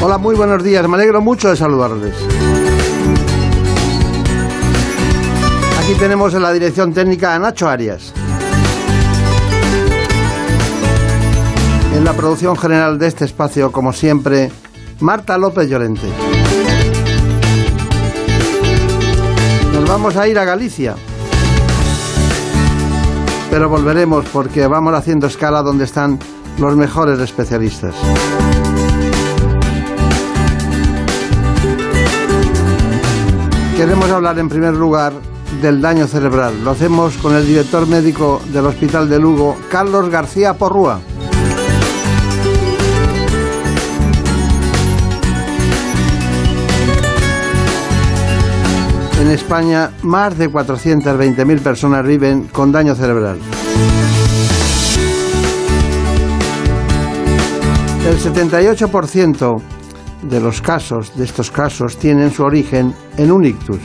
Hola, muy buenos días. Me alegro mucho de saludarles. Aquí tenemos en la dirección técnica a Nacho Arias. En la producción general de este espacio, como siempre, Marta López Llorente. Nos vamos a ir a Galicia. Pero volveremos porque vamos haciendo escala donde están los mejores especialistas. Queremos hablar en primer lugar del daño cerebral. Lo hacemos con el director médico del Hospital de Lugo, Carlos García Porrúa. En España, más de 420.000 personas viven con daño cerebral. El 78% de los casos, de estos casos, tienen su origen en un ictus.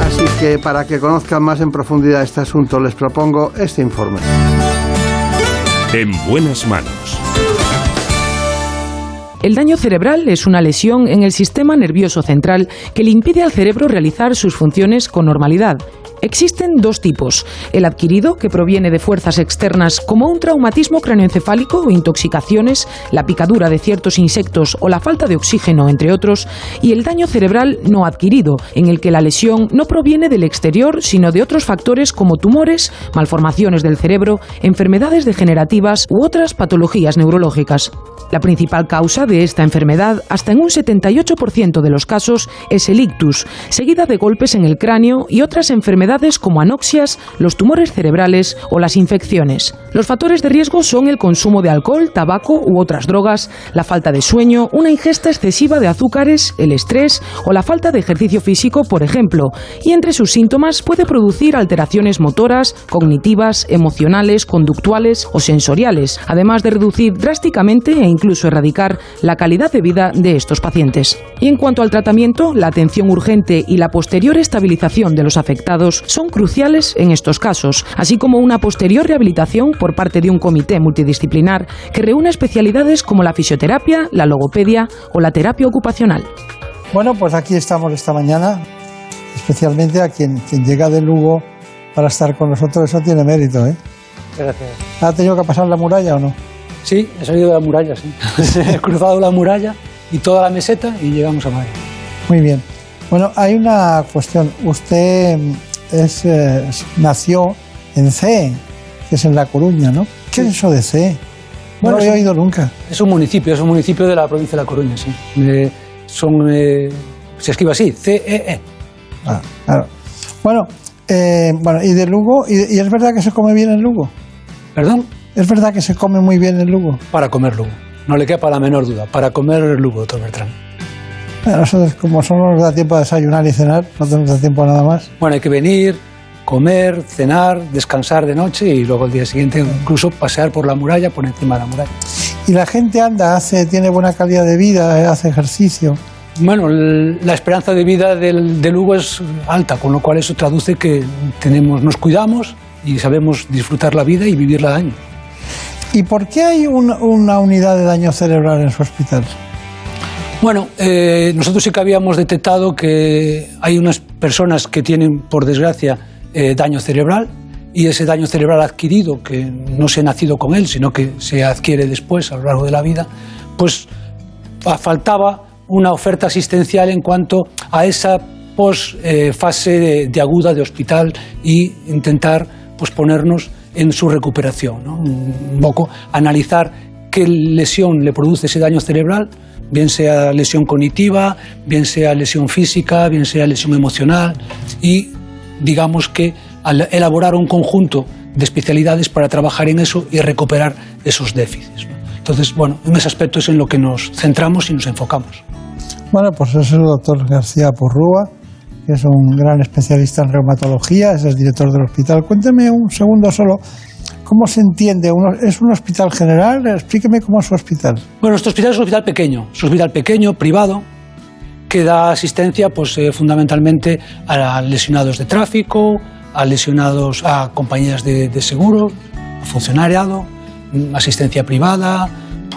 Así que para que conozcan más en profundidad este asunto, les propongo este informe. En buenas manos. El daño cerebral es una lesión en el sistema nervioso central que le impide al cerebro realizar sus funciones con normalidad. Existen dos tipos, el adquirido, que proviene de fuerzas externas como un traumatismo craneoencefálico o intoxicaciones, la picadura de ciertos insectos o la falta de oxígeno, entre otros, y el daño cerebral no adquirido, en el que la lesión no proviene del exterior, sino de otros factores como tumores, malformaciones del cerebro, enfermedades degenerativas u otras patologías neurológicas. La principal causa de esta enfermedad, hasta en un 78% de los casos, es el ictus, seguida de golpes en el cráneo y otras enfermedades como anoxias, los tumores cerebrales o las infecciones. Los factores de riesgo son el consumo de alcohol, tabaco u otras drogas, la falta de sueño, una ingesta excesiva de azúcares, el estrés o la falta de ejercicio físico, por ejemplo, y entre sus síntomas puede producir alteraciones motoras, cognitivas, emocionales, conductuales o sensoriales, además de reducir drásticamente e incluso erradicar la calidad de vida de estos pacientes. Y en cuanto al tratamiento, la atención urgente y la posterior estabilización de los afectados son cruciales en estos casos, así como una posterior rehabilitación por parte de un comité multidisciplinar que reúne especialidades como la fisioterapia, la logopedia o la terapia ocupacional. Bueno, pues aquí estamos esta mañana, especialmente a quien, quien llega de Lugo para estar con nosotros, eso tiene mérito, ¿eh? Gracias. ¿Ha tenido que pasar la muralla o no? Sí, he salido de la muralla, sí. he cruzado la muralla y toda la meseta y llegamos a Madrid. Muy bien. Bueno, hay una cuestión. Usted es, eh, nació en C, que es en La Coruña, ¿no? ¿Qué es eso de C? No lo Bueno, había oído nunca. Es un municipio, es un municipio de la provincia de La Coruña, sí. Eh, son, eh, se escribe así, C-E-E. Ah, claro. Bueno, eh, bueno, y de Lugo, y, y es verdad que se come bien en Lugo. ¿Perdón? Es verdad que se come muy bien en Lugo. Para comer Lugo. No le quepa la menor duda. Para comer Lugo, doctor Bertrán. A nosotros, como solo nos da tiempo a desayunar y cenar, no tenemos tiempo a nada más. Bueno, hay que venir, comer, cenar, descansar de noche y luego el día siguiente incluso pasear por la muralla, por encima de la muralla. Y la gente anda, hace, tiene buena calidad de vida, eh, hace ejercicio. Bueno, la esperanza de vida del, de Lugo es alta, con lo cual eso traduce que tenemos, nos cuidamos y sabemos disfrutar la vida y vivirla año. ¿Y por qué hay un- una unidad de daño cerebral en su hospital? Bueno, eh, nosotros sí que habíamos detectado que hay unas personas que tienen, por desgracia, eh, daño cerebral y ese daño cerebral adquirido, que no se ha nacido con él, sino que se adquiere después a lo largo de la vida, pues fa- faltaba una oferta asistencial en cuanto a esa pos eh, fase de, de aguda de hospital y intentar pues ponernos en su recuperación, ¿no? un poco analizar qué lesión le produce ese daño cerebral, bien sea lesión cognitiva, bien sea lesión física, bien sea lesión emocional y digamos que elaborar un conjunto de especialidades para trabajar en eso y recuperar esos déficits. Entonces, bueno, en ese aspecto es en lo que nos centramos y nos enfocamos. Bueno, pues es el doctor García Porrúa, es un gran especialista en reumatología, es el director del hospital. Cuénteme un segundo solo, ¿cómo se entiende? ¿Es un hospital general? Explíqueme cómo es su hospital. Bueno, nuestro hospital es un hospital pequeño, es un hospital pequeño, privado, que da asistencia pues, eh, fundamentalmente a lesionados de tráfico, a lesionados a compañías de, de seguro, funcionariado, asistencia privada.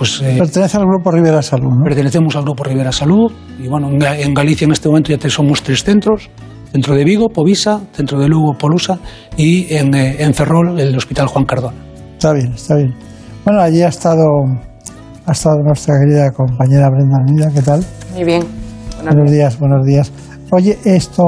Pues, eh, Pertenece al Grupo Rivera Salud, ¿no? Pertenecemos al Grupo Rivera Salud y bueno, en Galicia en este momento ya somos tres centros, centro de Vigo, Povisa, centro de Lugo, Polusa y en, eh, en Ferrol el Hospital Juan Cardona. Está bien, está bien. Bueno, allí ha estado, ha estado nuestra querida compañera Brenda Nida, ¿qué tal? Muy bien. Buenos, días, buenos días. Oye, esto,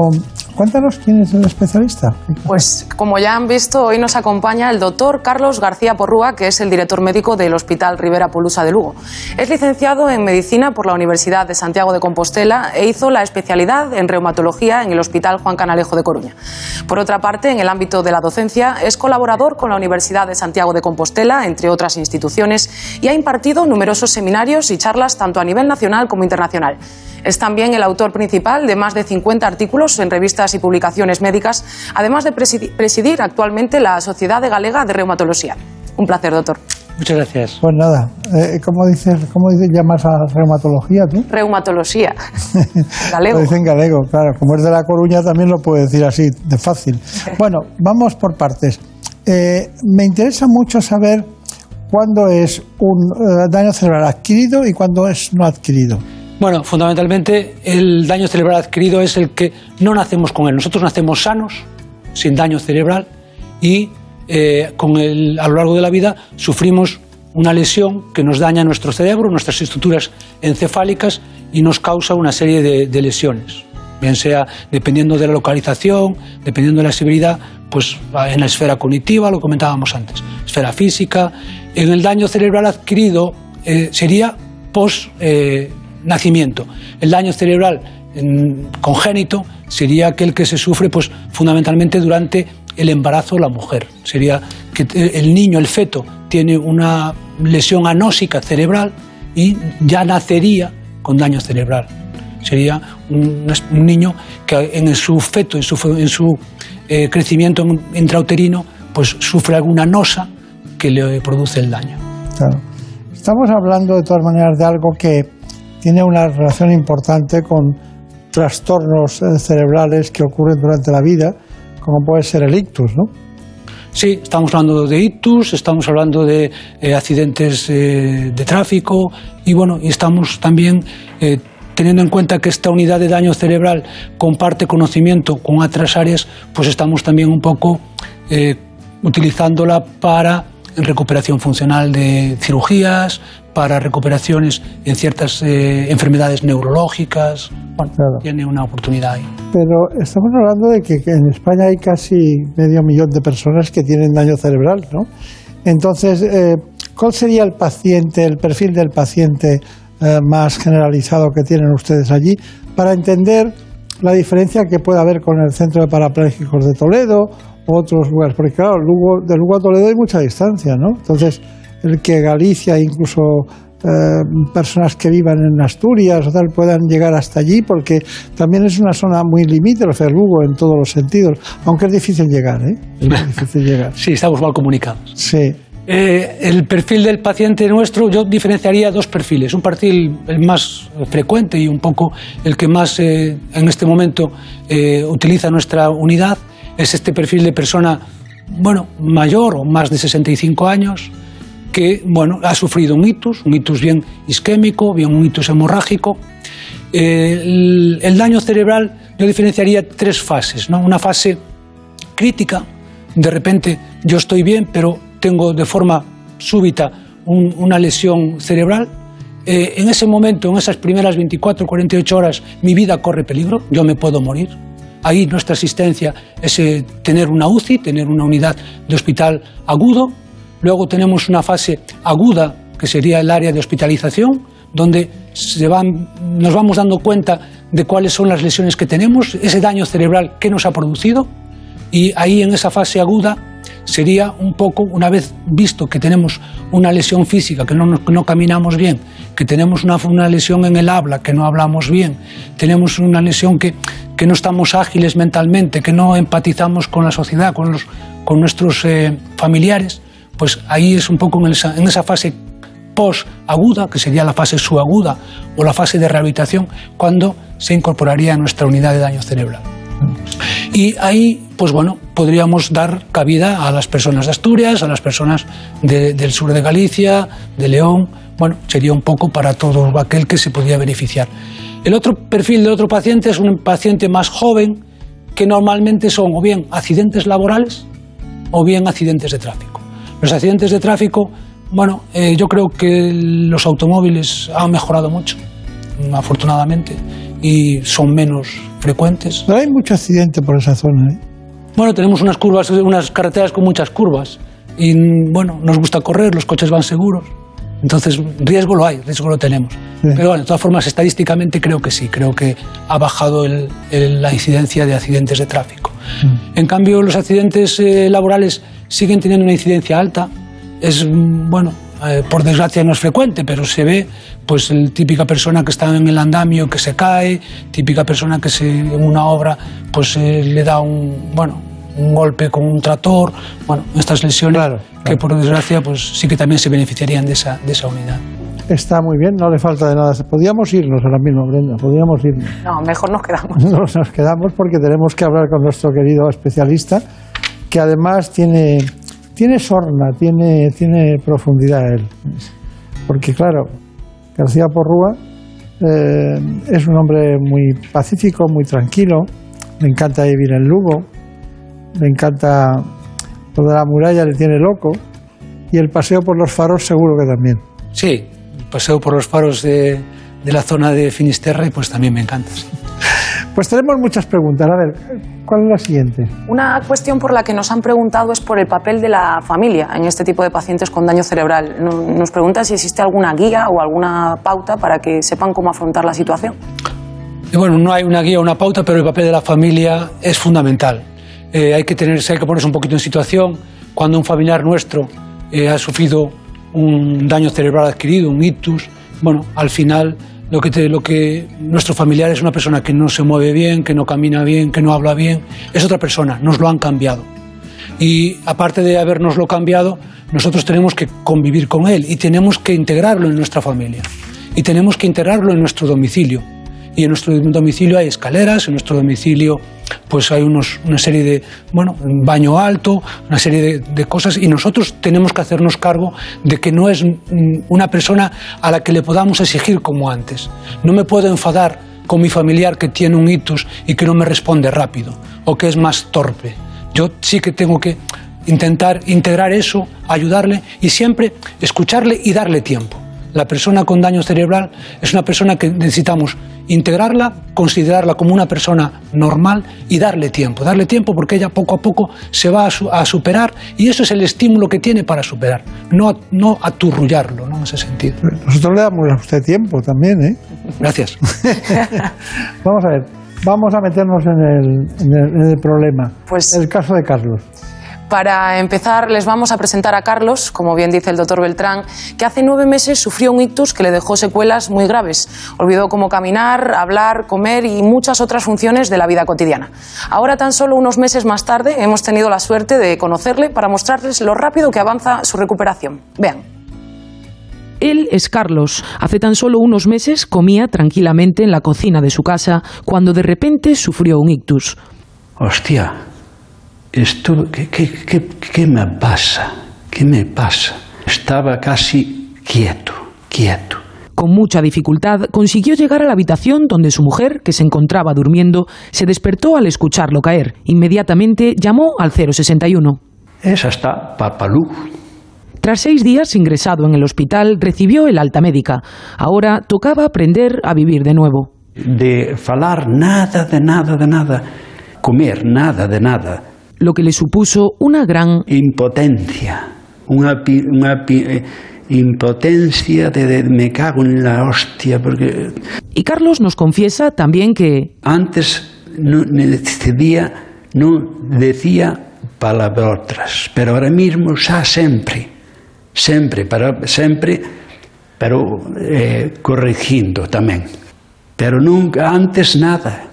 Cuéntanos quién es el especialista. Pues como ya han visto, hoy nos acompaña el doctor Carlos García Porrúa, que es el director médico del Hospital Rivera Polusa de Lugo. Es licenciado en Medicina por la Universidad de Santiago de Compostela e hizo la especialidad en reumatología en el Hospital Juan Canalejo de Coruña. Por otra parte, en el ámbito de la docencia, es colaborador con la Universidad de Santiago de Compostela, entre otras instituciones, y ha impartido numerosos seminarios y charlas tanto a nivel nacional como internacional. Es también el autor principal de más de 50 artículos en revistas y publicaciones médicas, además de presidir actualmente la Sociedad de Galega de Reumatología. Un placer, doctor. Muchas gracias. Pues nada, eh, ¿cómo dices, cómo dices, llamas a reumatología tú? Reumatología. galego. lo dicen galego, claro. Como es de La Coruña también lo puedo decir así, de fácil. Bueno, vamos por partes. Eh, me interesa mucho saber cuándo es un eh, daño cerebral adquirido y cuándo es no adquirido. Bueno, fundamentalmente el daño cerebral adquirido es el que no nacemos con él. Nosotros nacemos sanos, sin daño cerebral, y eh, con el, a lo largo de la vida sufrimos una lesión que nos daña nuestro cerebro, nuestras estructuras encefálicas y nos causa una serie de, lesiones. Bien sea dependiendo de la localización, dependiendo de la severidad, pues en la esfera cognitiva, lo comentábamos antes, esfera física. En el daño cerebral adquirido eh, sería post eh, nacimiento. El daño cerebral congénito sería aquel que se sufre pues, fundamentalmente durante el embarazo de la mujer. Sería que el niño, el feto, tiene una lesión anósica cerebral y ya nacería con daño cerebral. Sería un, niño que en su feto, en su, en su eh, crecimiento intrauterino, pues sufre alguna nosa que le produce el daño. Claro. Estamos hablando de todas maneras de algo que tiene una relación importante con trastornos eh, cerebrales que ocurren durante la vida, como puede ser el ictus, ¿no? Sí, estamos hablando de ictus, estamos hablando de eh, accidentes eh, de tráfico y bueno, estamos también teniendo en cuenta que esta unidad de daño cerebral comparte conocimiento con otras áreas, pues estamos también un poco utilizándola para recuperación funcional de cirugías, para recuperaciones en ciertas eh, enfermedades neurológicas. Bueno, tiene una oportunidad ahí. Pero estamos hablando de que, en España hay casi medio millón de personas que tienen daño cerebral, ¿no? Entonces, eh, ¿cuál sería el paciente, el perfil del paciente eh, más generalizado que tienen ustedes allí para entender la diferencia que puede haber con el Centro de Parapléjicos de Toledo u otros lugares? Porque claro, de Lugo a Toledo hay mucha distancia, ¿no? Entonces, el que Galicia, incluso eh, personas que vivan en Asturias o tal, puedan llegar hasta allí, porque también es una zona muy limítrofe, Lugo, en todos los sentidos, aunque es difícil llegar, ¿eh? Es difícil llegar. Sí, estamos mal comunicados. Sí. Eh, el perfil del paciente nuestro, yo diferenciaría dos perfiles. Un perfil el más frecuente y un poco el que más eh, en este momento utiliza nuestra unidad es este perfil de persona, bueno, mayor o más de 65 años, que bueno, ha sufrido un itus, un itus bien isquémico, bien un itus hemorrágico. Eh, el, daño cerebral yo diferenciaría tres fases. ¿no? Una fase crítica, de repente yo estoy bien, pero tengo de forma súbita una lesión cerebral. Eh, en ese momento, en esas primeras 24 48 horas, mi vida corre peligro, yo me puedo morir. Ahí nuestra asistencia es eh, tener una UCI, tener una unidad de hospital agudo, Luego tenemos una fase aguda, que sería el área de hospitalización, donde nos vamos dando cuenta de cuáles son las lesiones que tenemos, ese daño cerebral que nos ha producido, y ahí en esa fase aguda sería un poco, una vez visto que tenemos una lesión física, que no, no caminamos bien, que tenemos una, una, lesión en el habla, que no hablamos bien, tenemos una lesión que, que no estamos ágiles mentalmente, que no empatizamos con la sociedad, con, los, con nuestros eh, familiares, pues ahí es un poco en esa, fase post-aguda, que sería la fase subaguda o la fase de rehabilitación, cuando se incorporaría a nuestra unidad de daño cerebral. Y ahí, pues bueno, podríamos dar cabida a las personas de Asturias, a las personas del sur de Galicia, de León. Bueno, sería un poco para todo aquel que se podía beneficiar. El otro perfil de otro paciente es un paciente más joven, que normalmente son o bien accidentes laborales o bien accidentes de tráfico. Los accidentes de tráfico, bueno, eh, yo creo que los automóviles han mejorado mucho, afortunadamente, y son menos frecuentes. Pero hay mucho accidente por esa zona. ¿eh? Bueno, tenemos unas curvas, unas carreteras con muchas curvas y bueno, nos gusta correr, los coches van seguros. Entonces, riesgo lo hay, riesgo lo tenemos. Pero bueno, de todas formas, estadísticamente creo que sí, creo que ha bajado la incidencia de accidentes de tráfico. Mm. En cambio, los accidentes eh, laborales siguen teniendo una incidencia alta. Es, mm, bueno, eh, por desgracia no es frecuente, pero se ve pues la típica persona que está en el andamio que se cae, típica persona que se, en una obra pues eh, le da un, bueno, un golpe con un tractor, bueno, estas lesiones que por desgracia pues sí que también se beneficiarían de esa, de esa unidad. Está muy bien, no le falta de nada. Podríamos irnos ahora mismo, Brenda, podríamos irnos. No, mejor nos quedamos. Nos, nos quedamos porque tenemos que hablar con nuestro querido especialista, que además tiene tiene sorna, tiene, tiene profundidad él. Porque claro, García Porrúa eh, es un hombre muy pacífico, muy tranquilo, le encanta vivir en Lugo, le encanta lo de la muralla, le tiene loco, y el paseo por los faros seguro que también. Sí, el paseo por los faros de, de la zona de Finisterre, pues también me encanta. Pues tenemos muchas preguntas. A ver, ¿cuál es la siguiente? Una cuestión por la que nos han preguntado es por el papel de la familia en este tipo de pacientes con daño cerebral. Nos pregunta si existe alguna guía o alguna pauta para que sepan cómo afrontar la situación. Y bueno, no hay una guía o una pauta, pero el papel de la familia es fundamental. Eh, hay, que tenerse, hay que ponerse un poquito en situación. Cuando un familiar nuestro eh, ha sufrido un daño cerebral adquirido, un ictus, bueno, al final lo que, lo que nuestro familiar es una persona que no se mueve bien, que no camina bien, que no habla bien, es otra persona, nos lo han cambiado. Y aparte de habernoslo cambiado, nosotros tenemos que convivir con él y tenemos que integrarlo en nuestra familia y tenemos que integrarlo en nuestro domicilio. Y en nuestro domicilio hay escaleras, en nuestro domicilio pues hay unos, una serie de, bueno, baño alto, una serie de, cosas y nosotros tenemos que hacernos cargo de que no es una persona a la que le podamos exigir como antes. No me puedo enfadar con mi familiar que tiene un hitus y que no me responde rápido o que es más torpe. Yo sí que tengo que intentar integrar eso, ayudarle y siempre escucharle y darle tiempo. La persona con daño cerebral es una persona que necesitamos integrarla, considerarla como una persona normal y darle tiempo, darle tiempo porque ella poco a poco se va a, superar y eso es el estímulo que tiene para superar, no, no aturrullarlo ¿no? en ese sentido. Nosotros le damos a usted tiempo también, ¿eh? Gracias. vamos a ver, vamos a meternos en el, en el problema. Pues, el caso de Carlos. Para empezar, les vamos a presentar a Carlos, como bien dice el doctor Beltrán, que hace nueve meses sufrió un ictus que le dejó secuelas muy graves. Olvidó cómo caminar, hablar, comer y muchas otras funciones de la vida cotidiana. Ahora, tan solo unos meses más tarde, hemos tenido la suerte de conocerle para mostrarles lo rápido que avanza su recuperación. Vean. Él es Carlos. Hace tan solo unos meses comía tranquilamente en la cocina de su casa cuando de repente sufrió un ictus. Hostia, esto, ¿qué, qué, qué, qué me pasa? ¿Qué me pasa? Estaba casi quieto, quieto. Con mucha dificultad consiguió llegar a la habitación donde su mujer, que se encontraba durmiendo, se despertó al escucharlo caer. Inmediatamente llamó al 061. Esa está, papalú. Tras seis días ingresado en el hospital, recibió el alta médica. Ahora tocaba aprender a vivir de nuevo. De falar nada, de nada, de nada. Comer nada, de nada lo que le supuso una gran impotencia, una, una eh, impotencia de, me cago en la hostia porque y Carlos nos confiesa también que antes no decidía no decía palabras, pero ahora mismo xa sempre, sempre, para, sempre, pero eh, corrigindo tamén. Pero nunca, antes nada.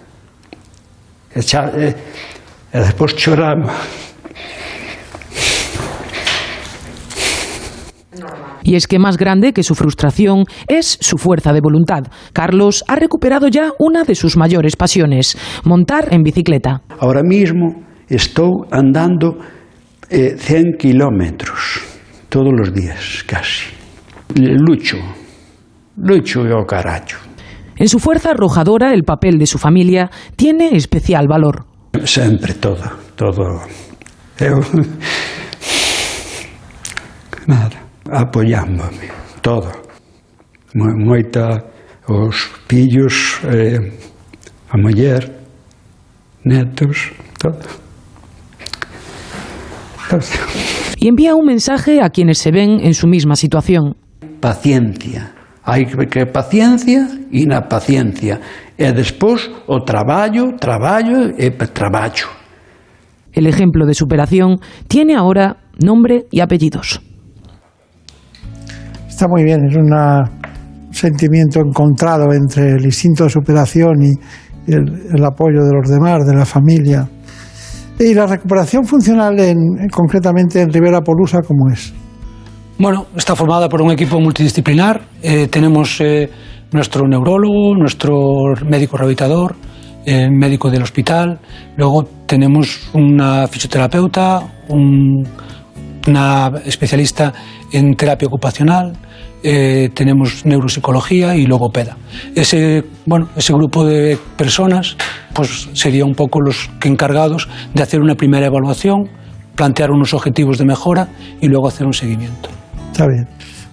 E, xa, e, e despois choramos. Y es que más grande que su frustración es su fuerza de voluntad. Carlos ha recuperado ya una de sus mayores pasiones, montar en bicicleta. Ahora mismo estou andando eh, 100 kilómetros todos os días, casi. Lucho, lucho e o carallo. En su fuerza arrojadora, el papel de su familia tiene especial valor. Sempre todo, todo. Eu... Nada, apoiándome, todo. Mo- Moita os pillos, eh, a muller, netos, todo. todo. Y envía un mensaje a quienes se ven en su misma situación. Paciencia. Hai que paciencia e na paciencia. E despois o traballo, traballo e traballo. El ejemplo de superación tiene ahora nombre y apellidos. Está muy bien, es una- un sentimiento encontrado entre el instinto de superación y el, el apoyo de los demás, de la familia. Y la recuperación funcional, en, concretamente en Rivera Polusa, ¿cómo es? Bueno, está formada por un equipo multidisciplinar. Eh, tenemos eh, nuestro neurólogo, nuestro médico rehabilitador, eh, médico del hospital. Luego tenemos una fisioterapeuta, un- una especialista en terapia ocupacional. eh, tenemos neuropsicología y logopeda. Ese, bueno, ese grupo de personas pues, sería un poco los encargados de hacer una primera evaluación, plantear unos objetivos de mejora y luego hacer un seguimiento. Está bien.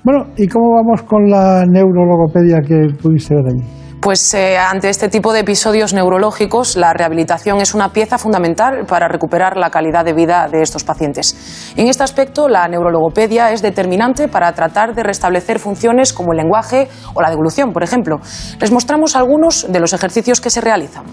Bueno, ¿y cómo vamos con la neurologopedia que pudiste ver allí? Pues eh, ante este tipo de episodios neurológicos, la rehabilitación es una pieza fundamental para recuperar la calidad de vida de estos pacientes. En este aspecto, la neurologopedia es determinante para tratar de restablecer funciones como el lenguaje o la devolución, por ejemplo. Les mostramos algunos de los ejercicios que se realizan.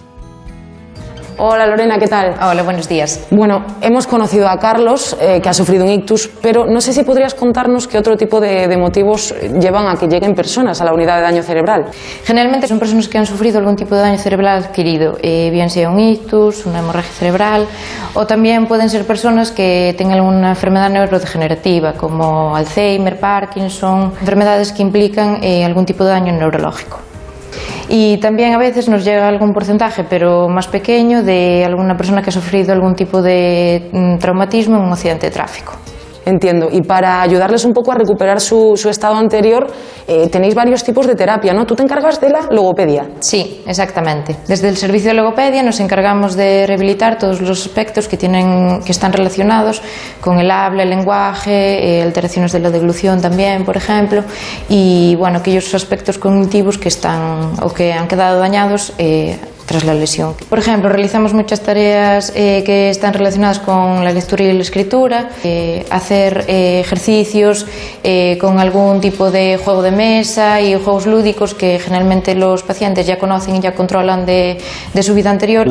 Hola Lorena, ¿qué tal? Hola, buenos días. Bueno, hemos conocido a Carlos, eh, que ha sufrido un ictus, pero no sé si podrías contarnos qué otro tipo de, de motivos llevan a que lleguen personas a la unidad de daño cerebral. Generalmente son personas que han sufrido algún tipo de daño cerebral adquirido, eh, bien sea un ictus, una hemorragia cerebral, o también pueden ser personas que tengan alguna enfermedad neurodegenerativa, como Alzheimer, Parkinson, enfermedades que implican eh, algún tipo de daño neurológico. Y también a veces nos llega algún porcentaje, pero más pequeño, de alguna persona que ha sufrido algún tipo de mm, traumatismo en un accidente de tráfico. Entiendo. Y para ayudarles un poco a recuperar su, estado anterior, eh, tenéis varios tipos de terapia, ¿no? ¿Tú te encargas de la logopedia? Sí, exactamente. Desde el servicio de logopedia nos encargamos de rehabilitar todos los aspectos que, tienen, que están relacionados con el habla, el lenguaje, eh, alteraciones de la deglución también, por ejemplo, y bueno, aquellos aspectos cognitivos que están o que han quedado dañados eh, tras la lesión. Por ejemplo, realizamos muchas tareas eh, que están relacionadas con la lectura y la escritura, eh, hacer eh, ejercicios eh, con algún tipo de juego de mesa y juegos lúdicos que generalmente los pacientes ya conocen y ya controlan de, de su vida anterior.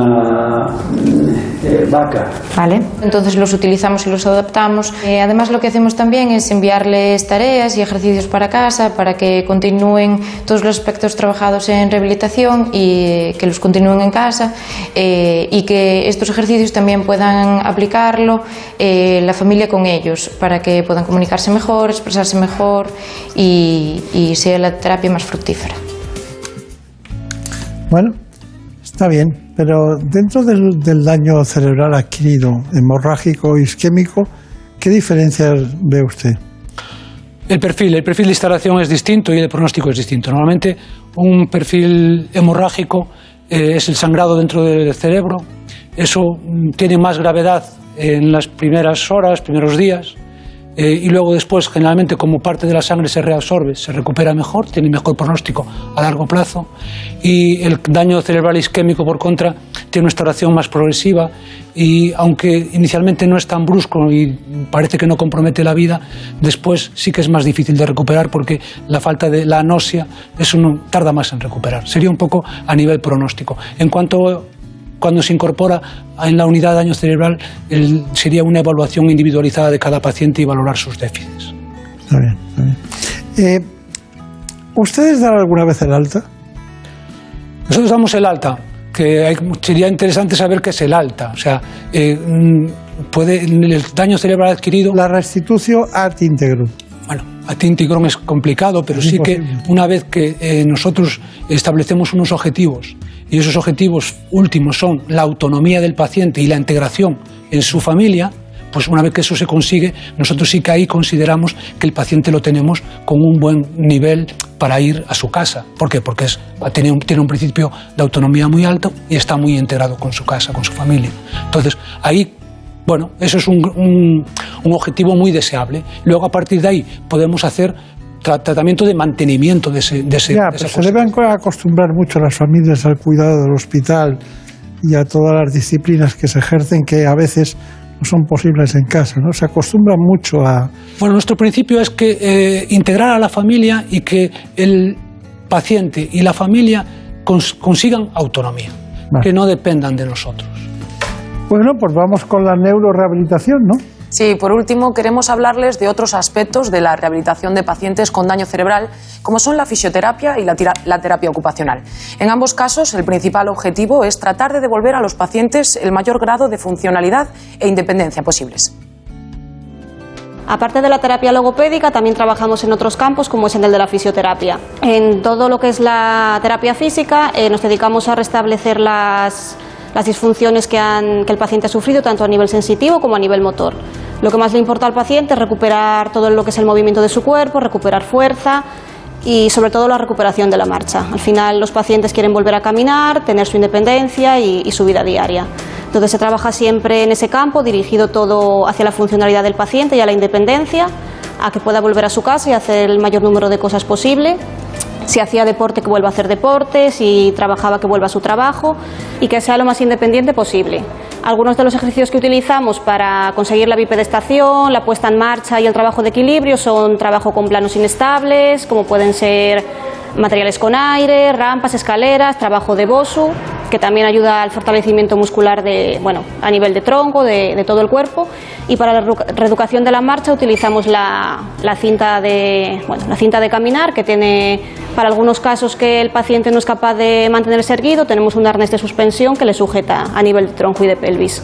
vaca. Vale. Entonces los utilizamos y los adaptamos. Eh, además lo que hacemos también es enviarles tareas y ejercicios para casa para que continúen todos los aspectos trabajados en rehabilitación y eh, que los continúen en casa eh, y que estos ejercicios también puedan aplicarlo eh, la familia con ellos para que puedan comunicarse mejor, expresarse mejor y, y sea la terapia más fructífera. Bueno, está bien, pero dentro del, del daño cerebral adquirido, hemorrágico, isquémico, ¿qué diferencias ve usted? El perfil, el perfil de instalación es distinto y el pronóstico es distinto. Normalmente un perfil hemorrágico eh, es el sangrado dentro del cerebro. Eso mm, tiene más gravedad en las primeras horas, primeros días. Eh, y luego después, generalmente, como parte de la sangre se reabsorbe, se recupera mejor, tiene mejor pronóstico a largo plazo. Y el daño cerebral isquémico, por contra, tiene una instalación más progresiva y aunque inicialmente no es tan brusco y parece que no compromete la vida, después sí que es más difícil de recuperar porque la falta de la anosia, eso tarda más en recuperar. Sería un poco a nivel pronóstico. En cuanto cuando se incorpora en la unidad de daño cerebral sería una evaluación individualizada de cada paciente y valorar sus déficits. Está bien, está bien. Eh, ¿Ustedes dan alguna vez el alta? Nosotros damos el alta, que sería interesante saber qué es el alta. O sea, eh, mm, puede el daño cerebral adquirido. La restitución ad integrum. Bueno, ad integrum es complicado, pero sí que una vez que eh, nosotros establecemos unos objetivos y esos objetivos últimos son la autonomía del paciente y la integración en su familia, pues una vez que eso se consigue, nosotros sí que ahí consideramos que el paciente lo tenemos con un buen nivel para ir a su casa. ¿Por qué? Porque tiene, un, principio de autonomía muy alto y está muy integrado con su casa, con su familia. Entonces, ahí bueno, eso es un, objetivo muy deseable. Luego, a partir de ahí, podemos hacer tratamiento de mantenimiento de ese... De ese ya, pero se deben acostumbrar mucho las familias al cuidado del hospital y a todas las disciplinas que se ejercen que a veces no son posibles en casa, ¿no? Se acostumbran mucho a... Bueno, nuestro principio es que eh, integrar a la familia y que el paciente y la familia consigan autonomía, que no dependan de nosotros. Bueno, pues vamos con la neurorehabilitación, ¿no? Sí, por último queremos hablarles de otros aspectos de la rehabilitación de pacientes con daño cerebral, como son la fisioterapia y la, terapia ocupacional. En ambos casos, el principal objetivo es tratar de devolver a los pacientes el mayor grado de funcionalidad e independencia posibles. Aparte de la terapia logopédica, también trabajamos en otros campos, como es en el de la fisioterapia. En todo lo que es la terapia física, eh, nos dedicamos a restablecer las, las disfunciones que, han, que el paciente ha sufrido, tanto a nivel sensitivo como a nivel motor. Lo que más le importa al paciente es recuperar todo lo que es el movimiento de su cuerpo, recuperar fuerza y sobre todo la recuperación de la marcha. Al final los pacientes quieren volver a caminar, tener su independencia y, su vida diaria. Entonces se trabaja siempre en ese campo, dirigido todo hacia la funcionalidad del paciente y a la independencia, a que pueda volver a su casa y hacer el mayor número de cosas posible si hacía deporte que vuelva a hacer deporte, si trabajaba que vuelva a su trabajo y que sea lo más independiente posible. Algunos de los ejercicios que utilizamos para conseguir la bipedestación, la puesta en marcha y el trabajo de equilibrio son trabajo con planos inestables, como pueden ser materiales con aire, rampas, escaleras, trabajo de bosu, que también ayuda al fortalecimiento muscular de, bueno, a nivel de tronco, de, todo el cuerpo. Y para la reeducación de la marcha utilizamos la, la, cinta de, bueno, la cinta de caminar, que tiene, para algunos casos que el paciente no es capaz de mantenerse erguido, tenemos un arnés de suspensión que le sujeta a nivel de tronco y de pelvis.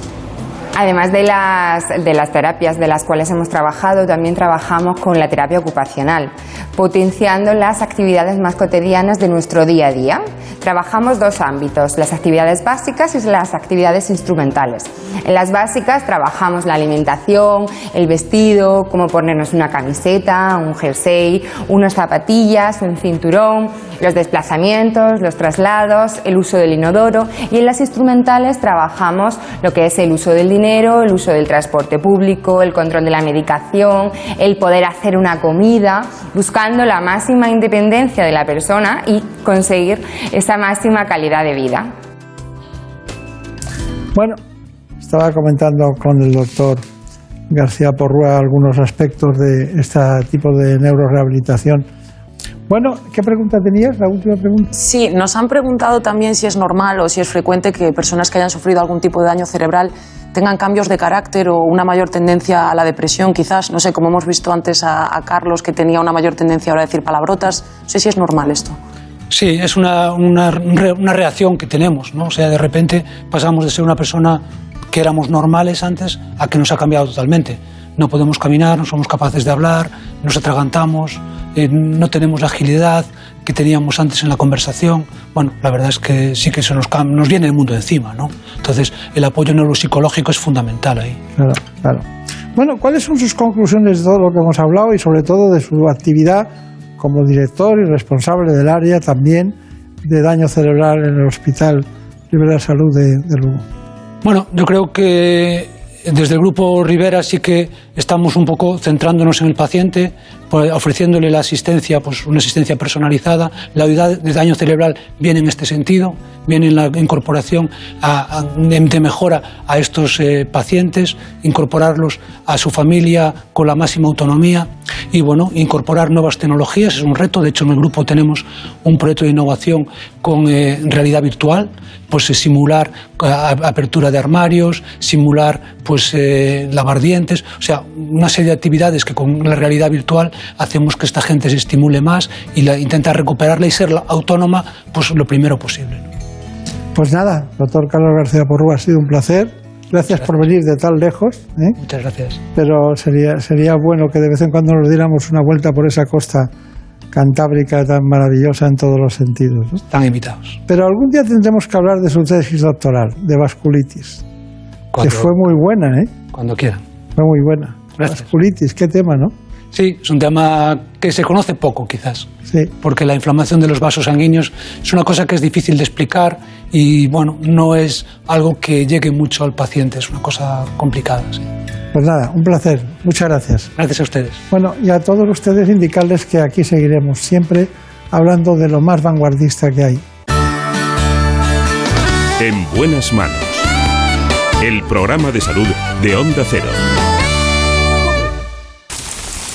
Además de las, de las terapias de las cuales hemos trabajado, también trabajamos con la terapia ocupacional, potenciando las actividades más cotidianas de nuestro día a día. Trabajamos dos ámbitos, las actividades básicas y las actividades instrumentales. En las básicas trabajamos la alimentación, el vestido, cómo ponernos una camiseta, un jersey, unas zapatillas, un cinturón, los desplazamientos, los traslados, el uso del inodoro y en las instrumentales trabajamos lo que es el uso del dinero, el uso del transporte público, el control de la medicación, el poder hacer una comida, buscando la máxima independencia de la persona y conseguir esa máxima calidad de vida. Bueno, estaba comentando con el doctor García Porrúa algunos aspectos de este tipo de neurorehabilitación bueno, ¿qué pregunta tenías? La última pregunta. Sí, nos han preguntado también si es normal o si es frecuente que personas que hayan sufrido algún tipo de daño cerebral tengan cambios de carácter o una mayor tendencia a la depresión, quizás. No sé, como hemos visto antes a, Carlos, que tenía una mayor tendencia ahora a decir palabrotas. No sé si es normal esto. Sí, es una, una, reacción que tenemos, ¿no? O sea, de repente pasamos de ser una persona que éramos normales antes a que nos ha cambiado totalmente. No podemos caminar, no somos capaces de hablar, nos atragantamos, eh, no tenemos agilidad que teníamos antes en la conversación. Bueno, la verdad es que sí que se nos, nos viene el mundo encima, ¿no? Entonces, el apoyo neuropsicológico es fundamental ahí. Claro, claro. Bueno, ¿cuáles son sus conclusiones de todo lo que hemos hablado y sobre todo de su actividad como director y responsable del área también de daño cerebral en el Hospital Libre de Salud de, de Lugo? Bueno, yo creo que desde el grupo Rivera sí que estamos un poco centrándonos en el paciente, pues, ofreciéndole la asistencia, pues una asistencia personalizada. La unidad de daño cerebral viene en este sentido, viene en la incorporación de, mejora a estos eh, pacientes, incorporarlos a su familia con la máxima autonomía y bueno, incorporar nuevas tecnologías es un reto. De hecho, en el grupo tenemos un proyecto de innovación con eh, realidad virtual pues simular apertura de armarios, simular pues lavar dientes, o sea, una serie de actividades que con la realidad virtual hacemos que esta gente se estimule más y la, intentar recuperarla y ser autónoma pues lo primero posible. Pues nada, doctor Carlos García Porrúa, ha sido un placer. Gracias, por venir de tan lejos. ¿eh? Muchas gracias. Pero sería, sería bueno que de vez en cuando nos diéramos una vuelta por esa costa cantábrica tan maravillosa en todos los sentidos. ¿no? Están invitados. Pero algún día tendremos que hablar de su tesis doctoral, de vasculitis, que fue muy buena, ¿eh? Cuando quieran. Fue muy buena. Gracias. Vasculitis, qué tema, ¿no? Sí, es un tema que se conoce poco quizás, Sí. porque la inflamación de los vasos sanguíneos es una cosa que es difícil de explicar y bueno, no es algo que llegue mucho al paciente, es una cosa complicada. sí. Pues nada, un placer. Muchas gracias. Gracias a ustedes. Bueno, y a todos ustedes indicarles que aquí seguiremos siempre hablando de lo más vanguardista que hay. En buenas manos. El programa de salud de Onda Cero.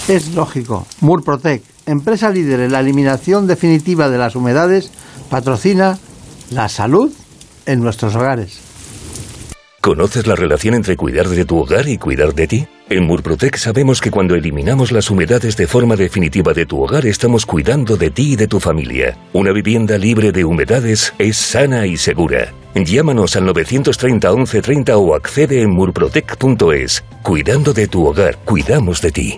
Es lógico. Murprotec, empresa líder en la eliminación definitiva de las humedades, patrocina la salud en nuestros hogares. ¿Conoces la relación entre cuidar de tu hogar y cuidar de ti? En Murprotec sabemos que cuando eliminamos las humedades de forma definitiva de tu hogar estamos cuidando de ti y de tu familia. Una vivienda libre de humedades es sana y segura. Llámanos al 930 1130 o accede en murprotec.es. Cuidando de tu hogar, cuidamos de ti.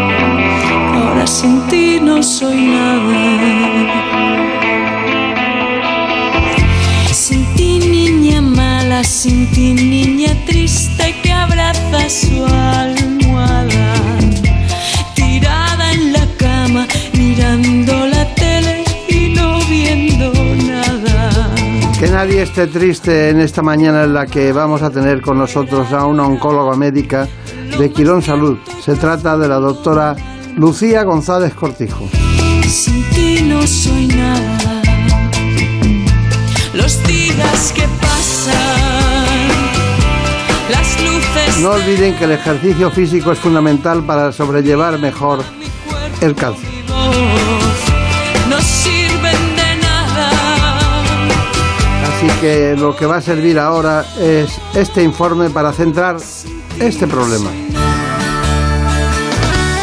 Ahora sin ti no soy nada. Sin ti niña mala, sin ti niña triste que abraza su almohada. Tirada en la cama, mirando la tele y no viendo nada. Que nadie esté triste en esta mañana en la que vamos a tener con nosotros a una oncóloga médica de Quirón Salud. Se trata de la doctora Lucía González Cortijo. Sin ti no soy nada. Los días que pasan, las luces. No olviden que el ejercicio físico es fundamental para sobrellevar mejor el cáncer. no sirven de nada. Así que lo que va a servir ahora es este informe para centrar este problema.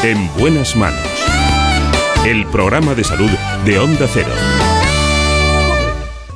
En buenas manos. El programa de salud de Onda Cero.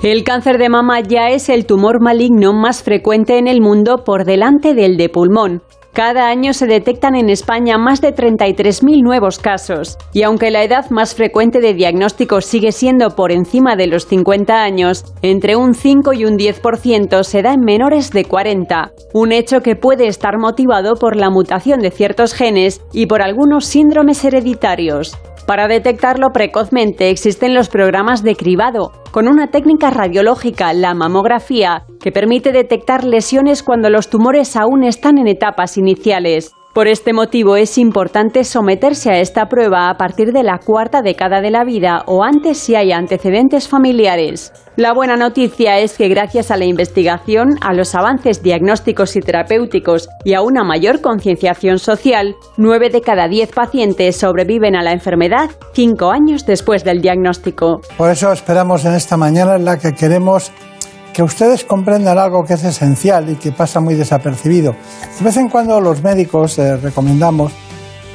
El cáncer de mama ya es el tumor maligno más frecuente en el mundo por delante del de pulmón. Cada año se detectan en España más de 33.000 nuevos casos. Y aunque la edad más frecuente de diagnóstico sigue siendo por encima de los 50 años, entre un 5 y un 10% se da en menores de 40. Un hecho que puede estar motivado por la mutación de ciertos genes y por algunos síndromes hereditarios. Para detectarlo precozmente existen los programas de cribado, con una técnica radiológica, la mamografía, que permite detectar lesiones cuando los tumores aún están en etapas iniciales. Por este motivo es importante someterse a esta prueba a partir de la cuarta década de la vida o antes si hay antecedentes familiares. La buena noticia es que gracias a la investigación, a los avances diagnósticos y terapéuticos y a una mayor concienciación social, 9 de cada 10 pacientes sobreviven a la enfermedad 5 años después del diagnóstico. Por eso esperamos en esta mañana en la que queremos que ustedes comprendan algo que es esencial y que pasa muy desapercibido. De vez en cuando los médicos eh, recomendamos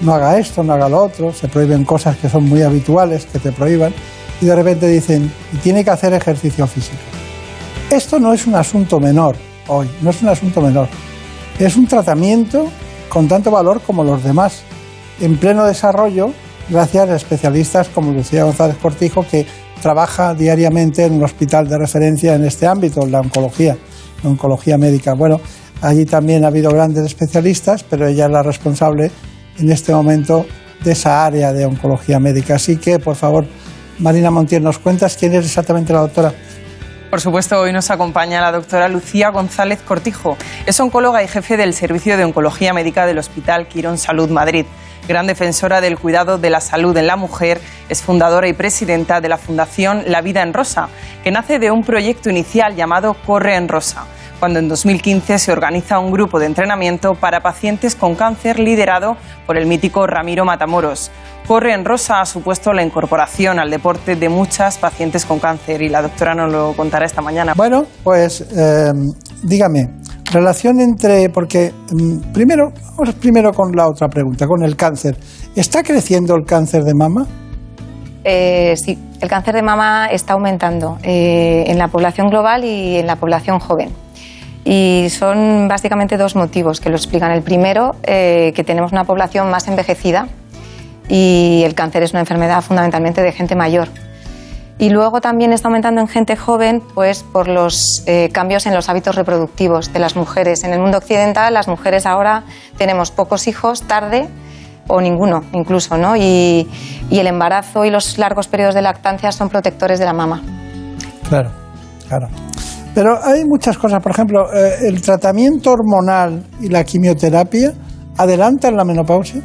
no haga esto, no haga lo otro, se prohíben cosas que son muy habituales, que te prohíban, y de repente dicen, y tiene que hacer ejercicio físico. Esto no es un asunto menor hoy, no es un asunto menor. Es un tratamiento con tanto valor como los demás, en pleno desarrollo, gracias a especialistas como Lucía González Cortijo, que trabaja diariamente en un hospital de referencia en este ámbito, la oncología, la oncología médica. Bueno, allí también ha habido grandes especialistas, pero ella es la responsable en este momento de esa área de oncología médica. Así que, por favor, Marina Montiel, ¿nos cuentas quién es exactamente la doctora? Por supuesto, hoy nos acompaña la doctora Lucía González Cortijo. Es oncóloga y jefe del Servicio de Oncología Médica del Hospital Quirón Salud Madrid. Gran defensora del cuidado de la salud en la mujer, es fundadora y presidenta de la Fundación La Vida en Rosa, que nace de un proyecto inicial llamado Corre en Rosa, cuando en 2015 se organiza un grupo de entrenamiento para pacientes con cáncer liderado por el mítico Ramiro Matamoros. Corre en Rosa ha supuesto la incorporación al deporte de muchas pacientes con cáncer y la doctora nos lo contará esta mañana. Bueno, pues eh, dígame, relación entre, porque mm, primero, vamos primero con la otra pregunta, con el cáncer. ¿Está creciendo el cáncer de mama? Eh, sí, el cáncer de mama está aumentando eh, en la población global y en la población joven. Y son básicamente dos motivos que lo explican. El primero, eh, que tenemos una población más envejecida y el cáncer es una enfermedad fundamentalmente de gente mayor. Y luego también está aumentando en gente joven, pues por los eh, cambios en los hábitos reproductivos de las mujeres. En el mundo occidental, las mujeres ahora tenemos pocos hijos tarde o ninguno, incluso, ¿no? Y, y el embarazo y los largos periodos de lactancia son protectores de la mama. Claro, claro. Pero hay muchas cosas, por ejemplo, eh, el tratamiento hormonal y la quimioterapia adelantan la menopausia.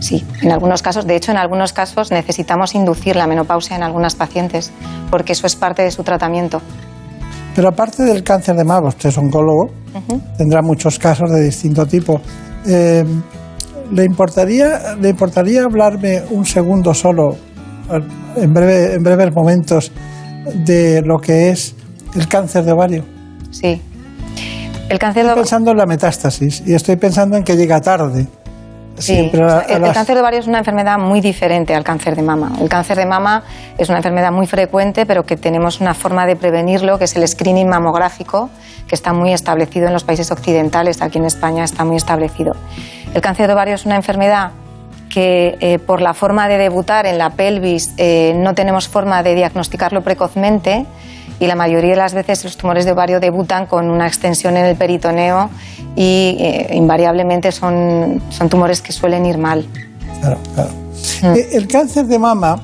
Sí, en algunos casos, de hecho, en algunos casos necesitamos inducir la menopausia en algunas pacientes, porque eso es parte de su tratamiento. Pero aparte del cáncer de mama, usted es oncólogo, tendrá muchos casos de distinto tipo. Eh, ¿le, importaría, ¿Le importaría hablarme un segundo solo, en, breve, en breves momentos, de lo que es el cáncer de ovario? Sí. El cáncer estoy pensando en la metástasis y estoy pensando en que llega tarde. Sí, Siempre a- a el, cáncer de ovario es una enfermedad muy diferente al cáncer de mama. El cáncer de mama es una enfermedad muy frecuente, pero que tenemos una forma de prevenirlo, que es el screening mamográfico, que está muy establecido en los países occidentales. Aquí en España está muy establecido. El cáncer de ovario es una enfermedad que eh, por la forma de debutar en la pelvis eh, no tenemos forma de diagnosticarlo precozmente y la mayoría de las veces los tumores de ovario debutan con una extensión en el peritoneo y eh, invariablemente son, son tumores que suelen ir mal. Claro, claro. Eh, El cáncer de mama,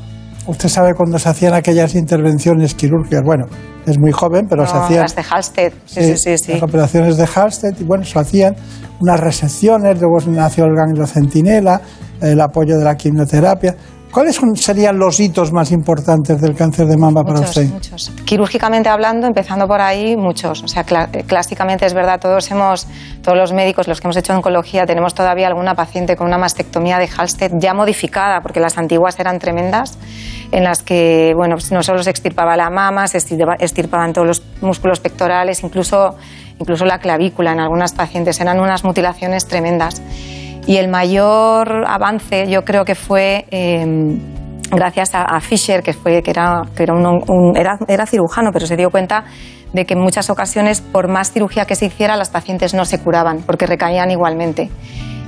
usted sabe cuando se hacían aquellas intervenciones quirúrgicas, bueno, es muy joven, pero se hacían Las de Halsted, sí, sí, sí. sí. las operaciones de Halsted y bueno, se hacían unas resecciones, luego nació el ganglio centinela, el apoyo de la quimioterapia. ¿Cuáles serían los hitos más importantes del cáncer de mama para Muchos, usted? muchos. Quirúrgicamente hablando, empezando por ahí, muchos. O sea, eh, clásicamente es verdad, todos hemos, todos los médicos, los que hemos hecho oncología, tenemos todavía alguna paciente con una mastectomía de Halsted ya modificada, porque las antiguas eran tremendas, en las que, bueno, pues no solo se extirpaba la mama, se extirpaban todos los músculos pectorales, incluso, incluso la clavícula en algunas pacientes. Eran unas mutilaciones tremendas. Y el mayor avance yo creo que fue eh, gracias a, a Fisher, que, fue, que, era, que era, un- un- era, era cirujano, pero se dio cuenta de que en muchas ocasiones, por más cirugía que se hiciera, las pacientes no se curaban, porque recaían igualmente.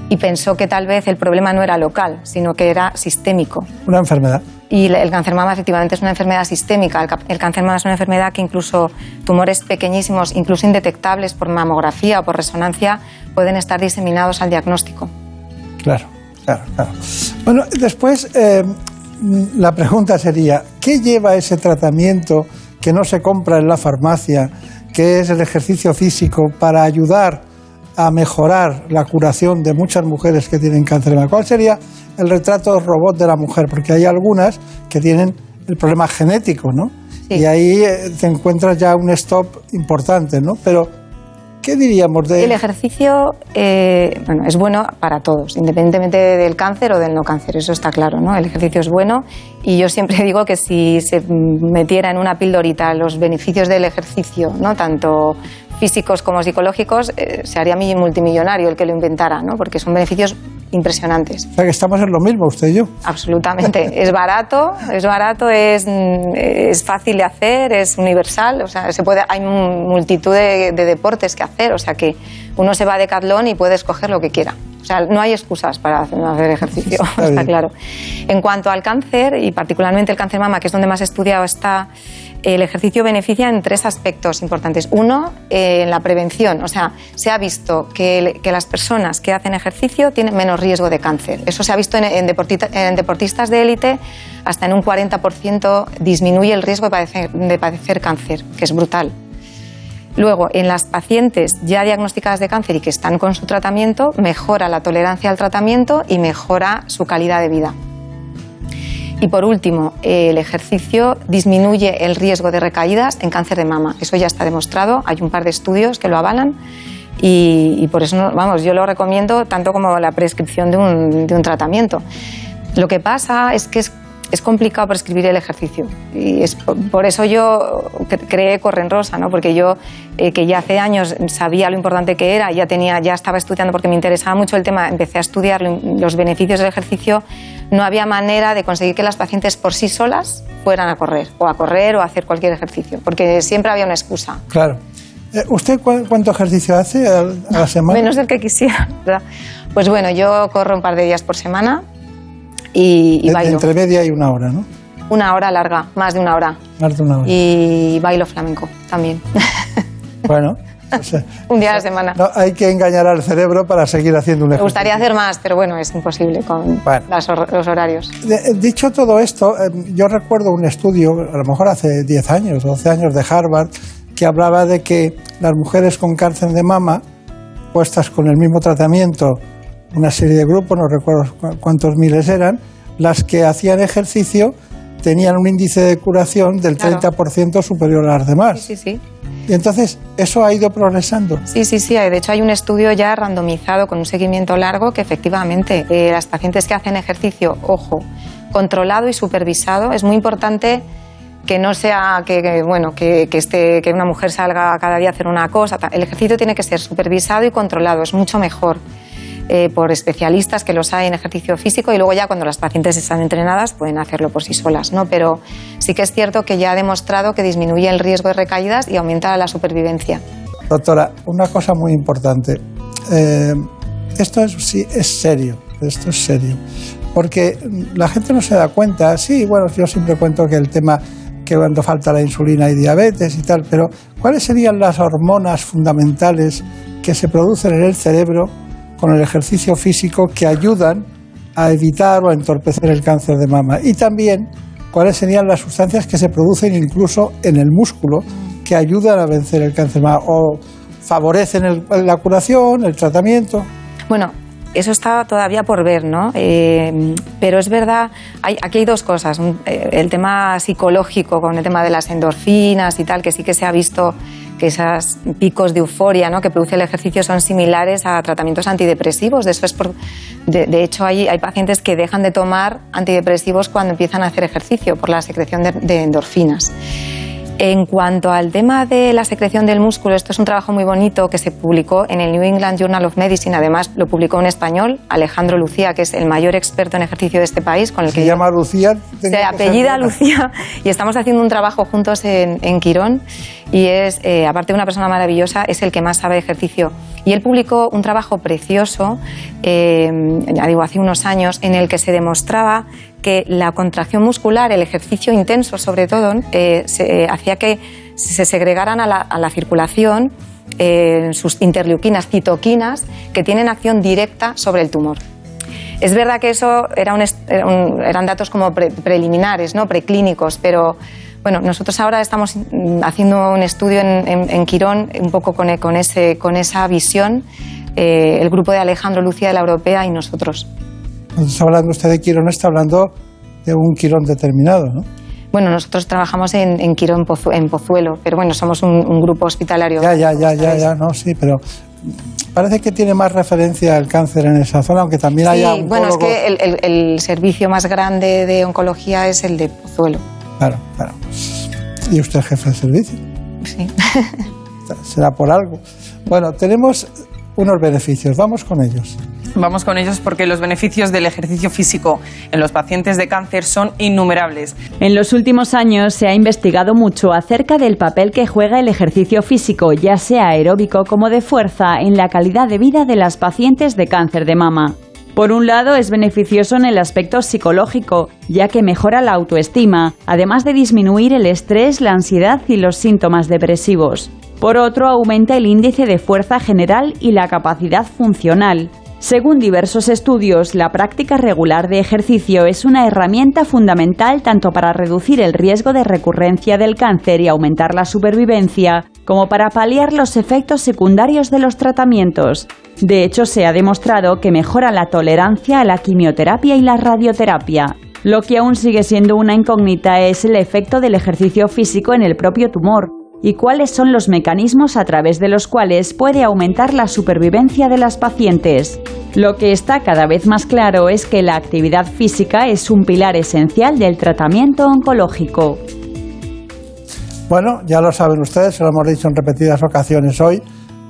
Y pensó que tal vez el problema no era local, sino que era sistémico. Una enfermedad. Y el cáncer mama efectivamente es una enfermedad sistémica. El, cáncer mama es una enfermedad que incluso tumores pequeñísimos, incluso indetectables por mamografía o por resonancia, pueden estar diseminados al diagnóstico. Claro, claro, claro. Bueno, después eh, la pregunta sería, ¿qué lleva ese tratamiento que no se compra en la farmacia, que es el ejercicio físico para ayudar a mejorar la curación de muchas mujeres que tienen cáncer? ¿Cuál sería el retrato robot de la mujer? Porque hay algunas que tienen el problema genético, ¿no? Y ahí eh, te encuentras ya un stop importante, ¿no? Pero, ¿qué diríamos de El ejercicio eh, bueno, es bueno para todos, independientemente del cáncer o del no cáncer, eso está claro, ¿no? El ejercicio es bueno y yo siempre digo que si se metiera en una pildorita los beneficios del ejercicio, ¿no? Tanto físicos como psicológicos, eh, se haría mi- multimillonario el que lo inventara, ¿no? Porque son beneficios impresionantes. O sea, que estamos en lo mismo, usted y yo. Absolutamente. Es barato, es barato, es, es fácil de hacer, es universal. O sea, se puede, hay mu- multitud de, de deportes que hacer. O sea, que uno se va a Decathlon y puede escoger lo que quiera. O sea, no hay excusas para hacer, ejercicio, está, bien. claro. En cuanto al cáncer, y particularmente el cáncer mama, que es donde más estudiado está, el ejercicio beneficia en tres aspectos importantes. Uno, eh, en la prevención. O sea, se ha visto que, las personas que hacen ejercicio tienen menos riesgo de cáncer. Eso se ha visto en, deportistas de élite, hasta en un 40% disminuye el riesgo de padecer cáncer, que es brutal. Luego, en las pacientes ya diagnosticadas de cáncer y que están con su tratamiento, mejora la tolerancia al tratamiento y mejora su calidad de vida. Y por último, el ejercicio disminuye el riesgo de recaídas en cáncer de mama. Eso ya está demostrado, hay un par de estudios que lo avalan y, por eso, vamos, yo lo recomiendo tanto como la prescripción de un tratamiento. Lo que pasa es que es es complicado prescribir el ejercicio. Y es por eso yo creé Corren Rosa, ¿no? porque yo, eh, que ya hace años sabía lo importante que era, ya, tenía, ya estaba estudiando porque me interesaba mucho el tema, empecé a estudiar los beneficios del ejercicio, no había manera de conseguir que las pacientes por sí solas fueran a correr, o a correr o a hacer cualquier ejercicio, porque siempre había una excusa. Claro. Eh, ¿Usted cuánto ejercicio hace a la semana? Menos del que quisiera, ¿verdad? Pues bueno, yo corro un par de días por semana y, y bailo. Entre media y una hora, ¿no? Una hora larga, más de una hora. Más de una hora. Y bailo flamenco también. Bueno. O sea, un día a la semana. No, hay que engañar al cerebro para seguir haciendo un ejercicio. Me gustaría hacer más, pero bueno, es imposible con bueno. las, los horarios. De, dicho todo esto, eh, yo recuerdo un estudio, a lo mejor hace 10 años, 12 años, de Harvard, que hablaba de que las mujeres con cáncer de mama, puestas con el mismo tratamiento una serie de grupos, no recuerdo cuántos miles eran, las que hacían ejercicio tenían un índice de curación del claro. 30% superior a las demás. Sí, sí, sí. Y entonces, ¿eso ha ido progresando? Sí, sí, sí. De hecho, hay un estudio ya randomizado con un seguimiento largo que efectivamente eh, las pacientes que hacen ejercicio, ojo, controlado y supervisado, es muy importante que no sea que, que bueno que, que, esté, que una mujer salga cada día a hacer una cosa. El ejercicio tiene que ser supervisado y controlado, es mucho mejor eh, por especialistas que los hay en ejercicio físico y luego ya cuando las pacientes están entrenadas pueden hacerlo por sí solas, ¿no? Pero sí que es cierto que ya ha demostrado que disminuye el riesgo de recaídas y aumenta la supervivencia. Doctora, una cosa muy importante. Eh, esto es, sí, es serio, esto es serio. Porque la gente no se da cuenta, sí, bueno, yo siempre cuento que el tema que cuando falta la insulina y diabetes y tal, pero ¿cuáles serían las hormonas fundamentales que se producen en el cerebro con el ejercicio físico que ayudan a evitar o a entorpecer el cáncer de mama. Y también cuáles serían las sustancias que se producen incluso en el músculo que ayudan a vencer el cáncer de mama o favorecen el, la curación, el tratamiento. Bueno, eso está todavía por ver, ¿no? Eh, pero es verdad, hay, aquí hay dos cosas. El tema psicológico con el tema de las endorfinas y tal, que sí que se ha visto que esos picos de euforia ¿no? que produce el ejercicio son similares a tratamientos antidepresivos. De, eso es por, de, hecho, hay, hay, pacientes que dejan de tomar antidepresivos cuando empiezan a hacer ejercicio por la secreción de endorfinas. En cuanto al tema de la secreción del músculo, esto es un trabajo muy bonito que se publicó en el New England Journal of Medicine. Además, lo publicó en español Alejandro Lucía, que es el mayor experto en ejercicio de este país. Con el ¿Se que llama Lucía? Se apellida Lucía y estamos haciendo un trabajo juntos en, en Quirón. Y es, eh, aparte de una persona maravillosa, es el que más sabe de ejercicio. Y él publicó un trabajo precioso, eh, ya digo, hace unos años, en el que se demostraba que la contracción muscular, el ejercicio intenso sobre todo, eh, eh, hacía que se segregaran a la, circulación eh, sus interleuquinas, citoquinas, que tienen acción directa sobre el tumor. Es verdad que eso eran datos como pre, preliminares, ¿no? preclínicos, pero bueno, nosotros ahora estamos haciendo un estudio en, Quirón un poco con, con, esa visión, el grupo de Alejandro Lucía de la Europea y nosotros. Está hablando usted de Quirón, está hablando de un Quirón determinado, ¿no? Bueno, nosotros trabajamos en, en Quirón Pozu, en Pozuelo, pero bueno, somos un, un grupo hospitalario. Ya, ya, ya, ya, ya, no, sí, pero parece que tiene más referencia al cáncer en esa zona, aunque también sí, haya. Sí, bueno, es que el, el, el, servicio más grande de oncología es el de Pozuelo. Claro, claro. ¿Y usted es jefe de servicio? Sí. Será por algo. Bueno, tenemos unos beneficios, vamos con ellos. Vamos con ellos porque los beneficios del ejercicio físico en los pacientes de cáncer son innumerables. En los últimos años se ha investigado mucho acerca del papel que juega el ejercicio físico, ya sea aeróbico como de fuerza, en la calidad de vida de las pacientes de cáncer de mama. Por un lado, es beneficioso en el aspecto psicológico, ya que mejora la autoestima, además de disminuir el estrés, la ansiedad y los síntomas depresivos. Por otro, aumenta el índice de fuerza general y la capacidad funcional. Según diversos estudios, la práctica regular de ejercicio es una herramienta fundamental tanto para reducir el riesgo de recurrencia del cáncer y aumentar la supervivencia, como para paliar los efectos secundarios de los tratamientos. De hecho, se ha demostrado que mejora la tolerancia a la quimioterapia y la radioterapia. Lo que aún sigue siendo una incógnita es el efecto del ejercicio físico en el propio tumor y cuáles son los mecanismos a través de los cuales puede aumentar la supervivencia de las pacientes. Lo que está cada vez más claro es que la actividad física es un pilar esencial del tratamiento oncológico. Bueno, ya lo saben ustedes, se lo hemos dicho en repetidas ocasiones hoy.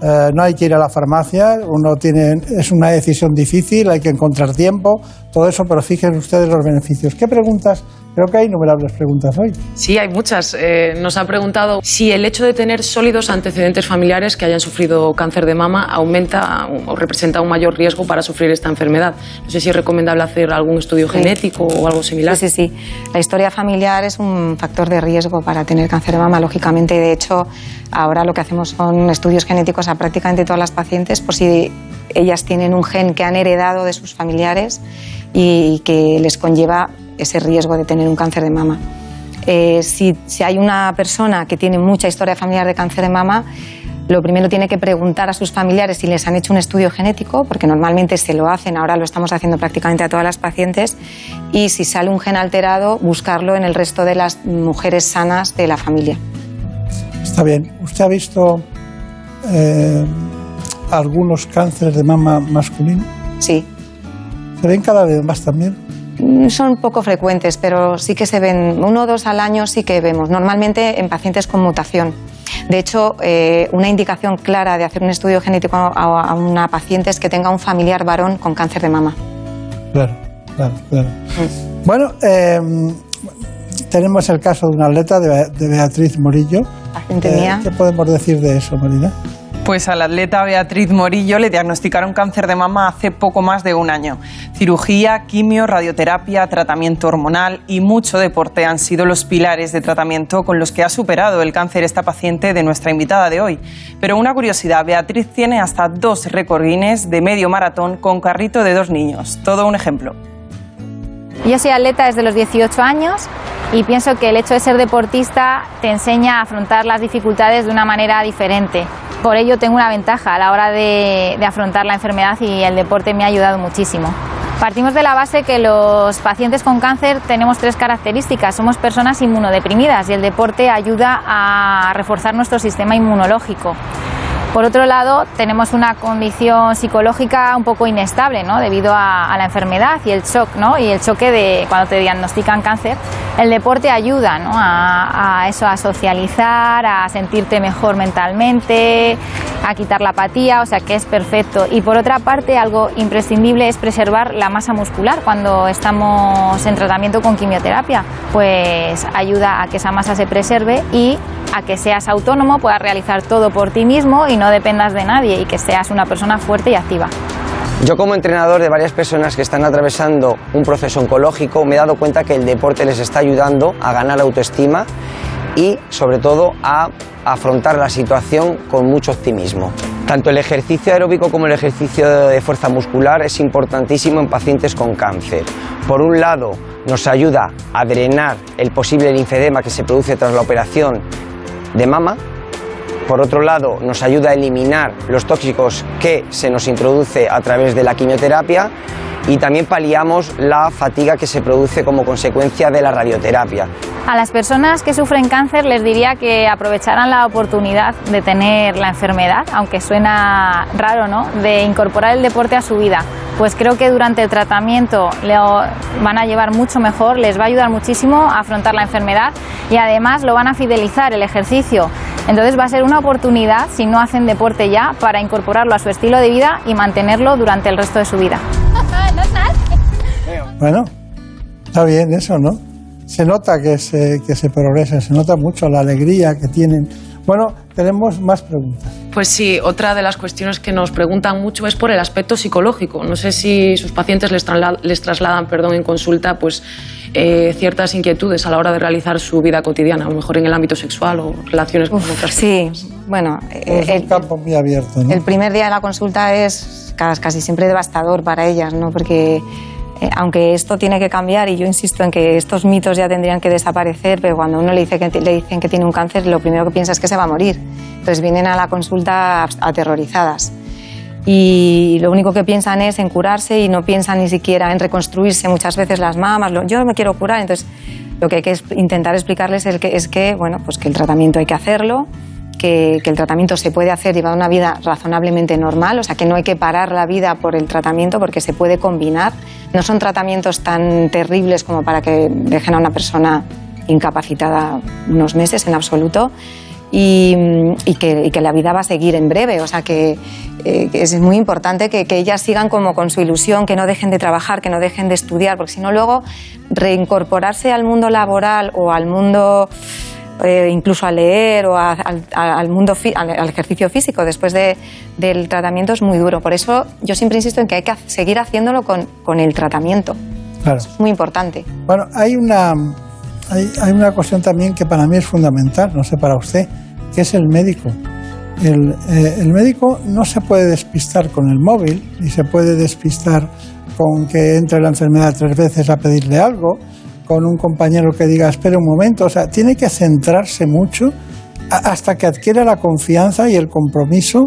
Eh, no hay que ir a la farmacia, uno tiene, es una decisión difícil, hay que encontrar tiempo, todo eso, pero fíjense ustedes los beneficios. ¿Qué preguntas Creo que hay innumerables preguntas hoy. Sí, hay muchas. Eh, nos ha preguntado si el hecho de tener sólidos antecedentes familiares que hayan sufrido cáncer de mama aumenta o representa un mayor riesgo para sufrir esta enfermedad. No sé si es recomendable hacer algún estudio genético o algo similar. Sí, sí, sí. La historia familiar es un factor de riesgo para tener cáncer de mama, lógicamente. De hecho, ahora lo que hacemos son estudios genéticos a prácticamente todas las pacientes por si ellas tienen un gen que han heredado de sus familiares y que les conlleva ese riesgo de tener un cáncer de mama. Eh, si, hay una persona que tiene mucha historia familiar de cáncer de mama, lo primero tiene que preguntar a sus familiares si les han hecho un estudio genético, porque normalmente se lo hacen, ahora lo estamos haciendo prácticamente a todas las pacientes, y si sale un gen alterado, buscarlo en el resto de las mujeres sanas de la familia. Está bien. ¿Usted ha visto eh, algunos cánceres de mama masculino? Sí. ¿Se ven cada vez más también? Mm, son poco frecuentes, pero sí que se ven, uno o dos al año sí que vemos, normalmente en pacientes con mutación. De hecho, eh, una indicación clara de hacer un estudio genético a, una paciente es que tenga un familiar varón con cáncer de mama. Claro, claro, claro. Mm. Bueno, em, tenemos el caso de una atleta, de, Beatriz Morillo. Eh, ¿Qué podemos decir de eso, Marina? Pues a la atleta Beatriz Morillo le diagnosticaron cáncer de mama hace poco más de un año. Cirugía, quimio, radioterapia, tratamiento hormonal y mucho deporte han sido los pilares de tratamiento con los que ha superado el cáncer esta paciente de nuestra invitada de hoy. Pero una curiosidad, Beatriz tiene hasta dos recordines de medio maratón con carrito de dos niños. Todo un ejemplo. Yo soy atleta desde los 18 años y pienso que el hecho de ser deportista te enseña a afrontar las dificultades de una manera diferente. Por ello tengo una ventaja a la hora de, afrontar la enfermedad y el deporte me ha ayudado muchísimo. Partimos de la base que los pacientes con cáncer tenemos tres características. Somos personas inmunodeprimidas y el deporte ayuda a reforzar nuestro sistema inmunológico. Por otro lado, tenemos una condición psicológica un poco inestable, ¿no? Debido a, la enfermedad y el shock, ¿no? Y el choque de cuando te diagnostican cáncer. El deporte ayuda, ¿no? A, eso, a socializar, a sentirte mejor mentalmente, a quitar la apatía, o sea que es perfecto. Y por otra parte, algo imprescindible es preservar la masa muscular cuando estamos en tratamiento con quimioterapia, pues ayuda a que esa masa se preserve y a que seas autónomo, puedas realizar todo por ti mismo y no dependas de nadie y que seas una persona fuerte y activa. Yo como entrenador de varias personas que están atravesando un proceso oncológico me he dado cuenta que el deporte les está ayudando a ganar autoestima y sobre todo a afrontar la situación con mucho optimismo. Tanto el ejercicio aeróbico como el ejercicio de fuerza muscular es importantísimo en pacientes con cáncer. Por un lado, nos ayuda a drenar el posible linfedema que se produce tras la operación de mama. Por otro lado, nos ayuda a eliminar los tóxicos que se nos introduce a través de la quimioterapia y también paliamos la fatiga que se produce como consecuencia de la radioterapia. A las personas que sufren cáncer les diría que aprovecharan la oportunidad de tener la enfermedad, aunque suena raro, ¿no? De incorporar el deporte a su vida. Pues creo que durante el tratamiento lo van a llevar mucho mejor, les va a ayudar muchísimo a afrontar la enfermedad y además lo van a fidelizar el ejercicio. Entonces va a ser una oportunidad, si no hacen deporte ya, para incorporarlo a su estilo de vida y mantenerlo durante el resto de su vida. Bueno, está bien eso, ¿no? se nota que se, que se progresa, se nota mucho la alegría que tienen. Bueno, tenemos más preguntas. Pues sí, otra de las cuestiones que nos preguntan mucho es por el aspecto psicológico. No sé si sus pacientes les, trasla- les trasladan perdón, en consulta pues, eh, ciertas inquietudes a la hora de realizar su vida cotidiana, a lo mejor en el ámbito sexual o relaciones con otras Sí, bueno, Es eh, un campo muy abierto, ¿no? el primer día de la consulta es ca- casi siempre devastador para ellas, ¿no? Porque eh, aunque esto tiene que cambiar y yo insisto en que estos mitos ya tendrían que desaparecer, pero cuando uno le, dice que, le dicen que tiene un cáncer, lo primero que piensa es que se va a morir. Entonces vienen a la consulta aterrorizadas. Y lo único que piensan es en curarse y no piensan ni siquiera en reconstruirse muchas veces las mamas. yo me quiero curar, entonces lo que hay que intentar explicarles es que, bueno, pues que el tratamiento hay que hacerlo, que, que el tratamiento se puede hacer llevar una vida razonablemente normal, o sea que no hay que parar la vida por el tratamiento porque se puede combinar. No son tratamientos tan terribles como para que dejen a una persona incapacitada unos meses en absoluto y, y que, y que la vida va a seguir en breve. O sea que, eh, que es muy importante que, que ellas sigan como con su ilusión, que no dejen de trabajar, que no dejen de estudiar, porque si no luego reincorporarse al mundo laboral o al mundo eh, incluso a leer o a- al, al mundo al, al ejercicio físico después de- del tratamiento es muy duro. Por eso yo siempre insisto en que hay que seguir haciéndolo con, con el tratamiento. Claro. Es muy importante. Bueno, hay una, hay, hay una cuestión también que para mí es fundamental, no sé para usted, que es el médico. El, eh, el médico no se puede despistar con el móvil, ni se puede despistar con que entre la enfermedad tres veces a pedirle algo, con un compañero que diga, espere un momento, o sea, tiene que centrarse mucho hasta que adquiera la confianza y el compromiso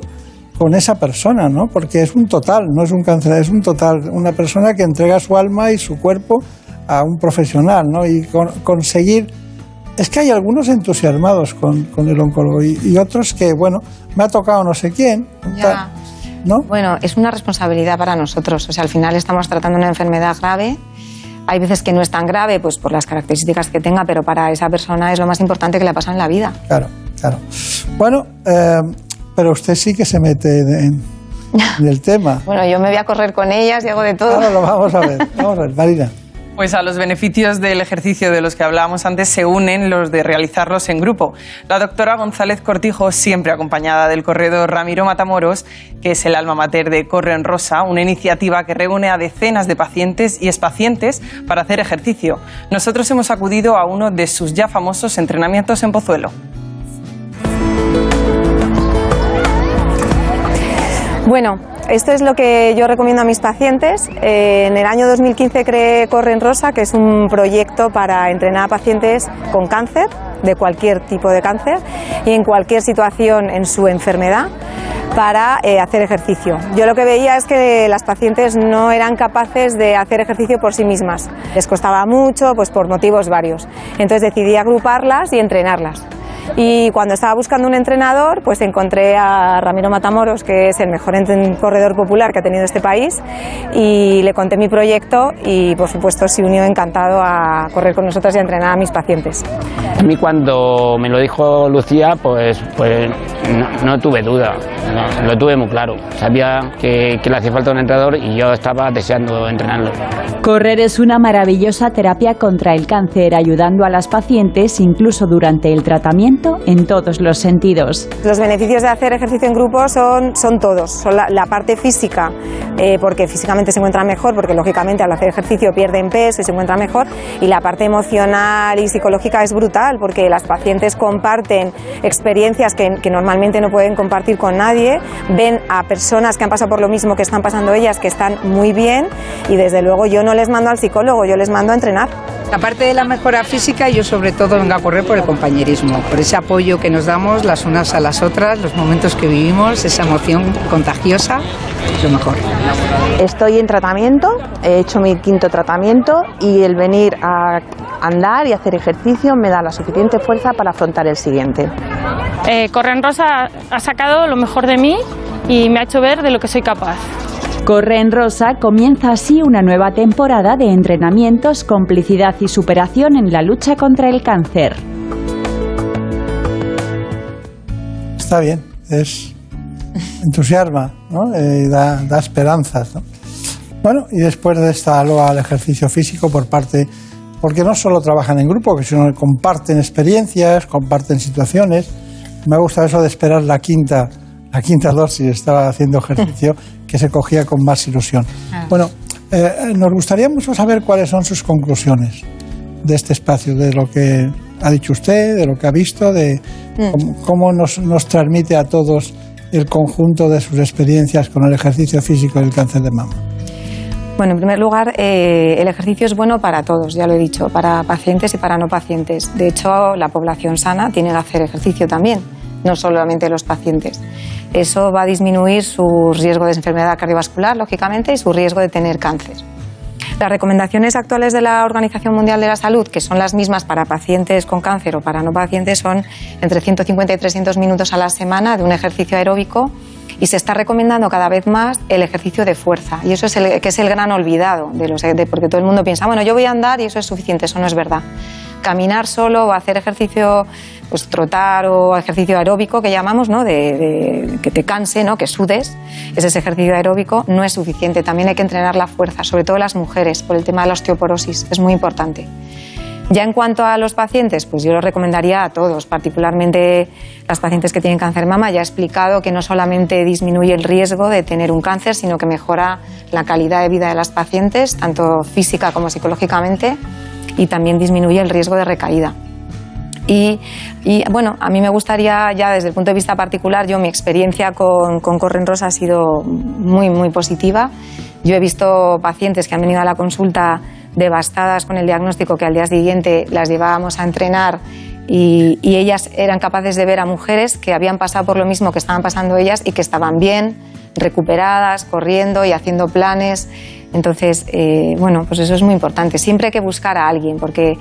con esa persona, ¿no? Porque es un total, no es un cáncer, es un total, una persona que entrega su alma y su cuerpo a un profesional, ¿no? Y con- conseguir... Es que hay algunos entusiasmados con, con el oncólogo y, y otros que, bueno, me ha tocado no sé quién, Ya. ¿no? Bueno, es una responsabilidad para nosotros. O sea, al final estamos tratando una enfermedad grave. Hay veces que no es tan grave, pues por las características que tenga, pero para esa persona es lo más importante que le pasa en la vida. Claro, claro. Bueno, eh, pero usted sí que se mete en, en el tema. Bueno, yo me voy a correr con ellas y hago de todo. Lo vamos a ver, vamos a ver, Marina. Pues a los beneficios del ejercicio de los que hablábamos antes se unen los de realizarlos en grupo. La doctora González Cortijo, siempre acompañada del corredor Ramiro Matamoros, que es el alma mater de Corre en Rosa, una iniciativa que reúne a decenas de pacientes y expacientes para hacer ejercicio. Nosotros hemos acudido a uno de sus ya famosos entrenamientos en Pozuelo. Bueno, esto es lo que yo recomiendo a mis pacientes. Eh, en el año 2015 creé Corre en Rosa, que es un proyecto para entrenar a pacientes con cáncer, de cualquier tipo de cáncer, y en cualquier situación en su enfermedad para eh, hacer ejercicio. Yo lo que veía es que las pacientes no eran capaces de hacer ejercicio por sí mismas. Les costaba mucho, pues por motivos varios. Entonces decidí agruparlas y entrenarlas. Y cuando estaba buscando un entrenador, pues encontré a Ramiro Matamoros, que es el mejor corredor popular que ha tenido este país, y le conté mi proyecto y, por supuesto, se unió encantado a correr con nosotros y a entrenar a mis pacientes. A mí cuando me lo dijo Lucía, pues, pues no, no tuve duda, no, lo tuve muy claro. Sabía que, que le hacía falta un entrenador y yo estaba deseando entrenarlo. Correr es una maravillosa terapia contra el cáncer, ayudando a las pacientes incluso durante el tratamiento en todos los sentidos. Los beneficios de hacer ejercicio en grupo son, son todos. Son la, la parte física, eh, porque físicamente se encuentran mejor, porque lógicamente al hacer ejercicio pierden peso y se encuentran mejor. Y la parte emocional y psicológica es brutal, porque las pacientes comparten experiencias que, que normalmente no pueden compartir con nadie, ven a personas que han pasado por lo mismo que están pasando ellas, que están muy bien, y desde luego yo no les mando al psicólogo, yo les mando a entrenar. Aparte de la mejora física, yo sobre todo vengo a correr por el compañerismo, por ese apoyo que nos damos las unas a las otras, los momentos que vivimos, esa emoción contagiosa, es lo mejor. Estoy en tratamiento, he hecho mi quinto tratamiento y el venir a andar y hacer ejercicio me da la suficiente fuerza para afrontar el siguiente. Eh, Corren Rosa ha sacado lo mejor de mí y me ha hecho ver de lo que soy capaz. Corre en Rosa comienza así una nueva temporada de entrenamientos, complicidad y superación en la lucha contra el cáncer. Está bien, es entusiasma, ¿no? Eh, da, da esperanzas, ¿no? Bueno, y después de esta loa al ejercicio físico por parte, porque no solo trabajan en grupo, sino que comparten experiencias, comparten situaciones. Me ha gustado eso de esperar la quinta, la quinta dosis, estaba haciendo ejercicio, que se cogía con más ilusión. Ah. Bueno, eh, nos gustaría mucho saber cuáles son sus conclusiones de este espacio, de lo que ha dicho usted, de lo que ha visto, de cómo, cómo nos, nos transmite a todos el conjunto de sus experiencias con el ejercicio físico y el cáncer de mama. Bueno, en primer lugar, eh, el ejercicio es bueno para todos, ya lo he dicho, para pacientes y para no pacientes. De hecho, la población sana tiene que hacer ejercicio también, no solamente los pacientes. Eso va a disminuir su riesgo de enfermedad cardiovascular, lógicamente, y su riesgo de tener cáncer. Las recomendaciones actuales de la Organización Mundial de la Salud, que son las mismas para pacientes con cáncer o para no pacientes, son entre 150 y 300 minutos a la semana de un ejercicio aeróbico y se está recomendando cada vez más el ejercicio de fuerza. Y eso es el, que es el gran olvidado, de los, porque todo el mundo piensa, bueno, yo voy a andar y eso es suficiente, eso no es verdad. Caminar solo o hacer ejercicio, pues trotar o ejercicio aeróbico que llamamos, ¿no? de, que te canse, ¿no? que sudes, ese es ejercicio aeróbico, no es suficiente. También hay que entrenar la fuerza, sobre todo las mujeres, por el tema de la osteoporosis, es muy importante. Ya en cuanto a los pacientes, pues yo lo recomendaría a todos, particularmente las pacientes que tienen cáncer mama. Ya he explicado que no solamente disminuye el riesgo de tener un cáncer, sino que mejora la calidad de vida de las pacientes, tanto física como psicológicamente, y también disminuye el riesgo de recaída. Y, y, bueno, a mí me gustaría ya desde el punto de vista particular, yo mi experiencia con, con Corren Rosa ha sido muy, muy positiva. Yo he visto pacientes que han venido a la consulta devastadas con el diagnóstico que al día siguiente las llevábamos a entrenar y, ellas eran capaces de ver a mujeres que habían pasado por lo mismo que estaban pasando ellas y que estaban bien, recuperadas, corriendo y haciendo planes. Entonces, eh, bueno, pues eso es muy importante. Siempre hay que buscar a alguien porque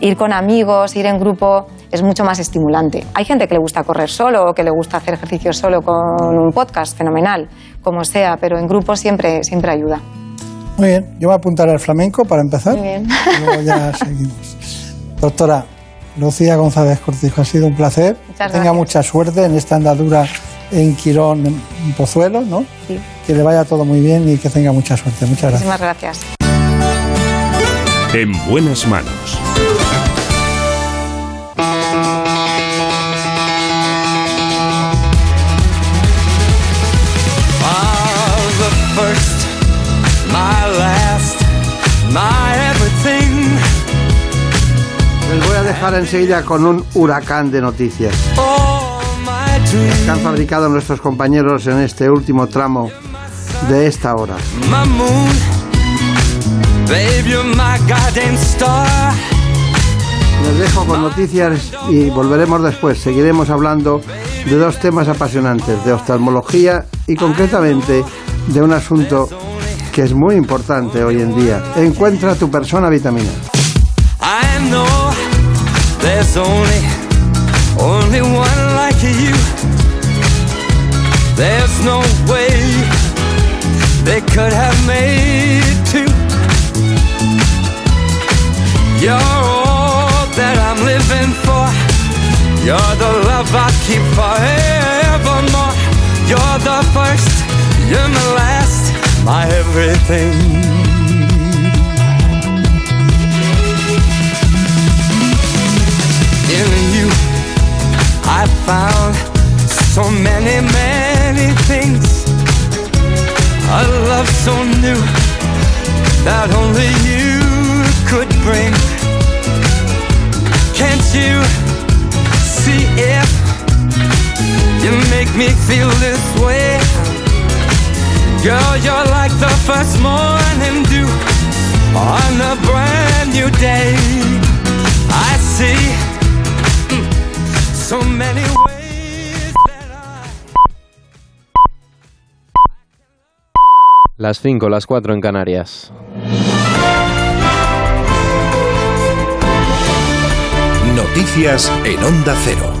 ir con amigos, ir en grupo es mucho más estimulante. Hay gente que le gusta correr solo o que le gusta hacer ejercicio solo con un podcast, fenomenal, como sea, pero en grupo siempre, siempre ayuda. Muy bien, yo me apuntaré al flamenco para empezar. Muy bien. y Luego ya seguimos. Doctora Lucía González Cortijo, ha sido un placer. Muchas que tenga gracias. mucha suerte en esta andadura en Quirón, en Pozuelo, ¿no? Sí. Que le vaya todo muy bien y que tenga mucha suerte. Muchas gracias. Muchísimas gracias. En buenas manos. Dejar enseguida con un huracán de noticias que han fabricado nuestros compañeros en este último tramo de esta hora. Les dejo con noticias y volveremos después. Seguiremos hablando de dos temas apasionantes, de oftalmología y concretamente de un asunto que es muy importante hoy en día. Encuentra tu persona vitamina. There's only, only one like you. There's no way they could have made two. You're all that I'm living for. You're the love I keep forevermore. You're the first, you're my last, my everything. In you. I found so many, many things. A love so new that only you could bring. Can't you see if you make me feel this way? Girl, you're like the first morning dew on a brand new day. I see so many ways. Las 5, las 4 en Canarias. Noticias en Onda Cero.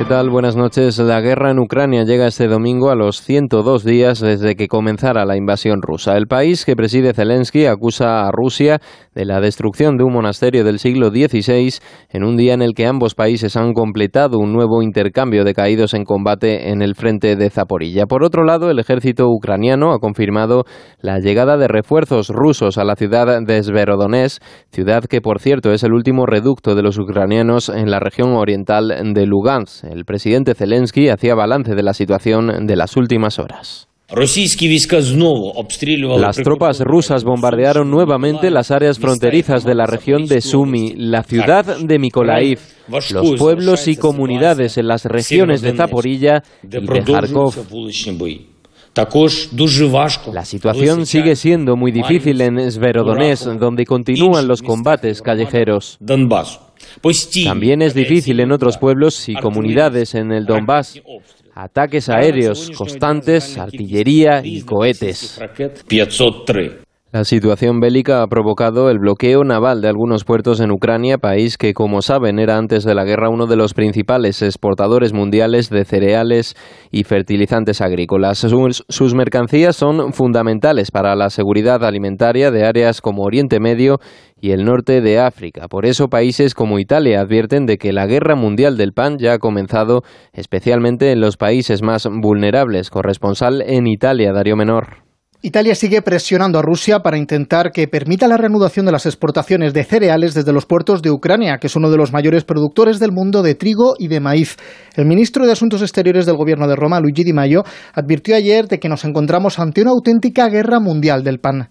¿Qué tal? Buenas noches. La guerra en Ucrania llega este domingo a los 102 días desde que comenzara la invasión rusa. El país que preside Zelensky acusa a Rusia de la destrucción de un monasterio del siglo XVI en un día en el que ambos países han completado un nuevo intercambio de caídos en combate en el frente de Zaporilla. Por otro lado, el ejército ucraniano ha confirmado la llegada de refuerzos rusos a la ciudad de Sverodonetsk, ciudad que por cierto es el último reducto de los ucranianos en la región oriental de Lugansk El presidente Zelensky hacía balance de la situación de las últimas horas. Las tropas rusas bombardearon nuevamente las áreas fronterizas de la región de Sumy, la ciudad de Mykolaiv, los pueblos y comunidades en las regiones de Zaporilla y de Kharkov. La situación sigue siendo muy difícil en Sverodonetsk, donde continúan los combates callejeros. También es difícil en otros pueblos y comunidades en el Donbass. Ataques aéreos constantes, artillería y cohetes. La situación bélica ha provocado el bloqueo naval de algunos puertos en Ucrania, país que, como saben, era antes de la guerra uno de los principales exportadores mundiales de cereales y fertilizantes agrícolas. Sus, mercancías son fundamentales para la seguridad alimentaria de áreas como Oriente Medio y el norte de África. Por eso, países como Italia advierten de que la guerra mundial del pan ya ha comenzado, especialmente en los países más vulnerables. Corresponsal en Italia, Darío Menor. Italia sigue presionando a Rusia para intentar que permita la reanudación de las exportaciones de cereales desde los puertos de Ucrania, que es uno de los mayores productores del mundo de trigo y de maíz. El ministro de Asuntos Exteriores del Gobierno de Roma, Luigi Di Maio, advirtió ayer de que nos encontramos ante una auténtica guerra mundial del pan.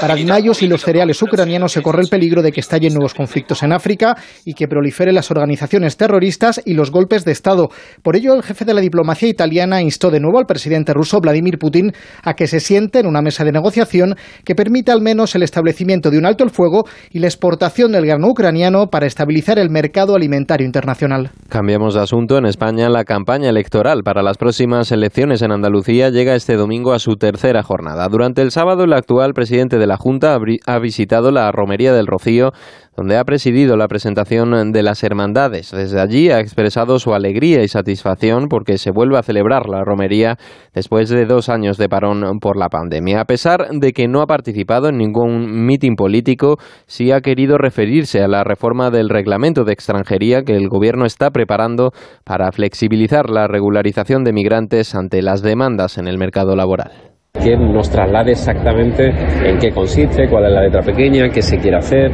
Para Di Maio, si los cereales ucranianos se corre el peligro de que estallen nuevos conflictos en África y que proliferen las organizaciones terroristas y los golpes de Estado. Por ello, el jefe de la diplomacia diplomacia italiana instó de nuevo al presidente ruso Vladimir Putin a que se siente en una mesa de negociación que permita al menos el establecimiento de un alto el fuego y la exportación del grano ucraniano para estabilizar el mercado alimentario internacional. Cambiamos de asunto. En España, la campaña electoral para las próximas elecciones en Andalucía llega este domingo a su tercera jornada. Durante el sábado, el actual presidente de la Junta ha visitado la Romería del Rocío, donde ha presidido la presentación de las hermandades. Desde allí ha expresado su alegría y satisfacción porque se vuelve a celebrar la romería después de dos años de parón por la pandemia. A pesar de que no ha participado en ningún mitin político, sí ha querido referirse a la reforma del reglamento de extranjería que el Gobierno está preparando para flexibilizar la regularización de migrantes ante las demandas en el mercado laboral que nos traslade exactamente en qué consiste, cuál es la letra pequeña, qué se quiere hacer,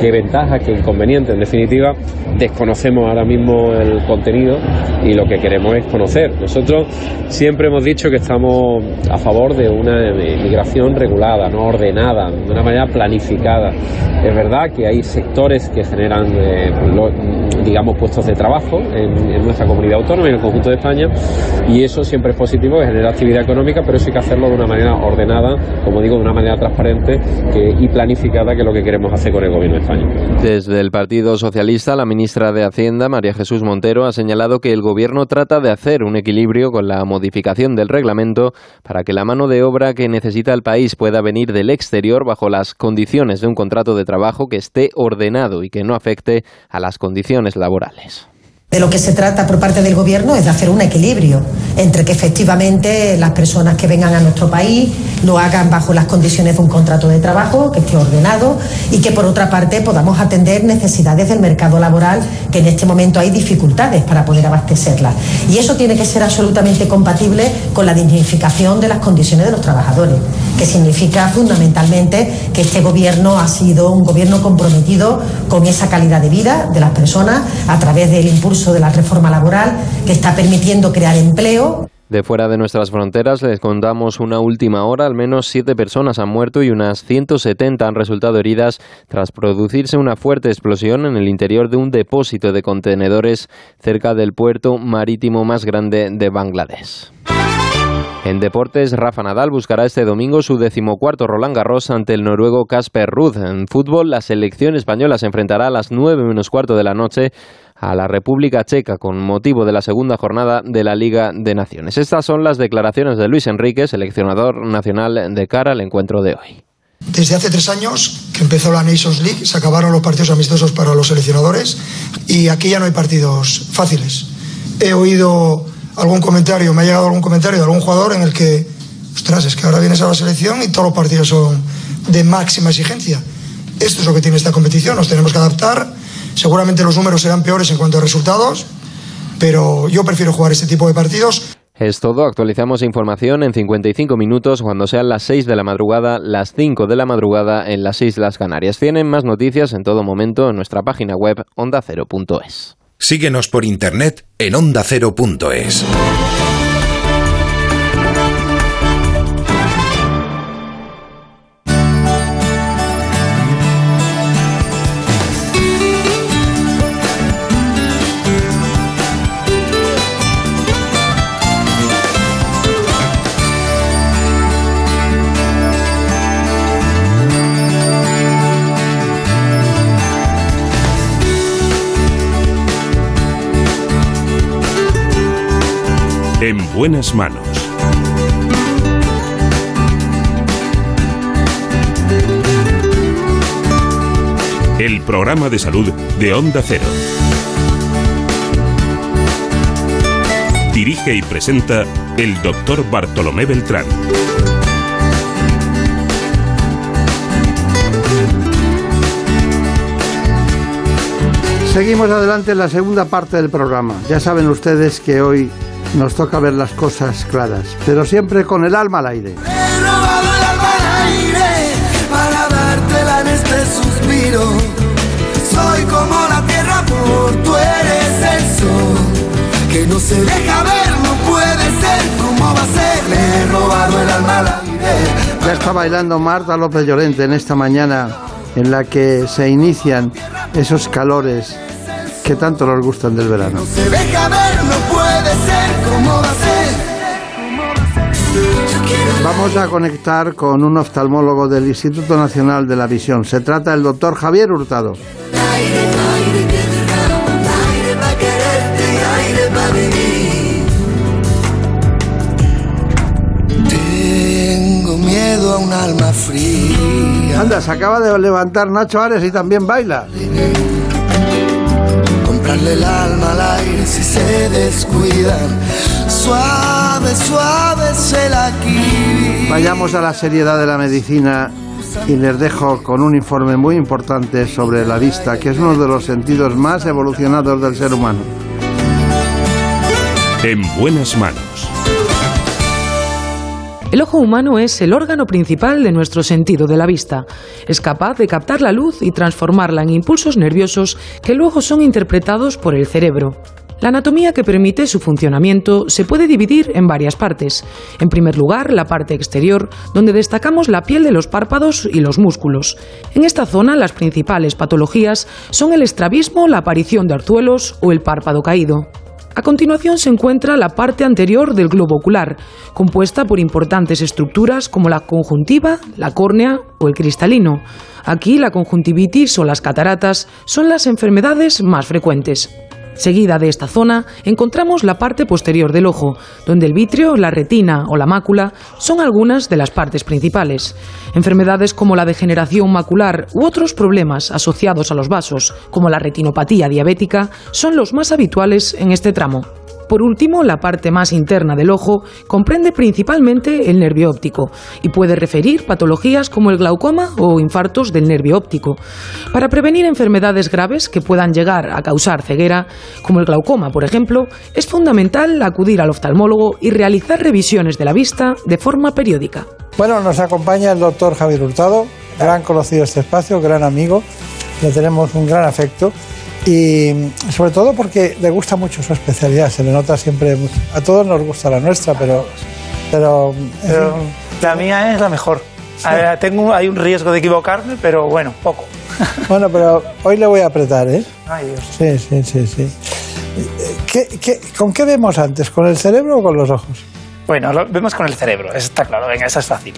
qué ventajas, qué inconvenientes. En definitiva, desconocemos ahora mismo el contenido y lo que queremos es conocer. Nosotros siempre hemos dicho que estamos a favor de una migración regulada, no ordenada, de una manera planificada. Es verdad que hay sectores que generan, eh, digamos, puestos de trabajo en, en, nuestra comunidad autónoma y en el conjunto de España y eso siempre es positivo, que genera actividad económica, pero eso hay que hacerlo una manera ordenada, como digo, de una manera transparente y planificada, que es lo que queremos hacer con el Gobierno de España. Desde el Partido Socialista, la ministra de Hacienda, María Jesús Montero, ha señalado que el Gobierno trata de hacer un equilibrio con la modificación del reglamento para que la mano de obra que necesita el país pueda venir del exterior bajo las condiciones de un contrato de trabajo que esté ordenado y que no afecte a las condiciones laborales. De lo que se trata por parte del Gobierno es de hacer un equilibrio entre que efectivamente las personas que vengan a nuestro país lo hagan bajo las condiciones de un contrato de trabajo, que esté ordenado y que por otra parte podamos atender necesidades del mercado laboral, que en este momento hay dificultades para poder abastecerlas. Y eso tiene que ser absolutamente compatible con la dignificación de las condiciones de los trabajadores, que significa fundamentalmente que este Gobierno ha sido un Gobierno comprometido con esa calidad de vida de las personas a través del impulso de la reforma laboral que está permitiendo crear empleo. De fuera de nuestras fronteras les contamos una última hora, al menos siete personas han muerto y unas 170 han resultado heridas tras producirse una fuerte explosión en el interior de un depósito de contenedores cerca del puerto marítimo más grande de Bangladesh. En deportes, Rafa Nadal buscará este domingo su decimocuarto Roland Garros ante el noruego Casper Ruud. En fútbol, la selección española se enfrentará a las nueve menos cuarto de la noche a la República Checa con motivo de la segunda jornada de la Liga de Naciones. Estas son las declaraciones de Luis Enrique, seleccionador nacional de cara al encuentro de hoy. Desde hace tres años que empezó la Nations League, se acabaron los partidos amistosos para los seleccionadores y aquí ya no hay partidos fáciles. He oído algún comentario, me ha llegado algún comentario de algún jugador en el que, ostras, es que ahora vienes a la selección y todos los partidos son de máxima exigencia. Esto es lo que tiene esta competición, nos tenemos que adaptar. Seguramente los números serán peores en cuanto a resultados, pero yo prefiero jugar este tipo de partidos Es todo, actualizamos información en 55 minutos cuando sean las 6 de la madrugada, las 5 de la madrugada en las Islas Canarias. Tienen más noticias en todo momento en nuestra página web ondacero.es. Síguenos por internet en ondacero.es. buenas manos. El programa de salud de Onda Cero. Dirige y presenta el doctor Bartolomé Beltrán. Seguimos adelante en la segunda parte del programa. Ya saben ustedes que hoy nos toca ver las cosas claras, pero siempre con el alma al aire. He robado el alma al aire para dártela en este suspiro. Soy como la tierra, por tú eres el sol que no se deja ver, no puede ser como va a ser. Le he robado el alma al aire. Ya está bailando Marta López Llorente en esta mañana en la que se inician esos calores que tanto nos gustan del verano. Se deja ver, no puede ser como va a ser. Vamos a conectar con un oftalmólogo del Instituto Nacional de la Visión. Se trata del doctor Javier Hurtado. Tengo miedo a un alma fría. Anda, se acaba de levantar Nacho Ares y también baila. Comprarle el alma al aire si se descuidan. Suave, suave se la aquí. Vayamos a la seriedad de la medicina y les dejo con un informe muy importante sobre la vista, que es uno de los sentidos más evolucionados del ser humano. En buenas manos. El ojo humano es el órgano principal de nuestro sentido de la vista. Es capaz de captar la luz y transformarla en impulsos nerviosos que luego son interpretados por el cerebro. La anatomía que permite su funcionamiento se puede dividir en varias partes. En primer lugar, la parte exterior, donde destacamos la piel de los párpados y los músculos. En esta zona, las principales patologías son el estrabismo, la aparición de orzuelos o el párpado caído. A continuación se encuentra la parte anterior del globo ocular, compuesta por importantes estructuras como la conjuntiva, la córnea o el cristalino. Aquí la conjuntivitis o las cataratas son las enfermedades más frecuentes. Seguida de esta zona encontramos la parte posterior del ojo, donde el vitrio, la retina o la mácula son algunas de las partes principales. Enfermedades como la degeneración macular u otros problemas asociados a los vasos, como la retinopatía diabética, son los más habituales en este tramo. Por último, la parte más interna del ojo comprende principalmente el nervio óptico y puede referir patologías como el glaucoma o infartos del nervio óptico. Para prevenir enfermedades graves que puedan llegar a causar ceguera, como el glaucoma, por ejemplo, es fundamental acudir al oftalmólogo y realizar revisiones de la vista de forma periódica. Bueno, nos acompaña el doctor Javier Hurtado, gran conocido este espacio, gran amigo, le tenemos un gran afecto y sobre todo porque le gusta mucho su especialidad, se le nota siempre, mucho. a todos nos gusta la nuestra, pero... Pero, la mía es la mejor. Ver, tengo, hay un riesgo de equivocarme, pero bueno, poco. Bueno, pero hoy le voy a apretar, ¿eh? Ay, Dios. Sí, sí, sí, sí. ¿Qué, qué, con qué vemos antes? ¿Con el cerebro o con los ojos? Bueno, lo vemos con el cerebro, eso está claro, venga, esa es fácil.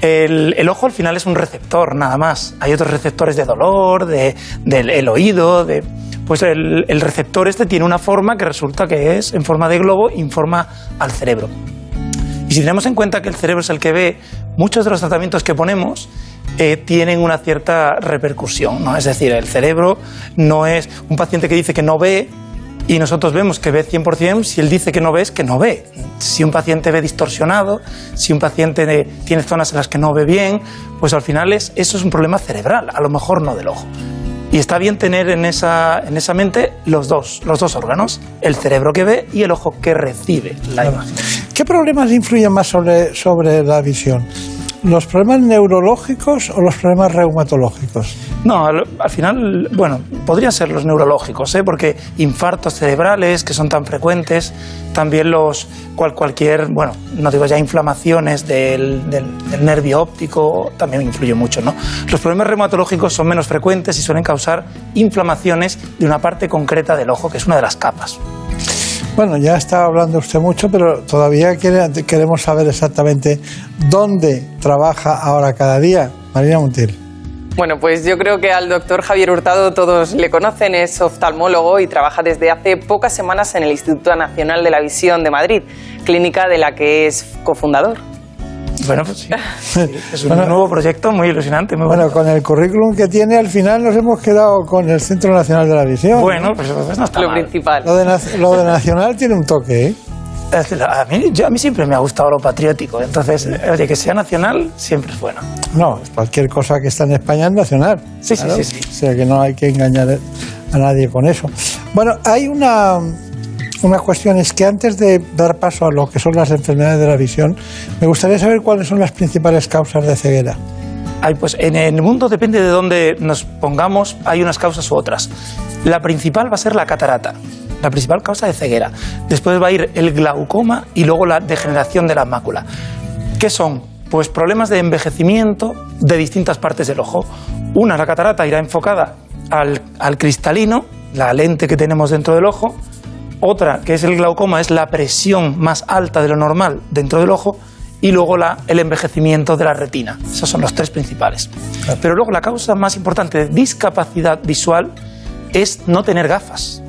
El, ojo al final es un receptor, nada más. Hay otros receptores de dolor, de, del el oído, de... Pues el, el receptor este tiene una forma que resulta que es en forma de globo, informa al cerebro. Y si tenemos en cuenta que el cerebro es el que ve, muchos de los tratamientos que ponemos eh, tienen una cierta repercusión. ¿no? Es decir, el cerebro no es un paciente que dice que no ve y nosotros vemos que ve 100%, si él dice que no ve, es que no ve. Si un paciente ve distorsionado, si un paciente de- tiene zonas en las que no ve bien, pues al final es, eso es un problema cerebral, a lo mejor no del ojo. Y está bien tener en esa, en esa mente los dos, los dos órganos, el cerebro que ve y el ojo que recibe la imagen. ¿Qué problemas influyen más sobre, sobre la visión? ¿Los problemas neurológicos o los problemas reumatológicos? No, al, al final, bueno, podrían ser los neurológicos, ¿eh? porque infartos cerebrales que son tan frecuentes, también los cual, cualquier, bueno, no digo ya inflamaciones del, del- del nervio óptico, también influye mucho, ¿no? Los problemas reumatológicos son menos frecuentes y suelen causar inflamaciones de una parte concreta del ojo, que es una de las capas. Bueno, ya está hablando usted mucho, pero todavía queremos saber exactamente dónde trabaja ahora cada día. Marina Montiel. Bueno, pues yo creo que al doctor Javier Hurtado todos le conocen, es oftalmólogo y trabaja desde hace pocas semanas en el Instituto Nacional de la Visión de Madrid, clínica de la que es cofundador. Bueno, pues sí. Es un nuevo proyecto muy ilusionante, muy Bueno, con el currículum que tiene, al final nos hemos quedado con el Centro Nacional de la Visión. Bueno, pues entonces no está Lo mal. principal. Lo de, lo de Nacional tiene un toque, ¿eh? Es que A mí, yo- a mí siempre me ha gustado lo patriótico, entonces, oye, que sea nacional siempre es bueno. No, cualquier cosa que está en España es nacional. Sí, sí, sí, sí. O sea que no hay que engañar a nadie con eso. Bueno, hay una, una cuestión, es que antes de dar paso a lo que son las enfermedades de la visión, me gustaría saber cuáles son las principales causas de ceguera. Ay, pues en el mundo depende de dónde nos pongamos, hay unas causas u otras. La principal va a ser la catarata, la principal causa de ceguera. Después va a ir el glaucoma y luego la degeneración de la mácula. ¿Qué son? Pues problemas de envejecimiento de distintas partes del ojo. Una, la catarata, irá enfocada al, al cristalino, la lente que tenemos dentro del ojo. Otra, que es el glaucoma, es la presión más alta de lo normal dentro del ojo. Y luego la, el envejecimiento de la retina. Esos son los tres principales. Pero luego la causa más importante de discapacidad visual es no tener gafas.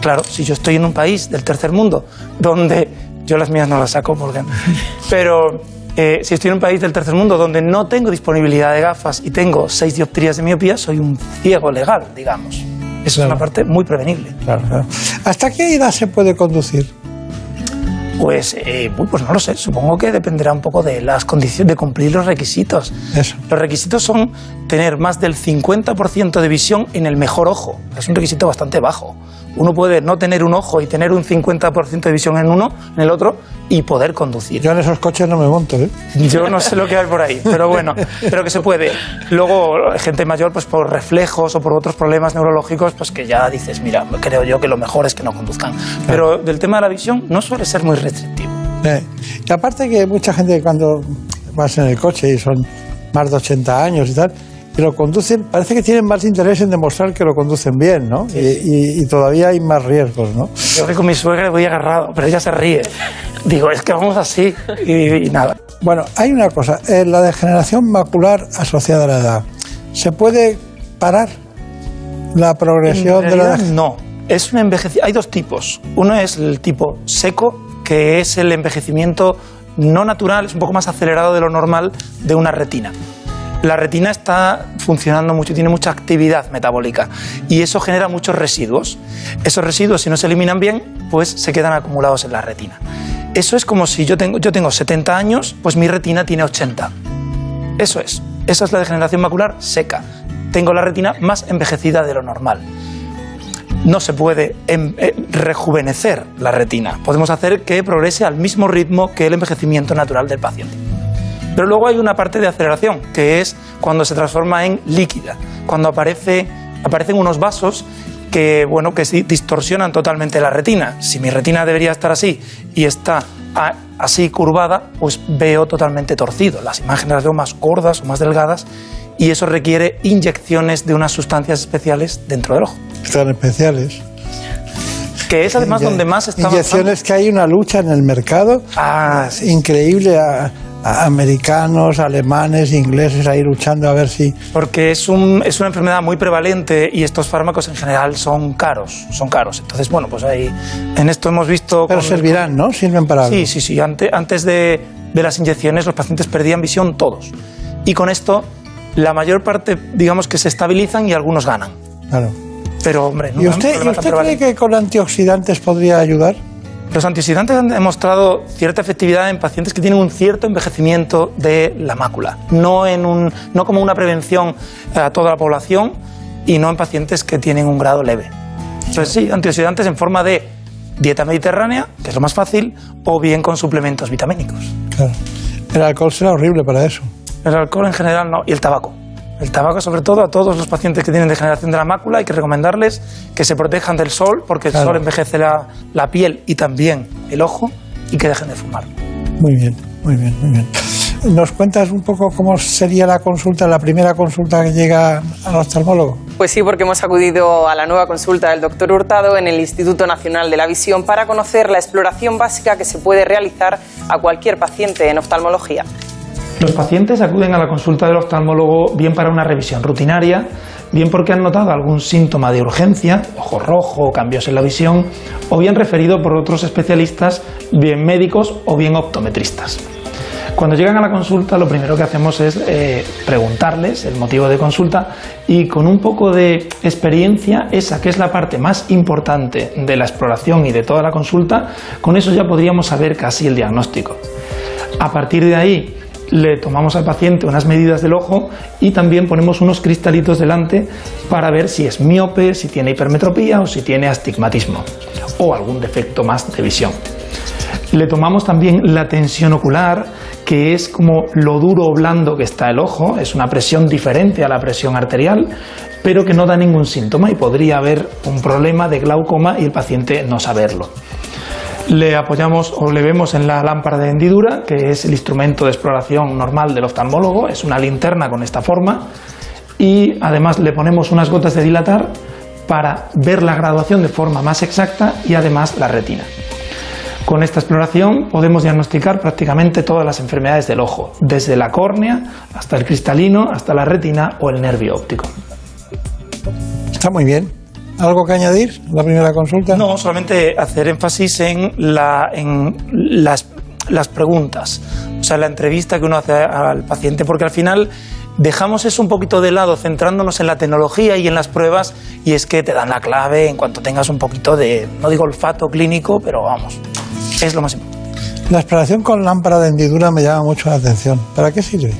Claro, si yo estoy en un país del tercer mundo donde yo las mías no las saco porque pero eh, si estoy en un país del tercer mundo donde no tengo disponibilidad de gafas y tengo seis dioptrías de miopía, soy un ciego legal, digamos. Eso es una parte muy prevenible. Claro, claro. ¿Hasta qué edad se puede conducir? Pues, eh, pues no lo sé, supongo que dependerá un poco de las condiciones, de cumplir los requisitos. Eso. Los requisitos son tener más del 50% de visión en el mejor ojo. Es un requisito bastante bajo. Uno puede no tener un ojo y tener un 50% de visión en uno, en el otro, y poder conducir. Yo en esos coches no me monto, ¿eh? Yo no sé lo que hay por ahí, pero bueno, pero que se puede. Luego, gente mayor, pues por reflejos o por otros problemas neurológicos, pues que ya dices, mira, creo yo que lo mejor es que no conduzcan. Pero del tema de la visión no suele ser muy restrictivo. Eh, Y aparte que mucha gente cuando vas en el coche y son más de 80 años y tal, y lo conducen, parece que tienen más interés en demostrar que lo conducen bien, ¿no? Y, y- y todavía hay más riesgos, ¿no? Yo que con mi suegra voy agarrado, pero ella se ríe. Digo, es que vamos así y, y nada. Bueno, hay una cosa, eh, la degeneración macular asociada a la edad. ¿Se puede parar la progresión de la realidad, no. Es un envejecimiento. Hay dos tipos. Uno es el tipo seco, que es el envejecimiento no natural, es un poco más acelerado de lo normal de una retina. La retina está funcionando mucho, tiene mucha actividad metabólica y eso genera muchos residuos. Esos residuos, si no se eliminan bien, pues se quedan acumulados en la retina. Eso es como si yo tengo, yo tengo 70 años, pues mi retina tiene 80. Eso es. Esa es la degeneración macular seca. Tengo la retina más envejecida de lo normal. No se puede em- eh, rejuvenecer la retina. Podemos hacer que progrese al mismo ritmo que el envejecimiento natural del paciente. Pero luego hay una parte de aceleración, que es cuando se transforma en líquida, cuando aparece, aparecen unos vasos que, bueno, que distorsionan totalmente la retina. Si mi retina debería estar así y está así curvada, pues veo totalmente torcido. Las imágenes las veo más gordas o más delgadas y eso requiere inyecciones de unas sustancias especiales dentro del ojo. Están especiales. Que es además donde más está Inyecciones que hay una lucha en el mercado Ah, increíble. A americanos, alemanes, ingleses ahí luchando a ver si... Porque es, un, es una enfermedad muy prevalente y estos fármacos en general son caros, son caros. Entonces, bueno, pues ahí en esto hemos visto... Pero servirán, ¿no? Sirven para algo. Sí, sí, sí. Ante- antes de, de las inyecciones los pacientes perdían visión todos. Y con esto la mayor parte, digamos que se estabilizan y algunos ganan. Claro. Pero, hombre, no ¿Y usted, ¿y usted cree que con antioxidantes podría ayudar? Los antioxidantes han demostrado cierta efectividad en pacientes que tienen un cierto envejecimiento de la mácula. No, en un, no como una prevención a toda la población, y no en pacientes que tienen un grado leve. Entonces sí, antioxidantes en forma de dieta mediterránea, que es lo más fácil, o bien con suplementos vitamínicos. Claro. El alcohol será horrible para eso. El alcohol en general no, y el tabaco. El tabaco, sobre todo, a todos los pacientes que tienen degeneración de la mácula, hay que recomendarles que se protejan del sol, porque el sol envejece la, la piel y también el ojo, y que dejen de fumar. Muy bien, muy bien, muy bien. ¿Nos cuentas un poco cómo sería la consulta, la primera consulta que llega al oftalmólogo? Pues sí, porque hemos acudido a la nueva consulta del doctor Hurtado en el Instituto Nacional de la Visión para conocer la exploración básica que se puede realizar a cualquier paciente en oftalmología. Los pacientes acuden a la consulta del oftalmólogo bien para una revisión rutinaria, bien porque han notado algún síntoma de urgencia, ojo rojo, cambios en la visión, o bien referido por otros especialistas, bien médicos o bien optometristas. Cuando llegan a la consulta, lo primero que hacemos es eh, preguntarles el motivo de consulta y con un poco de experiencia, esa que es la parte más importante de la exploración y de toda la consulta, con eso ya podríamos saber casi el diagnóstico. A partir de ahí, le tomamos al paciente unas medidas del ojo y también ponemos unos cristalitos delante para ver si es miope, si tiene hipermetropía o si tiene astigmatismo o algún defecto más de visión. Le tomamos también la tensión ocular, que es como lo duro o blando que está el ojo, es una presión diferente a la presión arterial, pero que no da ningún síntoma y podría haber un problema de glaucoma y el paciente no saberlo. Le apoyamos o le vemos en la lámpara de hendidura, que es el instrumento de exploración normal del oftalmólogo, es una linterna con esta forma, y además le ponemos unas gotas de dilatar para ver la graduación de forma más exacta y además la retina. Con esta exploración podemos diagnosticar prácticamente todas las enfermedades del ojo, desde la córnea hasta el cristalino, hasta la retina o el nervio óptico. Está muy bien. ¿Algo que añadir? La primera consulta. No, solamente hacer énfasis en, la, en las, las preguntas, o sea, la entrevista que uno hace al paciente, porque al final dejamos eso un poquito de lado, centrándonos en la tecnología y en las pruebas, y es que te dan la clave en cuanto tengas un poquito de, no digo olfato clínico, pero vamos, es lo más importante. La exploración con lámpara de hendidura me llama mucho la atención. ¿Para qué sirve?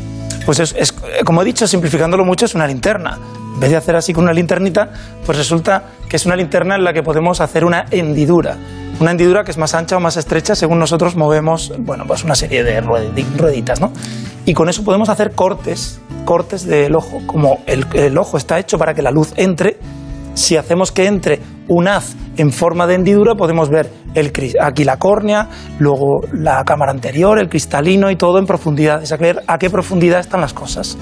Pues es, es- como he dicho, simplificándolo mucho, es una linterna. En vez de hacer así con una linternita, pues resulta que es una linterna en la que podemos hacer una hendidura. Una hendidura que es más ancha o más estrecha según nosotros movemos, bueno, pues una serie de ruedi- rueditas, ¿no? Y con eso podemos hacer cortes, cortes del ojo. Como el, ojo está hecho para que la luz entre, si hacemos que entre un haz en forma de hendidura, podemos ver el, aquí la córnea, luego la cámara anterior, el cristalino y todo en profundidad. Es a a qué profundidad están las cosas.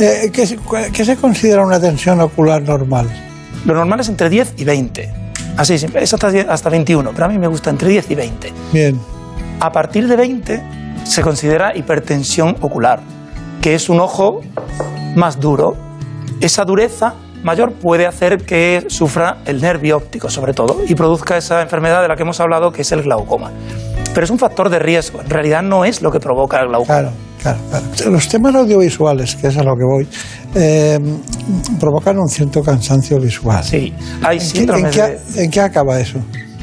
Eh, ¿qué, se- cua- qué se considera una tensión ocular normal? Lo normal es entre 10 y 20. Así, es hasta, 10 hasta 21, pero a mí me gusta entre 10 y 20. Bien. A partir de 20 se considera hipertensión ocular, que es un ojo más duro. Esa dureza mayor puede hacer que sufra el nervio óptico, sobre todo, y produzca esa enfermedad de la que hemos hablado, que es el glaucoma. Pero es un factor de riesgo, en realidad no es lo que provoca el glaucoma. Claro, claro, claro. Los temas audiovisuales, que es a lo que voy, eh, provocan un cierto cansancio visual. Sí, hay ¿En qué, en, síndromes qué, de- en qué acaba eso?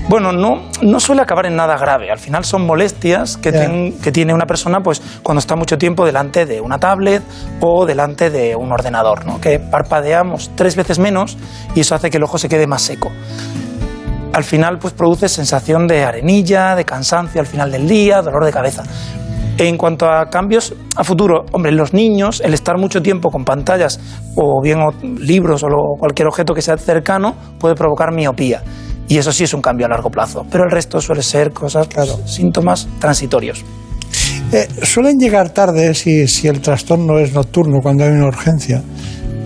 Bueno, no, no suele acabar en nada grave. Al final son molestias que, ten- que tiene una persona pues, cuando está mucho tiempo delante de una tablet o delante de un ordenador, ¿no? que parpadeamos tres veces menos y eso hace que el ojo se quede más seco. Al final pues, produce sensación de arenilla, de cansancio al final del día, dolor de cabeza. En cuanto a cambios a futuro, hombre, los niños, el estar mucho tiempo con pantallas o bien o- libros o lo- cualquier objeto que sea cercano puede provocar miopía. Y eso sí es un cambio a largo plazo. Pero el resto suele ser cosas, pues, síntomas transitorios. Eh, suelen llegar tarde si, si el trastorno es nocturno, cuando hay una urgencia,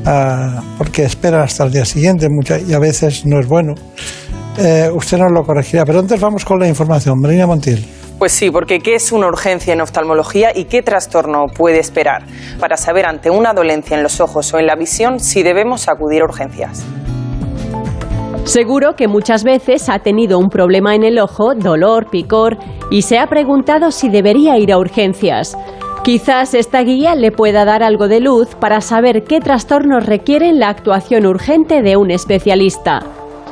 ah, porque esperan hasta el día siguiente mucha- y a veces no es bueno. Eh, usted nos lo corregirá, pero antes vamos con la información. Marina Montiel. Pues sí, porque ¿qué es una urgencia en oftalmología y qué trastorno puede esperar? Para saber ante una dolencia en los ojos o en la visión si debemos acudir a urgencias. Seguro que muchas veces ha tenido un problema en el ojo, dolor, picor, y se ha preguntado si debería ir a urgencias. Quizás esta guía le pueda dar algo de luz para saber qué trastornos requieren la actuación urgente de un especialista.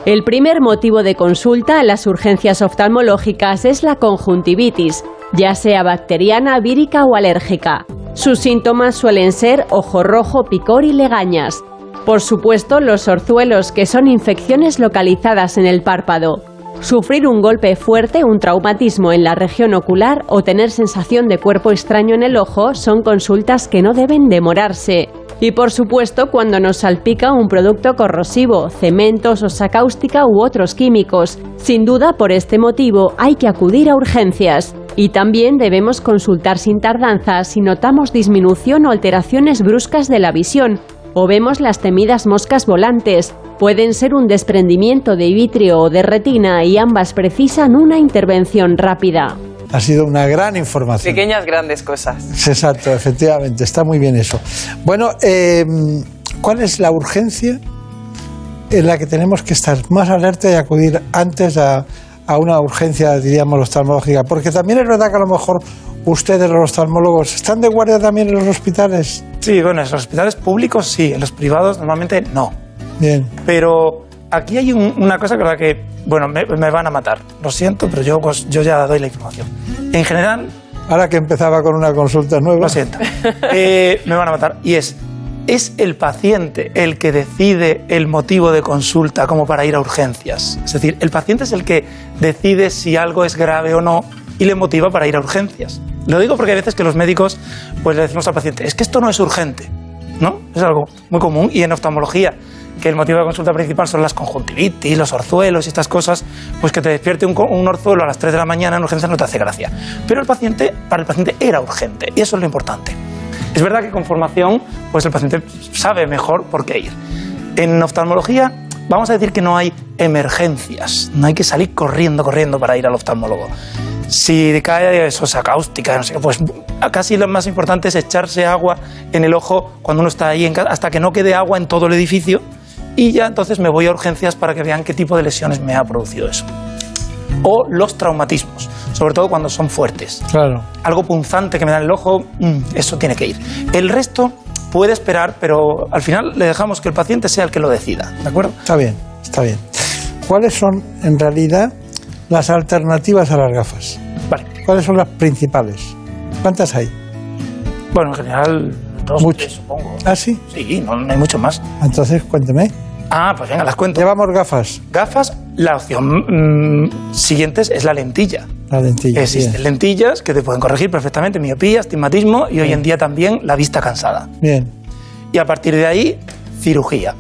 El primer motivo de consulta a las urgencias oftalmológicas es la conjuntivitis, ya sea bacteriana, vírica o alérgica. Sus síntomas suelen ser ojo rojo, picor y legañas. Por supuesto, los orzuelos, que son infecciones localizadas en el párpado. Sufrir un golpe fuerte, un traumatismo en la región ocular o tener sensación de cuerpo extraño en el ojo son consultas que no deben demorarse. Y por supuesto, cuando nos salpica un producto corrosivo, cemento, sosa cáustica u otros químicos. Sin duda, por este motivo, hay que acudir a urgencias. Y también debemos consultar sin tardanza si notamos disminución o alteraciones bruscas de la visión, o vemos las temidas moscas volantes. Pueden ser un desprendimiento de vitrio o de retina y ambas precisan una intervención rápida. Ha sido una gran información. Pequeñas grandes cosas. Exacto, efectivamente, está muy bien eso. Bueno, eh, ¿cuál es la urgencia en la que tenemos que estar más alerta y acudir antes a, a una urgencia, diríamos, oftalmológica? Porque también es verdad que a lo mejor ustedes, los oftalmólogos, ¿están de guardia también en los hospitales? Sí, bueno, en los hospitales públicos sí, en los privados normalmente no. Bien. Pero aquí hay un- una cosa que, la que bueno, me, me van a matar. Lo siento, pero yo, pues, yo ya doy la información. En general, Ahora que empezaba con una consulta nueva. Lo siento. Eh, me van a matar. Y es, es el paciente el que decide el motivo de consulta como para ir a urgencias. Es decir, el paciente es el que decide si algo es grave o no y le motiva para ir a urgencias. Lo digo porque hay veces que los médicos pues le decimos al paciente, es que esto no es urgente. ¿No? Es algo muy común. Y en oftalmología, que el motivo de consulta principal son las conjuntivitis, los orzuelos y estas cosas, pues que te despierte un, orzuelo a las 3 de la mañana en urgencias no te hace gracia. Pero el paciente, para el paciente era urgente y eso es lo importante. Es verdad que con formación, pues el paciente sabe mejor por qué ir. En oftalmología, vamos a decir que no hay emergencias, no hay que salir corriendo, corriendo para ir al oftalmólogo. Si cae sosa cáustica, no sé pues casi lo más importante es echarse agua en el ojo cuando uno está ahí, en ca- hasta que no quede agua en todo el edificio, y ya entonces me voy a urgencias para que vean qué tipo de lesiones me ha producido eso. O los traumatismos, sobre todo cuando son fuertes Claro. algo punzante que me da en el ojo, mm, eso tiene que ir. El resto puede esperar, pero al final le dejamos que el paciente sea el que lo decida, ¿de acuerdo? Está bien, está bien. ¿Cuáles son, en realidad, las alternativas a las gafas? Vale. ¿Cuáles son las principales? ¿Cuántas hay? Bueno, en general, dos, tres, supongo. ¿Ah, sí? Sí, no, no hay mucho más. Entonces, cuénteme. Ah, pues venga, las cuento. Llevamos gafas. Gafas, la opción mm, siguiente es la lentilla. La lentilla. Existen bien. lentillas que te pueden corregir perfectamente miopía, astigmatismo y hoy en día también la vista cansada. Bien. Y a partir de ahí, cirugía.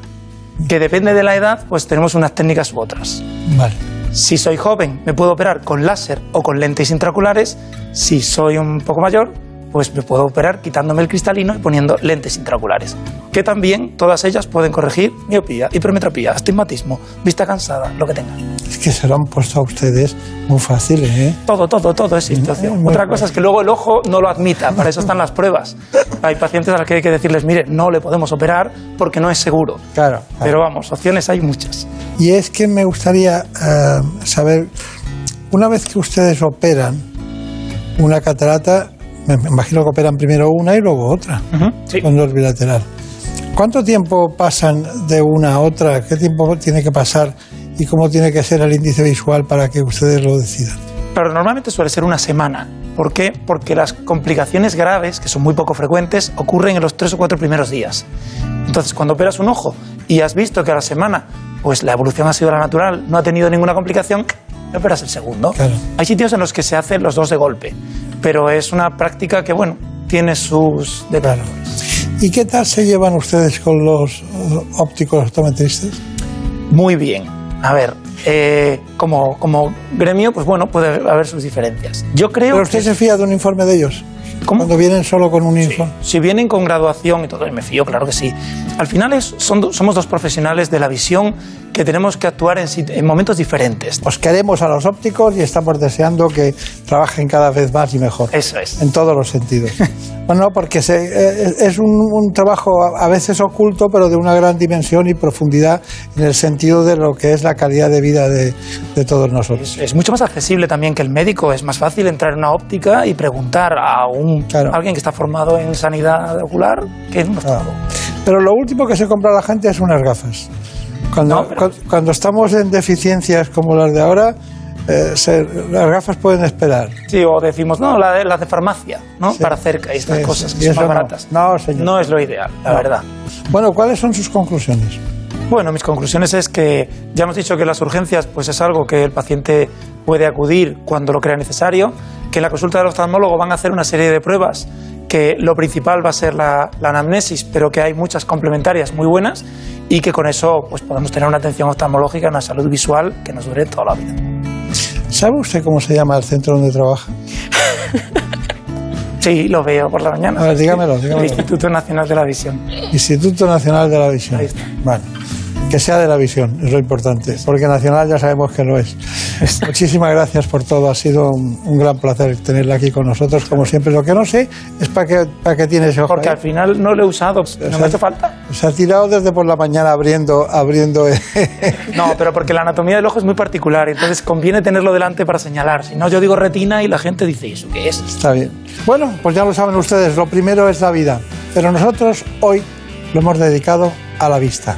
Que depende de la edad, pues tenemos unas técnicas u otras. Vale. Si soy joven, me puedo operar con láser o con lentes intraculares. Si soy un poco mayor, pues me puedo operar quitándome el cristalino y poniendo lentes intraculares. Que también todas ellas pueden corregir miopía, hipermetropía, astigmatismo, vista cansada, lo que tengan. Es que se lo han puesto a ustedes muy fáciles, ¿eh? Todo, todo, todo es situación. Otra cosa es que luego el ojo no lo admita, para eso están las pruebas. Hay pacientes a los que hay que decirles, mire, no le podemos operar porque no es seguro. Claro. Pero vamos, opciones hay muchas. Y es que me gustaría eh, saber, una vez que ustedes operan una catarata, me imagino que operan primero una y luego otra, con dos bilateral. ¿Cuánto tiempo pasan de una a otra? ¿Qué tiempo tiene que pasar? ¿Y cómo tiene que ser el índice visual para que ustedes lo decidan? Pero normalmente suele ser una semana. ¿Por qué? Porque las complicaciones graves, que son muy poco frecuentes, ocurren en los tres o cuatro primeros días. Entonces, cuando operas un ojo y has visto que a la semana pues la evolución ha sido la natural, no ha tenido ninguna complicación, operas el segundo. Hay sitios en los que se hacen los dos de golpe, pero es una práctica que, bueno, tiene sus detalles. ¿Y qué tal se llevan ustedes con los eh, ópticos optometristas? Muy bien. A ver, eh, como, como gremio, pues bueno, puede haber sus diferencias. Yo creo ¿Pero usted que- se fía de un informe de ellos? Cuando vienen solo con un informe. Si vienen con graduación y todo, y me fío, claro que sí. Al final es- son somos dos profesionales de la visión que tenemos que actuar en, en momentos diferentes. Os queremos a los ópticos y estamos deseando que trabajen cada vez más y mejor. Eso es. En todos los sentidos. bueno, porque se- eh, es un, un trabajo a veces oculto, pero de una gran dimensión y profundidad en el sentido de lo que es la calidad de vida de, de todos nosotros. Es mucho más accesible también que el médico. Es más fácil entrar en una óptica y preguntar a un, alguien que está formado en sanidad ocular que en un oftalmólogo. Pero lo último que se compra la gente es unas gafas. Cuando, cu- cuando estamos en deficiencias como las de ahora, eh, se- las gafas pueden esperar. Sí, o decimos, no, la de- las de farmacia, ¿no? Sí. Para cerca y estas Sí, cosas que son más no. baratas. No, señor. No es lo ideal, la No. verdad. Bueno, ¿cuáles son sus conclusiones? Bueno, mis conclusiones es que ya hemos dicho que las urgencias pues es algo que el paciente puede acudir cuando lo crea necesario, que en la consulta del oftalmólogo van a hacer una serie de pruebas, que lo principal va a ser la, la anamnesis, pero que hay muchas complementarias muy buenas y que con eso pues podemos tener una atención oftalmológica, una salud visual que nos dure toda la vida. ¿Sabe usted cómo se llama el centro donde trabaja? Sí, lo veo por la mañana. A ver, dígamelo, dígamelo. El Instituto Nacional de la Visión. Instituto Nacional de la Visión. Vale. Que sea de la visión, es lo importante, porque nacional ya sabemos que lo es. Muchísimas gracias por todo, ha sido un, un gran placer tenerla aquí con nosotros, como siempre. Lo que no sé es para qué, para qué tiene ese ojo. Porque ahí. al final no lo he usado, no me hace falta. Se ha tirado desde por la mañana abriendo, abriendo. No, pero porque la anatomía del ojo es muy particular, entonces conviene tenerlo delante para señalar. Si no, yo digo retina y la gente dice, ¿y eso qué es? Está bien. Bueno, pues ya lo saben ustedes, lo primero es la vida, pero nosotros hoy lo hemos dedicado a la vista.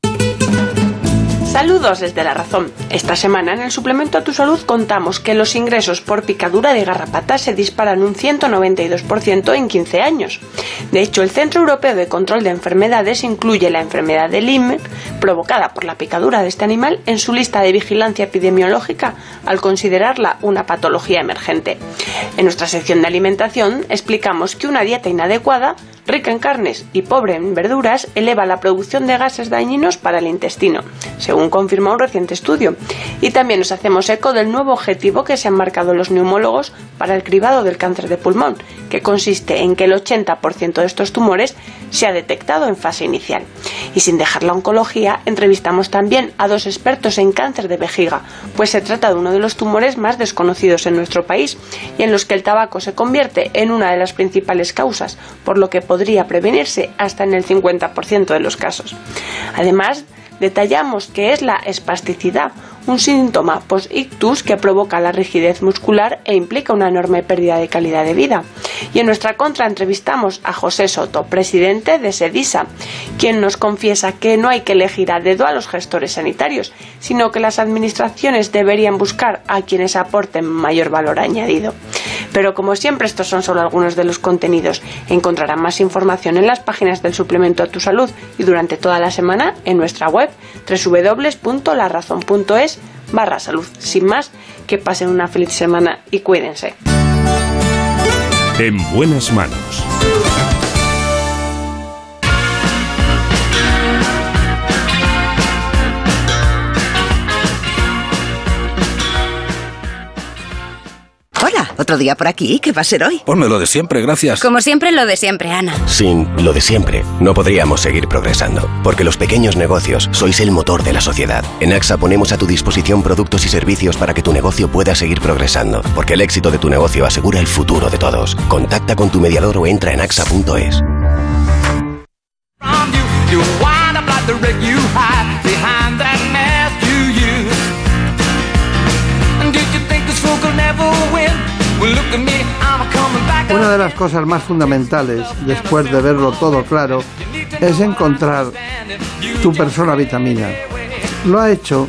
Saludos desde La Razón. Esta semana en el suplemento a tu salud contamos que los ingresos por picadura de garrapata se disparan un 192% en 15 años. De hecho, el Centro Europeo de Control de Enfermedades incluye la enfermedad de Lyme, provocada por la picadura de este animal, en su lista de vigilancia epidemiológica al considerarla una patología emergente. En nuestra sección de alimentación explicamos que una dieta inadecuada rica en carnes y pobre en verduras eleva la producción de gases dañinos para el intestino, según confirma un reciente estudio. Y también nos hacemos eco del nuevo objetivo que se han marcado los neumólogos para el cribado del cáncer de pulmón, que consiste en que el 80% de estos tumores se ha detectado en fase inicial. Y sin dejar la oncología, entrevistamos también a dos expertos en cáncer de vejiga, pues se trata de uno de los tumores más desconocidos en nuestro país y en los que el tabaco se convierte en una de las principales causas, por lo que podría prevenirse hasta en el 50% de los casos. Además, detallamos qué es la espasticidad, un síntoma post-ictus que provoca la rigidez muscular e implica una enorme pérdida de calidad de vida. Y en nuestra contra entrevistamos a José Soto, presidente de SEDISA, quien nos confiesa que no hay que elegir a dedo a los gestores sanitarios, sino que las administraciones deberían buscar a quienes aporten mayor valor añadido. Pero como siempre estos son solo algunos de los contenidos. Encontrarán más información en las páginas del suplemento a tu salud y durante toda la semana en nuestra web www.larazón.es barra salud. Sin más, que pasen una feliz semana y cuídense. En buenas manos. Hola, otro día por aquí. ¿Qué va a ser hoy? Ponme lo de siempre, gracias. Como siempre, lo de siempre, Ana. Sin lo de siempre, no podríamos seguir progresando, porque los pequeños negocios sois el motor de la sociedad. En AXA ponemos a tu disposición productos y servicios para que tu negocio pueda seguir progresando, porque el éxito de tu negocio asegura el futuro de todos. Contacta con tu mediador o entra en axa.es. Una de las cosas más fundamentales, después de verlo todo claro, es encontrar tu persona vitamina. Lo ha hecho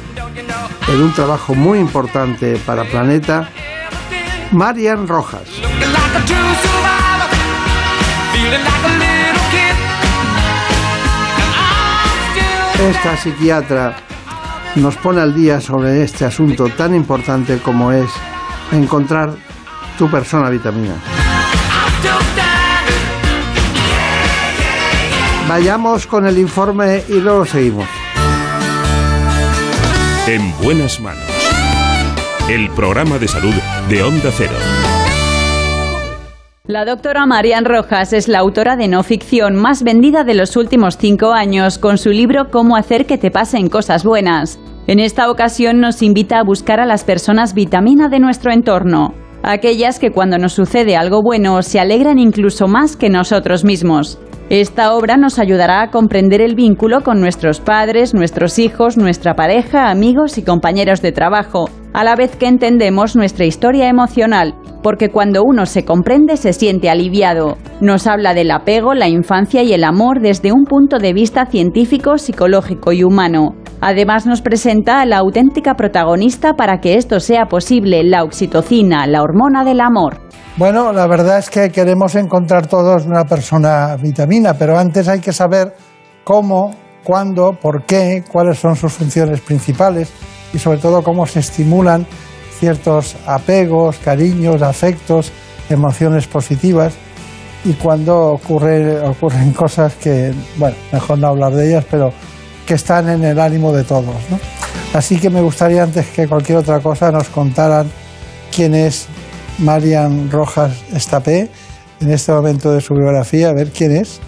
en un trabajo muy importante para Planeta Marian Rojas. Esta psiquiatra nos pone al día sobre este asunto tan importante como es encontrar tu persona vitamina. Vayamos con el informe y luego seguimos. En buenas manos. El programa de salud de Onda Cero. La doctora Marian Rojas es la autora de no ficción más vendida de los últimos cinco años con su libro Cómo hacer que te pasen cosas buenas. En esta ocasión nos invita a buscar a las personas vitamina de nuestro entorno, aquellas que cuando nos sucede algo bueno se alegran incluso más que nosotros mismos. Esta obra nos ayudará a comprender el vínculo con nuestros padres, nuestros hijos, nuestra pareja, amigos y compañeros de trabajo, a la vez que entendemos nuestra historia emocional, porque cuando uno se comprende se siente aliviado. Nos habla del apego, la infancia y el amor desde un punto de vista científico, psicológico y humano. Además nos presenta a la auténtica protagonista para que esto sea posible, la oxitocina, la hormona del amor. Bueno, la verdad es que queremos encontrar todos una persona vitamina, pero antes hay que saber cómo, cuándo, por qué, cuáles son sus funciones principales y sobre todo cómo se estimulan ciertos apegos, cariños, afectos, emociones positivas y cuando ocurre, ocurren cosas que, bueno, mejor no hablar de ellas, pero que están en el ánimo de todos. ¿no? Así que me gustaría antes que cualquier otra cosa nos contaran quién es Marian Rojas Estapé en este momento de su biografía, a ver quién es.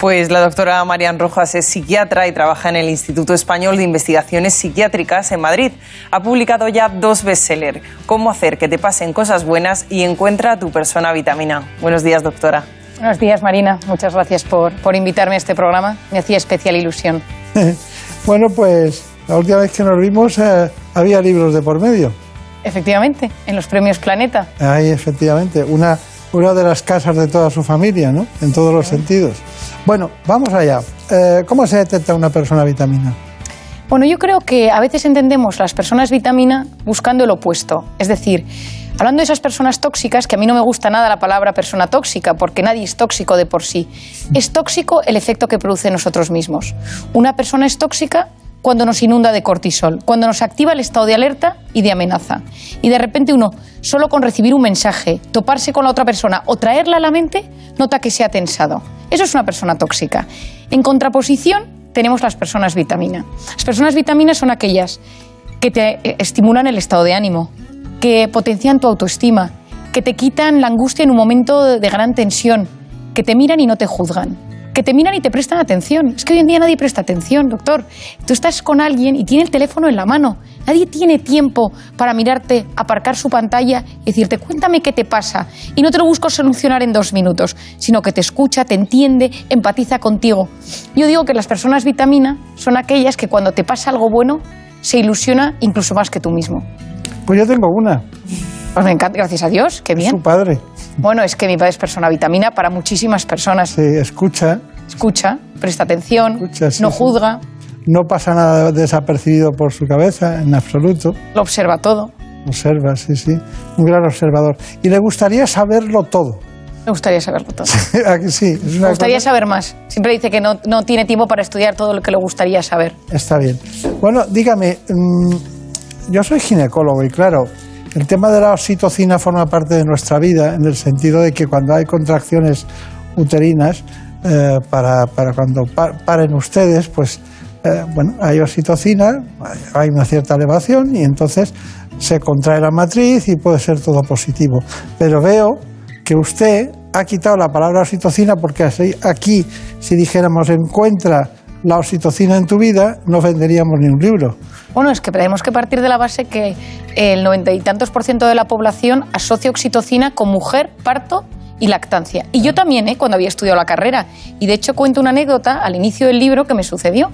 Pues la doctora Marian Rojas es psiquiatra y trabaja en el Instituto Español de Investigaciones Psiquiátricas en Madrid. Ha publicado ya dos bestsellers, Cómo hacer que te pasen cosas buenas y Encuentra a tu persona vitamina. Buenos días, doctora. Buenos días, Marina. Muchas gracias por, por invitarme a este programa. Me hacía especial ilusión. bueno, pues la última vez que nos vimos eh, había libros de por medio. Efectivamente, en los premios Planeta. Ahí, efectivamente, una, una de las casas de toda su familia, ¿no? En todos los sentidos. Bueno, vamos allá. Eh, ¿Cómo se detecta una persona vitamina? Bueno, yo creo que a veces entendemos las personas vitamina buscando el opuesto. Es decir, hablando de esas personas tóxicas, que a mí no me gusta nada la palabra persona tóxica, porque nadie es tóxico de por sí. Es tóxico el efecto que produce en nosotros mismos. Una persona es tóxica cuando nos inunda de cortisol, cuando nos activa el estado de alerta y de amenaza. Y de repente uno, solo con recibir un mensaje, toparse con la otra persona o traerla a la mente, nota que se ha tensado. Eso es una persona tóxica. En contraposición, tenemos las personas vitamina. Las personas vitamina son aquellas que te eh, estimulan el estado de ánimo, que potencian tu autoestima, que te quitan la angustia en un momento de gran tensión, que te miran y no te juzgan que te miran y te prestan atención. Es que hoy en día nadie presta atención, doctor. Tú estás con alguien y tiene el teléfono en la mano. Nadie tiene tiempo para mirarte, aparcar su pantalla y decirte, cuéntame qué te pasa. Y no te lo busco solucionar en dos minutos, sino que te escucha, te entiende, empatiza contigo. Yo digo que las personas vitamina son aquellas que cuando te pasa algo bueno, se ilusiona incluso más que tú mismo. Pues yo tengo una. Pues me encanta, gracias a Dios, qué bien. Su padre. Bueno, es que mi padre es persona vitamina para muchísimas personas. Sí, escucha. Escucha, presta atención, Escucha, sí, no sí. juzga, No pasa nada desapercibido por su cabeza, en absoluto. lo observa todo. Observa, sí, sí. Un gran observador. Y le gustaría saberlo todo. Me gustaría saberlo todo. ¿A que sí? Es una Me gustaría cosa- saber más. Siempre dice que no, no tiene tiempo para estudiar todo lo que le gustaría saber. Está bien. Bueno, dígame, mm, yo soy ginecólogo y claro, el tema de la oxitocina forma parte de nuestra vida en el sentido de que cuando hay contracciones uterinas, eh, para, cuando pa- paren ustedes, pues eh, bueno, hay oxitocina, hay una cierta elevación y entonces se contrae la matriz y puede ser todo positivo. Pero veo que usted ha quitado la palabra oxitocina porque aquí, si dijéramos encuentra la oxitocina en tu vida, no venderíamos ni un libro. Bueno, es que tenemos que partir de la base que el noventa y tantos por ciento de la población asocia oxitocina con mujer, parto y lactancia. Y yo también, ¿eh? cuando había estudiado la carrera. Y de hecho cuento una anécdota al inicio del libro que me sucedió.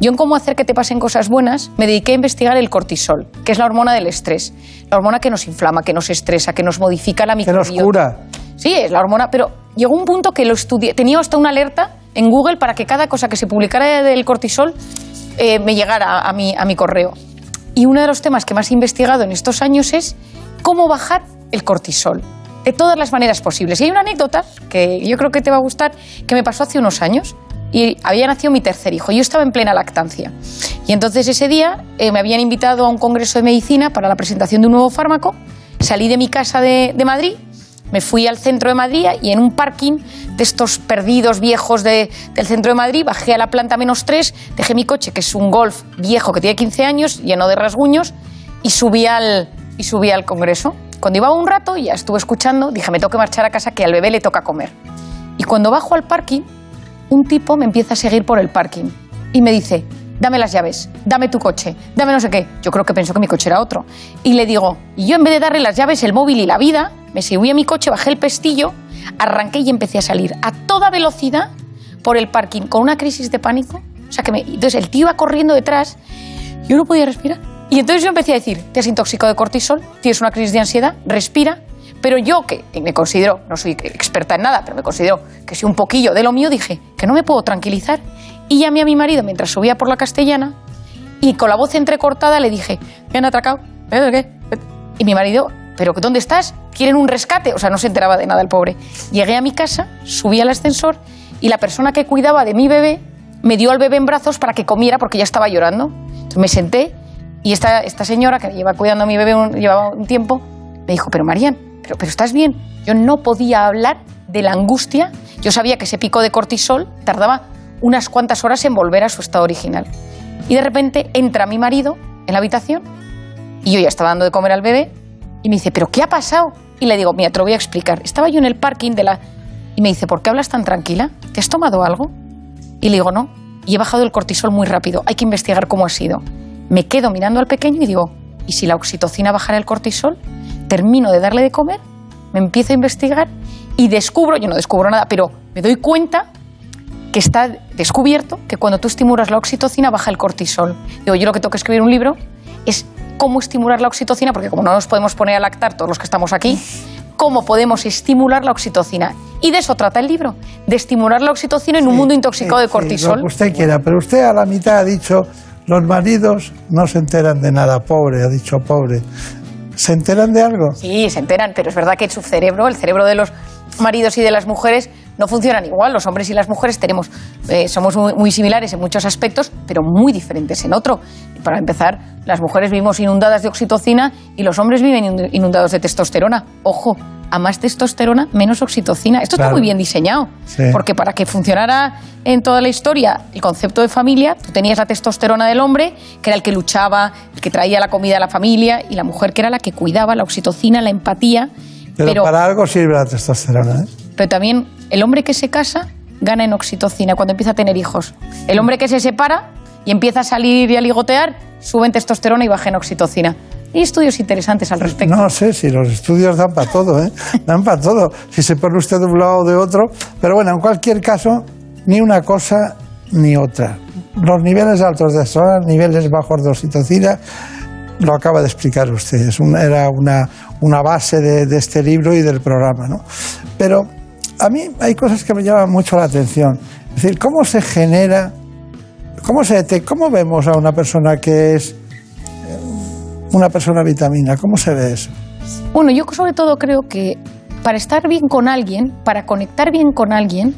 Yo en cómo hacer que te pasen cosas buenas me dediqué a investigar el cortisol, que es la hormona del estrés. La hormona que nos inflama, que nos estresa, que nos modifica la Que nos microbiota. cura. Sí, es la hormona, pero llegó un punto que lo estudié. Tenía hasta una alerta en Google para que cada cosa que se publicara del cortisol eh, me llegara a mi, a mi correo. Y uno de los temas que más he investigado en estos años es cómo bajar el cortisol. De todas las maneras posibles. Y hay una anécdota que yo creo que te va a gustar, que me pasó hace unos años. Y había nacido mi tercer hijo. Yo estaba en plena lactancia. Y entonces ese día eh, me habían invitado a un congreso de medicina para la presentación de un nuevo fármaco. Salí de mi casa de, de Madrid me fui al centro de Madrid y en un parking de estos perdidos viejos de- del centro de Madrid bajé a la planta menos 3, dejé mi coche, que es un Golf viejo que tiene 15 años, lleno de rasguños, y subí al, y subí al Congreso. Cuando iba un rato, ya estuve escuchando, dije, me tengo que marchar a casa que al bebé le toca comer. Y cuando bajo al parking, un tipo me empieza a seguir por el parking y me dice, dame las llaves, dame tu coche, dame no sé qué. Yo creo que pensó que mi coche era otro. Y le digo, y yo en vez de darle las llaves, el móvil y la vida, me subí a mi coche, bajé el pestillo, arranqué y empecé a salir a toda velocidad por el parking con una crisis de pánico. O sea que entonces el tío iba corriendo detrás, yo no podía respirar. Y entonces yo empecé a decir, te has intoxicado de cortisol, tienes una crisis de ansiedad, respira. Pero yo, que me considero, no soy experta en nada, pero me considero que soy un poquillo de lo mío, dije que no me puedo tranquilizar. Y llamé a mi marido mientras subía por la castellana y con la voz entrecortada le dije, me han atracado, ¿eh? ¿qué? Y mi marido, ¿pero dónde estás? ¿Quieren un rescate? O sea, no se enteraba de nada el pobre. Llegué a mi casa, subí al ascensor y la persona que cuidaba de mi bebé me dio al bebé en brazos para que comiera porque ya estaba llorando. Entonces me senté y esta, esta señora que lleva cuidando a mi bebé un- llevaba un tiempo, me dijo, pero Marian, pero, pero estás bien. Yo no podía hablar de la angustia. Yo sabía que ese pico de cortisol tardaba unas cuantas horas en volver a su estado original. Y de repente entra mi marido en la habitación y yo ya estaba dando de comer al bebé y me dice, ¿pero qué ha pasado? Y le digo, mira, te lo voy a explicar. Estaba yo en el parking de la... Y me dice, ¿por qué hablas tan tranquila? ¿Te has tomado algo? Y le digo, no. Y he bajado el cortisol muy rápido. Hay que investigar cómo ha sido. Me quedo mirando al pequeño y digo, ¿y si la oxitocina bajara el cortisol? Termino de darle de comer, me empiezo a investigar y descubro, yo no descubro nada, pero me doy cuenta que está descubierto que cuando tú estimulas la oxitocina baja el cortisol. Digo, yo lo que tengo que escribir un libro es cómo estimular la oxitocina, porque como no nos podemos poner a lactar todos los que estamos aquí, cómo podemos estimular la oxitocina. Y de eso trata el libro, de estimular la oxitocina en un mundo intoxicado de Sí, cortisol. lo que usted quiera, pero usted a la mitad ha dicho, los maridos no se enteran de nada, pobre, ha dicho pobre. ¿Se enteran de algo? Sí, se enteran, pero es verdad que su cerebro, el cerebro de los maridos y de las mujeres, no funcionan igual. Los hombres y las mujeres tenemos, eh, somos muy, muy similares en muchos aspectos, pero muy diferentes en otro. Para empezar, las mujeres vivimos inundadas de oxitocina y los hombres viven inund- inundados de testosterona. Ojo, a más testosterona, menos oxitocina. Esto Claro. está muy bien diseñado. Sí. Porque para que funcionara en toda la historia el concepto de familia, tú tenías la testosterona del hombre, que era el que luchaba, el que traía la comida a la familia, y la mujer que era la que cuidaba, la oxitocina, la empatía. Pero, Pero, para algo sirve la testosterona. ¿eh? Pero también el hombre que se casa gana en oxitocina cuando empieza a tener hijos. El hombre que se separa y empieza a salir y a ligotear, sube en testosterona y baja en oxitocina. Hay estudios interesantes al respecto. No sé si los estudios dan para todo, ¿eh? Dan para todo. Si se pone usted de un lado o de otro. Pero bueno, en cualquier caso, ni una cosa ni otra. Los niveles altos de estrona, niveles bajos de oxitocina, lo acaba de explicar usted. Era una, una base de, de este libro y del programa, ¿no? Pero a mí hay cosas que me llaman mucho la atención. Es decir, ¿cómo se genera, cómo, se, cómo vemos a una persona que es eh, una persona vitamina? ¿Cómo se ve eso? Bueno, yo sobre todo creo que para estar bien con alguien, para conectar bien con alguien,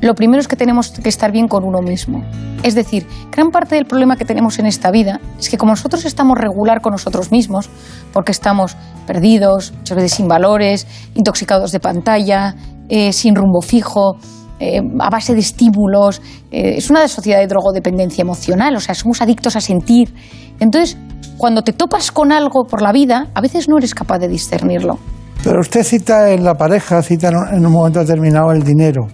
lo primero es que tenemos que estar bien con uno mismo. Es decir, gran parte del problema que tenemos en esta vida es que como nosotros estamos regular con nosotros mismos, porque estamos perdidos, muchas veces sin valores, intoxicados de pantalla, eh, sin rumbo fijo, eh, a base de estímulos, eh, es una sociedad de drogodependencia emocional, o sea, somos adictos a sentir. Entonces, cuando te topas con algo por la vida, a veces no eres capaz de discernirlo. Pero usted cita en la pareja, cita en un- en un momento determinado el dinero.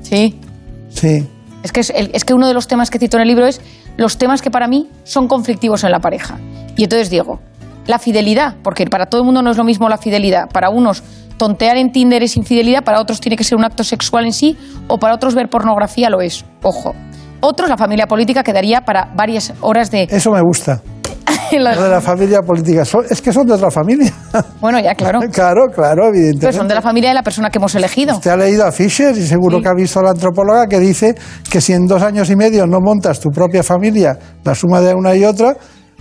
Sí. Sí. Es que, es, es que uno de los temas que cito en el libro es los temas que para mí son conflictivos en la pareja. Y entonces digo, la fidelidad, porque para todo el mundo no es lo mismo la fidelidad. Para unos, tontear en Tinder es infidelidad, para otros tiene que ser un acto sexual en sí, o para otros ver pornografía lo es. Ojo. Otros, la familia política quedaría para varias horas de... Eso me gusta. La- Lo de la familia política. Es que son de otra familia. Bueno, ya, claro. claro, claro, evidentemente. Pero son de la familia de la persona que hemos elegido. Usted ha leído a Fisher y seguro que ha visto a la antropóloga que dice que si en dos años y medio no montas tu propia familia, la suma de una y otra,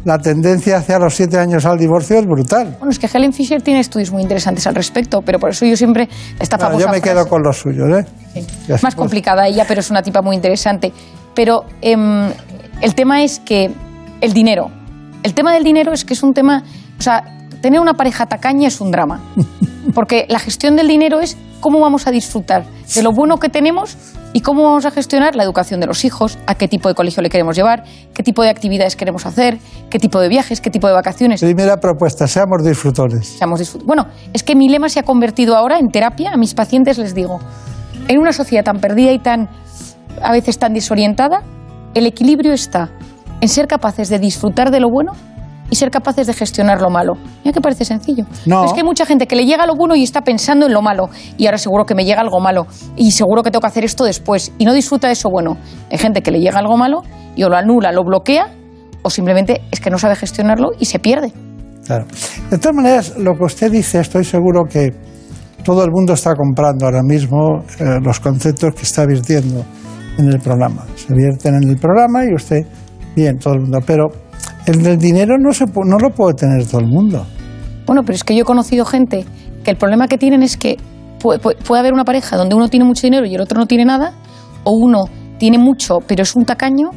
la tendencia hacia los siete años al divorcio es brutal. Bueno, es que Helen Fisher tiene estudios muy interesantes al respecto, pero por eso yo siempre esta Bueno, famosa yo me frase- quedo con los suyos, ¿eh? Es más complicada ella, pero es una tipa muy interesante. Pero em, el tema es que el dinero. El tema del dinero es que es un tema. O sea, tener una pareja tacaña es un drama. porque la gestión del dinero es cómo vamos a disfrutar de lo bueno que tenemos y cómo vamos a gestionar la educación de los hijos, a qué tipo de colegio le queremos llevar, qué tipo de actividades queremos hacer, qué tipo de viajes, qué tipo de vacaciones. Primera propuesta, seamos disfrutones. Seamos disfrut- bueno, es que mi lema se ha convertido ahora en terapia. A mis pacientes les digo, en una sociedad tan perdida y tan, a veces tan desorientada, el equilibrio está en ser capaces de disfrutar de lo bueno y ser capaces de gestionar lo malo. Mira que parece sencillo. No. Es que hay mucha gente que le llega lo bueno y está pensando en lo malo. Y ahora seguro que me llega algo malo. Y seguro que tengo que hacer esto después. Y no disfruta de eso bueno. Hay gente que le llega algo malo y o lo anula, lo bloquea, o simplemente es que no sabe gestionarlo y se pierde. Claro. De todas maneras, lo que usted dice, estoy seguro que todo el mundo está comprando ahora mismo eh, los conceptos que está virtiendo en el programa. Se vierten en el programa y usted, bien, todo el mundo. Pero el del dinero no, se, no lo puede tener todo el mundo. Bueno, pero es que yo he conocido gente que el problema que tienen es que puede, puede- haber una pareja donde uno tiene mucho dinero y el otro no tiene nada, o uno tiene mucho pero es un tacaño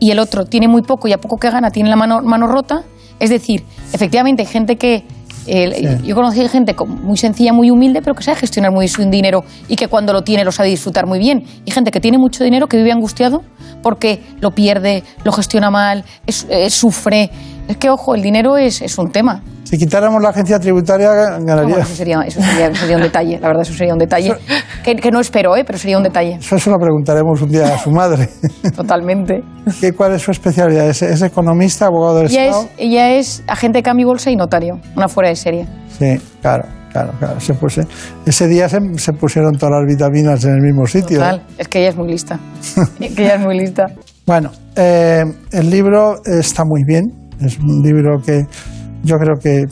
y el otro tiene muy poco y a poco que gana tiene la mano, mano rota. Es decir, efectivamente hay gente que... eh, Yo conocí gente muy sencilla, muy humilde, pero que sabe gestionar muy bien su dinero y que cuando lo tiene lo sabe disfrutar muy bien. Y gente que tiene mucho dinero que vive angustiado porque lo pierde, lo gestiona mal, es- eh, sufre. Es que, ojo, el dinero es, es un tema. Si quitáramos la agencia tributaria, ganaría. Bueno, eso, sería, eso sería- sería un detalle, la verdad, eso sería un detalle. Que, que no espero, ¿eh? pero sería un detalle. Eso se lo preguntaremos un día a su madre. Totalmente. ¿Qué, ¿Cuál es su especialidad? ¿Es, es economista, abogado del Ella Estado? es, ella es agente de cambio y bolsa y notario, una fuera de serie. Sí, claro, claro, claro. Se puse- ese día se, se pusieron todas las vitaminas en el mismo sitio. Total, es que ella es muy lista. que ella es muy lista. Bueno, eh, el libro está muy bien. Es un libro que yo creo que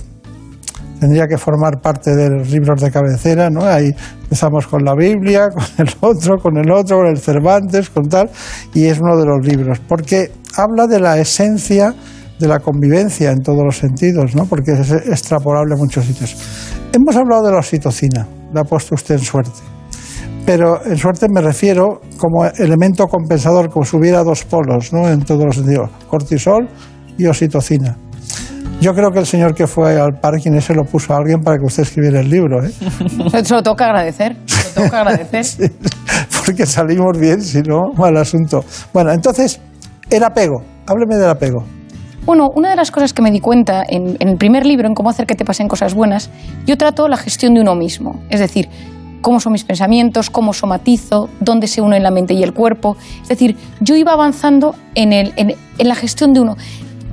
tendría que formar parte de los libros de cabecera, ¿no? Ahí empezamos con la Biblia, con el otro, con el otro, con el Cervantes, con tal, y es uno de los libros, porque habla de la esencia de la convivencia en todos los sentidos, ¿no? Porque es extrapolable a muchos sitios. Hemos hablado de la oxitocina, la ha puesto usted en suerte. Pero en suerte me refiero como elemento compensador, como si hubiera dos polos, ¿no? En todos los sentidos, cortisol y oxitocina. Yo creo que el señor que fue al parking ese lo puso a alguien para que usted escribiera el libro, ¿eh? Se lo tengo que agradecer. Lo tengo que agradecer. porque salimos bien, si no, mal asunto. Bueno, entonces, el apego. Hábleme del apego. Bueno, una de las cosas que me di cuenta en, el primer libro, en cómo hacer que te pasen cosas buenas, yo trato la gestión de uno mismo. Es decir, cómo son mis pensamientos, cómo somatizo, dónde se uno en la mente y el cuerpo. Es decir, yo iba avanzando en- en la gestión de uno.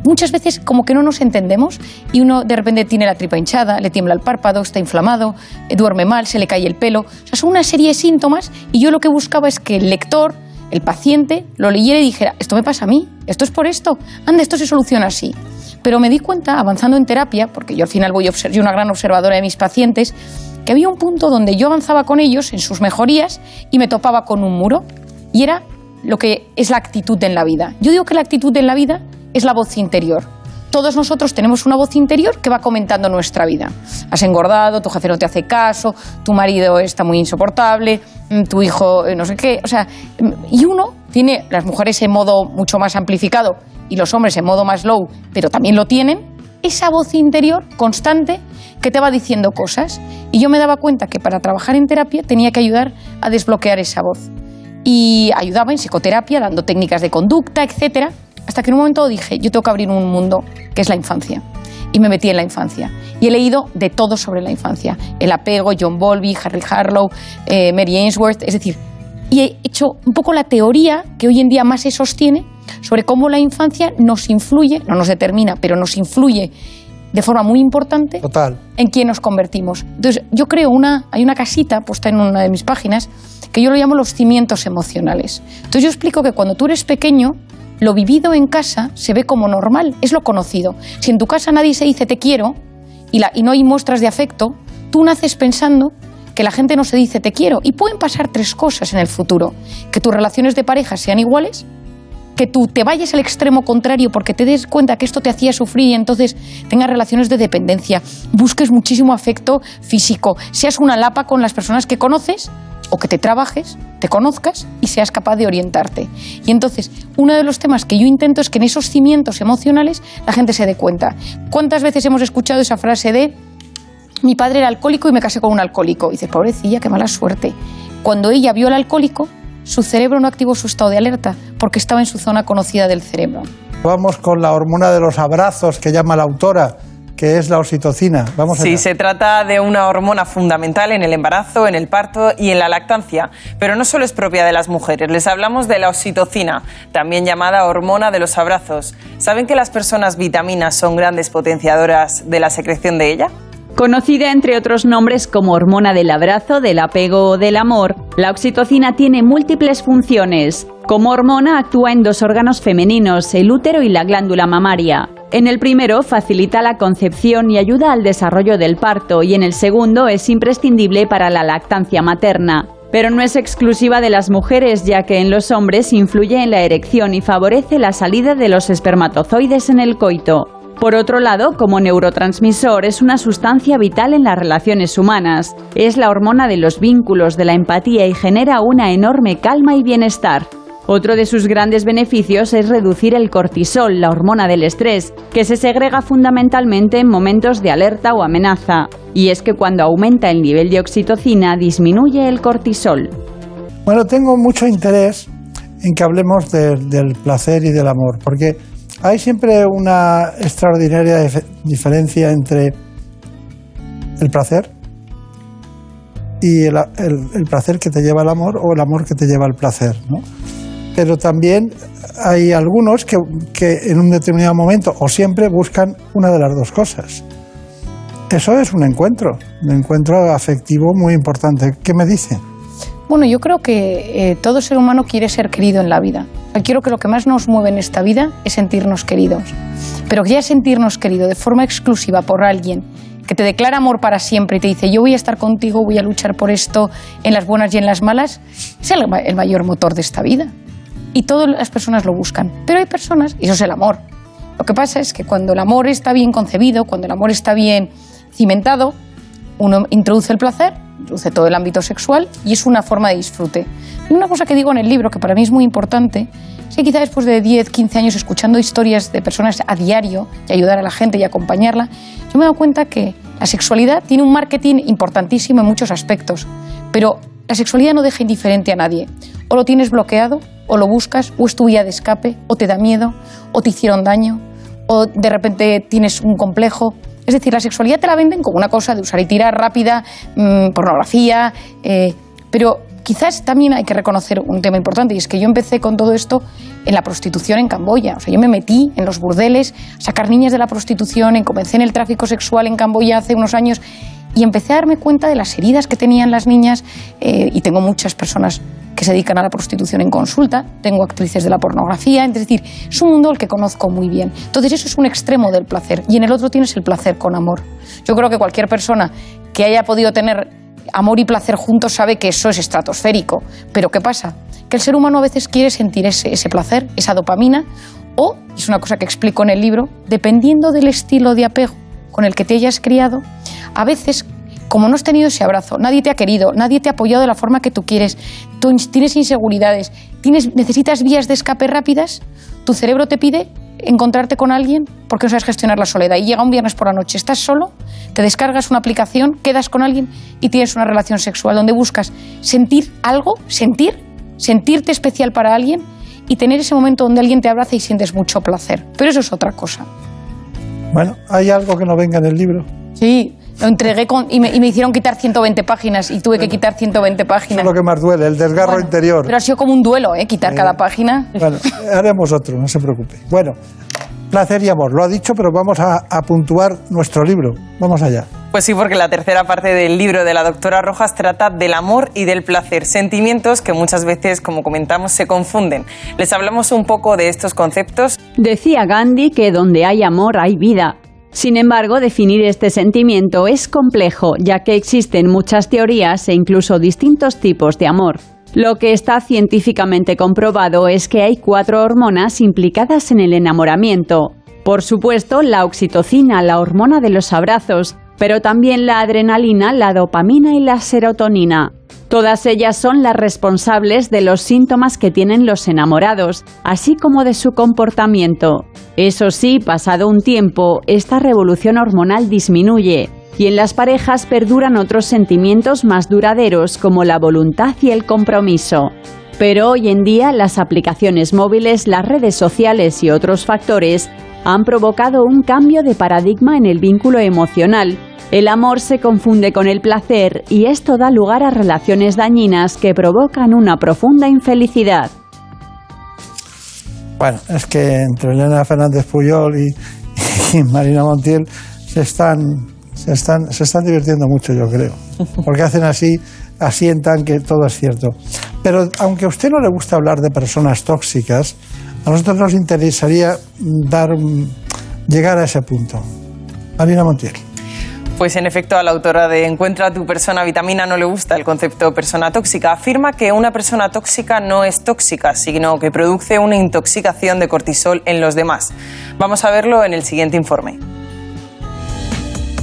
Muchas veces como que no nos entendemos y uno de repente tiene la tripa hinchada, le tiembla el párpado, está inflamado, eh, duerme mal, se le cae el pelo. O sea, son una serie de síntomas y yo lo que buscaba es que el lector, el paciente, lo leyera y dijera, esto me pasa a mí, esto es por esto, anda, esto se soluciona así. Pero me di cuenta, avanzando en terapia, porque yo al final voy a yo una gran observadora de mis pacientes, que había un punto donde yo avanzaba con ellos en sus mejorías y me topaba con un muro. Y era lo que es la actitud en la vida. Yo digo que la actitud en la vida es la voz interior. Todos nosotros tenemos una voz interior que va comentando nuestra vida. Has engordado, tu jefe no te hace caso, tu marido está muy insoportable, mm, tu hijo eh, no sé qué. O sea, mm, y uno tiene las mujeres en modo mucho más amplificado y los hombres en modo más low, pero también lo tienen, esa voz interior constante que te va diciendo cosas. Y yo me daba cuenta que para trabajar en terapia tenía que ayudar a desbloquear esa voz. Y ayudaba en psicoterapia, dando técnicas de conducta, etcétera, hasta que en un momento dije, yo tengo que abrir un mundo que es la infancia. Y me metí en la infancia. Y he leído de todo sobre la infancia. El apego, John Bowlby, Harry Harlow, eh, Mary Ainsworth. Es decir, y he hecho un poco la teoría que hoy en día más se sostiene sobre cómo la infancia nos influye, no nos determina, pero nos influye de forma muy importante Total. en quién nos convertimos. Entonces, yo creo una, hay una casita puesta en una de mis páginas que yo lo llamo los cimientos emocionales. Entonces, yo explico que cuando tú eres pequeño, lo vivido en casa se ve como normal, es lo conocido. Si en tu casa nadie se dice te quiero y, no hay muestras de afecto, tú naces pensando que la gente no se dice te quiero. Y pueden pasar tres cosas en el futuro. Que tus relaciones de pareja sean iguales, que tú te vayas al extremo contrario porque te des cuenta que esto te hacía sufrir y entonces tengas relaciones de dependencia, busques muchísimo afecto físico, seas una lapa con las personas que conoces o que te trabajes, te conozcas y seas capaz de orientarte. Y entonces, uno de los temas que yo intento es que en esos cimientos emocionales la gente se dé cuenta. ¿Cuántas veces hemos escuchado esa frase de mi padre era alcohólico y me casé con un alcohólico. Y dice, pobrecilla, qué mala suerte. Cuando ella vio al alcohólico, su cerebro no activó su estado de alerta porque estaba en su zona conocida del cerebro. Vamos con la hormona de los abrazos que llama la autora, que es la oxitocina. Vamos Sí, allá. se trata de una hormona fundamental en el embarazo, en el parto y en la lactancia, pero no solo es propia de las mujeres. Les hablamos de la oxitocina, también llamada hormona de los abrazos. ¿Saben que las personas vitaminas son grandes potenciadoras de la secreción de ella? Conocida entre otros nombres como hormona del abrazo, del apego o del amor, la oxitocina tiene múltiples funciones. Como hormona actúa en dos órganos femeninos, el útero y la glándula mamaria. En el primero facilita la concepción y ayuda al desarrollo del parto y en el segundo es imprescindible para la lactancia materna. Pero no es exclusiva de las mujeres, ya que en los hombres influye en la erección y favorece la salida de los espermatozoides en el coito. Por otro lado, como neurotransmisor, es una sustancia vital en las relaciones humanas. Es la hormona de los vínculos, de la empatía y genera una enorme calma y bienestar. Otro de sus grandes beneficios es reducir el cortisol, la hormona del estrés, que se segrega fundamentalmente en momentos de alerta o amenaza. Y es que cuando aumenta el nivel de oxitocina disminuye el cortisol. Bueno, tengo mucho interés en que hablemos de- del placer y del amor, porque hay siempre una extraordinaria dif- diferencia entre el placer y el, el- el placer que te lleva al amor o el amor que te lleva al placer, ¿no? Pero también hay algunos que, que en un determinado momento o siempre buscan una de las dos cosas. Eso es un encuentro, un encuentro afectivo muy importante. ¿Qué me dice? Bueno, yo creo que eh, todo ser humano quiere ser querido en la vida. Quiero que lo que más nos mueve en esta vida es sentirnos queridos. Pero ya sentirnos querido de forma exclusiva por alguien que te declara amor para siempre y te dice yo voy a estar contigo, voy a luchar por esto en las buenas y en las malas, es el, el mayor motor de esta vida. Y todas las personas lo buscan. Pero hay personas, y eso es el amor. Lo que pasa es que cuando el amor está bien concebido, cuando el amor está bien cimentado, uno introduce el placer, introduce todo el ámbito sexual y es una forma de disfrute. Y una cosa que digo en el libro, que para mí es muy importante, es que quizá después de 10, 15 años escuchando historias de personas a diario y ayudar a la gente y acompañarla, yo me he dado cuenta que la sexualidad tiene un marketing importantísimo en muchos aspectos, pero la sexualidad no deja indiferente a nadie. O lo tienes bloqueado, o lo buscas, o es tu vía de escape, o te da miedo, o te hicieron daño, o de repente tienes un complejo. Es decir, la sexualidad te la venden como una cosa de usar y tirar rápida, mm, pornografía, eh, pero quizás también hay que reconocer un tema importante y es que yo empecé con todo esto en la prostitución en Camboya. O sea, yo me metí en los burdeles, sacar niñas de la prostitución, en comencé en el tráfico sexual en Camboya hace unos años y empecé a darme cuenta de las heridas que tenían las niñas eh, y tengo muchas personas que se dedican a la prostitución en consulta, tengo actrices de la pornografía, es decir, es un mundo al que conozco muy bien. Entonces eso es un extremo del placer y en el otro tienes el placer con amor. Yo creo que cualquier persona que haya podido tener amor y placer juntos sabe que eso es estratosférico. Pero ¿qué pasa? Que el ser humano a veces quiere sentir ese, ese placer, esa dopamina, o, es una cosa que explico en el libro, dependiendo del estilo de apego con el que te hayas criado, a veces, como no has tenido ese abrazo, nadie te ha querido, nadie te ha apoyado de la forma que tú quieres, tú tienes inseguridades, tienes, necesitas vías de escape rápidas, tu cerebro te pide encontrarte con alguien porque no sabes gestionar la soledad. Y llega un viernes por la noche, estás solo, te descargas una aplicación, quedas con alguien y tienes una relación sexual donde buscas sentir algo, sentir, sentirte especial para alguien y tener ese momento donde alguien te abraza y sientes mucho placer. Pero eso es otra cosa. Bueno, ¿hay algo que no venga en el libro? Sí, lo entregué con, y, me, y me hicieron quitar 120 páginas y tuve que quitar 120 páginas. Es lo que más duele, el desgarro Bueno, interior. Pero ha sido como un duelo, ¿eh? Quitar cada página. Bueno, haremos otro, no se preocupe. Bueno, placer y amor, lo ha dicho, pero vamos a, a puntuar nuestro libro. Vamos allá. Pues sí, porque la tercera parte del libro de la doctora Rojas trata del amor y del placer, sentimientos que muchas veces, como comentamos, se confunden. Les hablamos un poco de estos conceptos. Decía Gandhi que donde hay amor hay vida. Sin embargo, definir este sentimiento es complejo, ya que existen muchas teorías e incluso distintos tipos de amor. Lo que está científicamente comprobado es que hay cuatro hormonas implicadas en el enamoramiento. Por supuesto, la oxitocina, la hormona de los abrazos, pero también la adrenalina, la dopamina y la serotonina. Todas ellas son las responsables de los síntomas que tienen los enamorados, así como de su comportamiento. Eso sí, pasado un tiempo, esta revolución hormonal disminuye, y en las parejas perduran otros sentimientos más duraderos como la voluntad y el compromiso. Pero hoy en día las aplicaciones móviles, las redes sociales y otros factores han provocado un cambio de paradigma en el vínculo emocional. El amor se confunde con el placer y esto da lugar a relaciones dañinas que provocan una profunda infelicidad. Bueno, es que entre Elena Fernández Puyol y, y Marina Montiel se están, se, están, se están divirtiendo mucho, yo creo. Porque hacen así, asientan que todo es cierto. Pero aunque a usted no le gusta hablar de personas tóxicas, a nosotros nos interesaría dar, un- llegar a ese punto. Marina Montiel. Pues en efecto, a la autora de Encuentra a tu persona vitamina no le gusta el concepto persona tóxica. Afirma que una persona tóxica no es tóxica, sino que produce una intoxicación de cortisol en los demás. Vamos a verlo en el siguiente informe.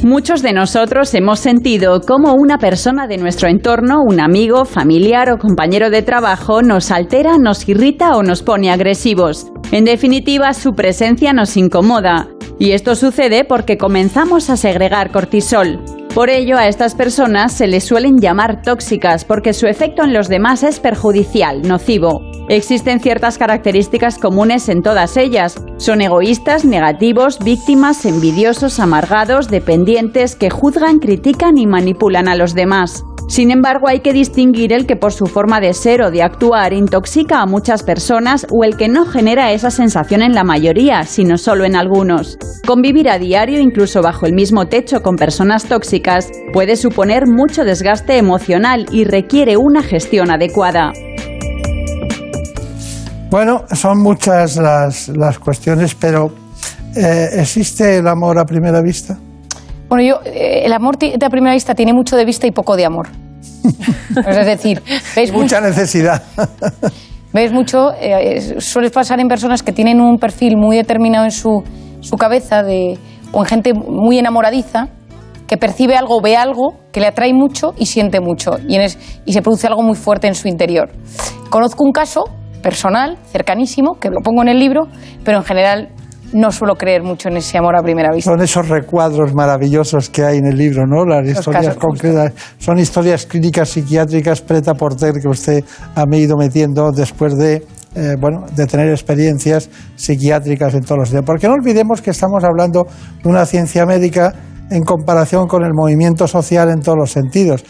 Muchos de nosotros hemos sentido cómo una persona de nuestro entorno, un amigo, familiar o compañero de trabajo, nos altera, nos irrita o nos pone agresivos. En definitiva, su presencia nos incomoda. Y esto sucede porque comenzamos a segregar cortisol. Por ello, a estas personas se les suelen llamar tóxicas porque su efecto en los demás es perjudicial, nocivo. Existen ciertas características comunes en todas ellas. Son egoístas, negativos, víctimas, envidiosos, amargados, dependientes, que juzgan, critican y manipulan a los demás. Sin embargo, hay que distinguir el que por su forma de ser o de actuar intoxica a muchas personas o el que no genera esa sensación en la mayoría, sino solo en algunos. Convivir a diario, incluso bajo el mismo techo con personas tóxicas, puede suponer mucho desgaste emocional y requiere una gestión adecuada. Bueno, son muchas las, las cuestiones, pero eh, ¿existe el amor a primera vista? Bueno, yo, eh, el amor de a primera vista tiene mucho de vista y poco de amor. Es decir, veis Mucha necesidad. Ves mucho, eh, eh, suele pasar en personas que tienen un perfil muy determinado en su, su cabeza de, o en gente muy enamoradiza, que percibe algo, ve algo, que le atrae mucho y siente mucho, y, en es- y se produce algo muy fuerte en su interior. Conozco un caso personal, cercanísimo, que lo pongo en el libro, pero en general no suelo creer mucho en ese amor a primera vista. Son esos recuadros maravillosos que hay en el libro, ¿no? Las Los historias concretas. Son historias clínicas psiquiátricas preta porter que usted ha ido metiendo después de, eh, bueno, de tener experiencias psiquiátricas en todos los días. Porque no olvidemos que estamos hablando de una ciencia médica en comparación con el movimiento social en todos los sentidos.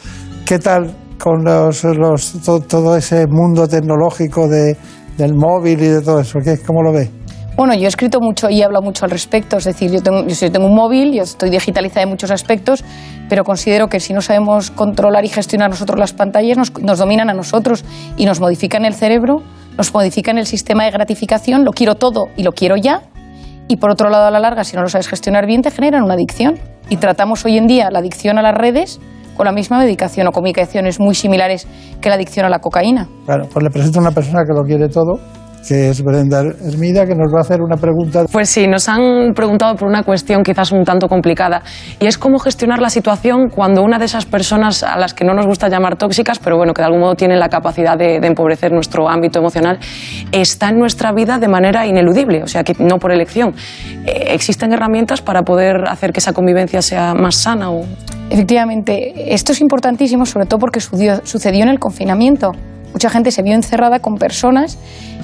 ¿Qué tal con los, los- to- todo ese mundo tecnológico de, del móvil y de todo eso? ¿Qué, ¿Cómo lo ve? Bueno, yo he escrito mucho y he hablado mucho al respecto. Es decir, yo tengo un móvil, yo estoy digitalizada en muchos aspectos, pero considero que si no sabemos controlar y gestionar nosotros las pantallas, nos, nos dominan a nosotros y nos modifican el cerebro, nos modifican el sistema de gratificación, lo quiero todo y lo quiero ya. Y por otro lado, a la larga, si no lo sabes gestionar bien, te generan una adicción. Y tratamos hoy en día la adicción a las redes con la misma medicación o con medicaciones muy similares que la adicción a la cocaína. Claro, pues le presento a una persona que lo quiere todo, que es Brenda Hermida, que nos va a hacer una pregunta. Pues sí, nos han preguntado por una cuestión quizás un tanto complicada y es cómo gestionar la situación cuando una de esas personas a las que no nos gusta llamar tóxicas, pero bueno, que de algún modo tienen la capacidad de, de empobrecer nuestro ámbito emocional, está en nuestra vida de manera ineludible, o sea, que no por elección. Eh, ¿Existen herramientas para poder hacer que esa convivencia sea más sana? O... Efectivamente, esto es importantísimo, sobre todo porque sucedió, sucedió en el confinamiento. Mucha gente se vio encerrada con personas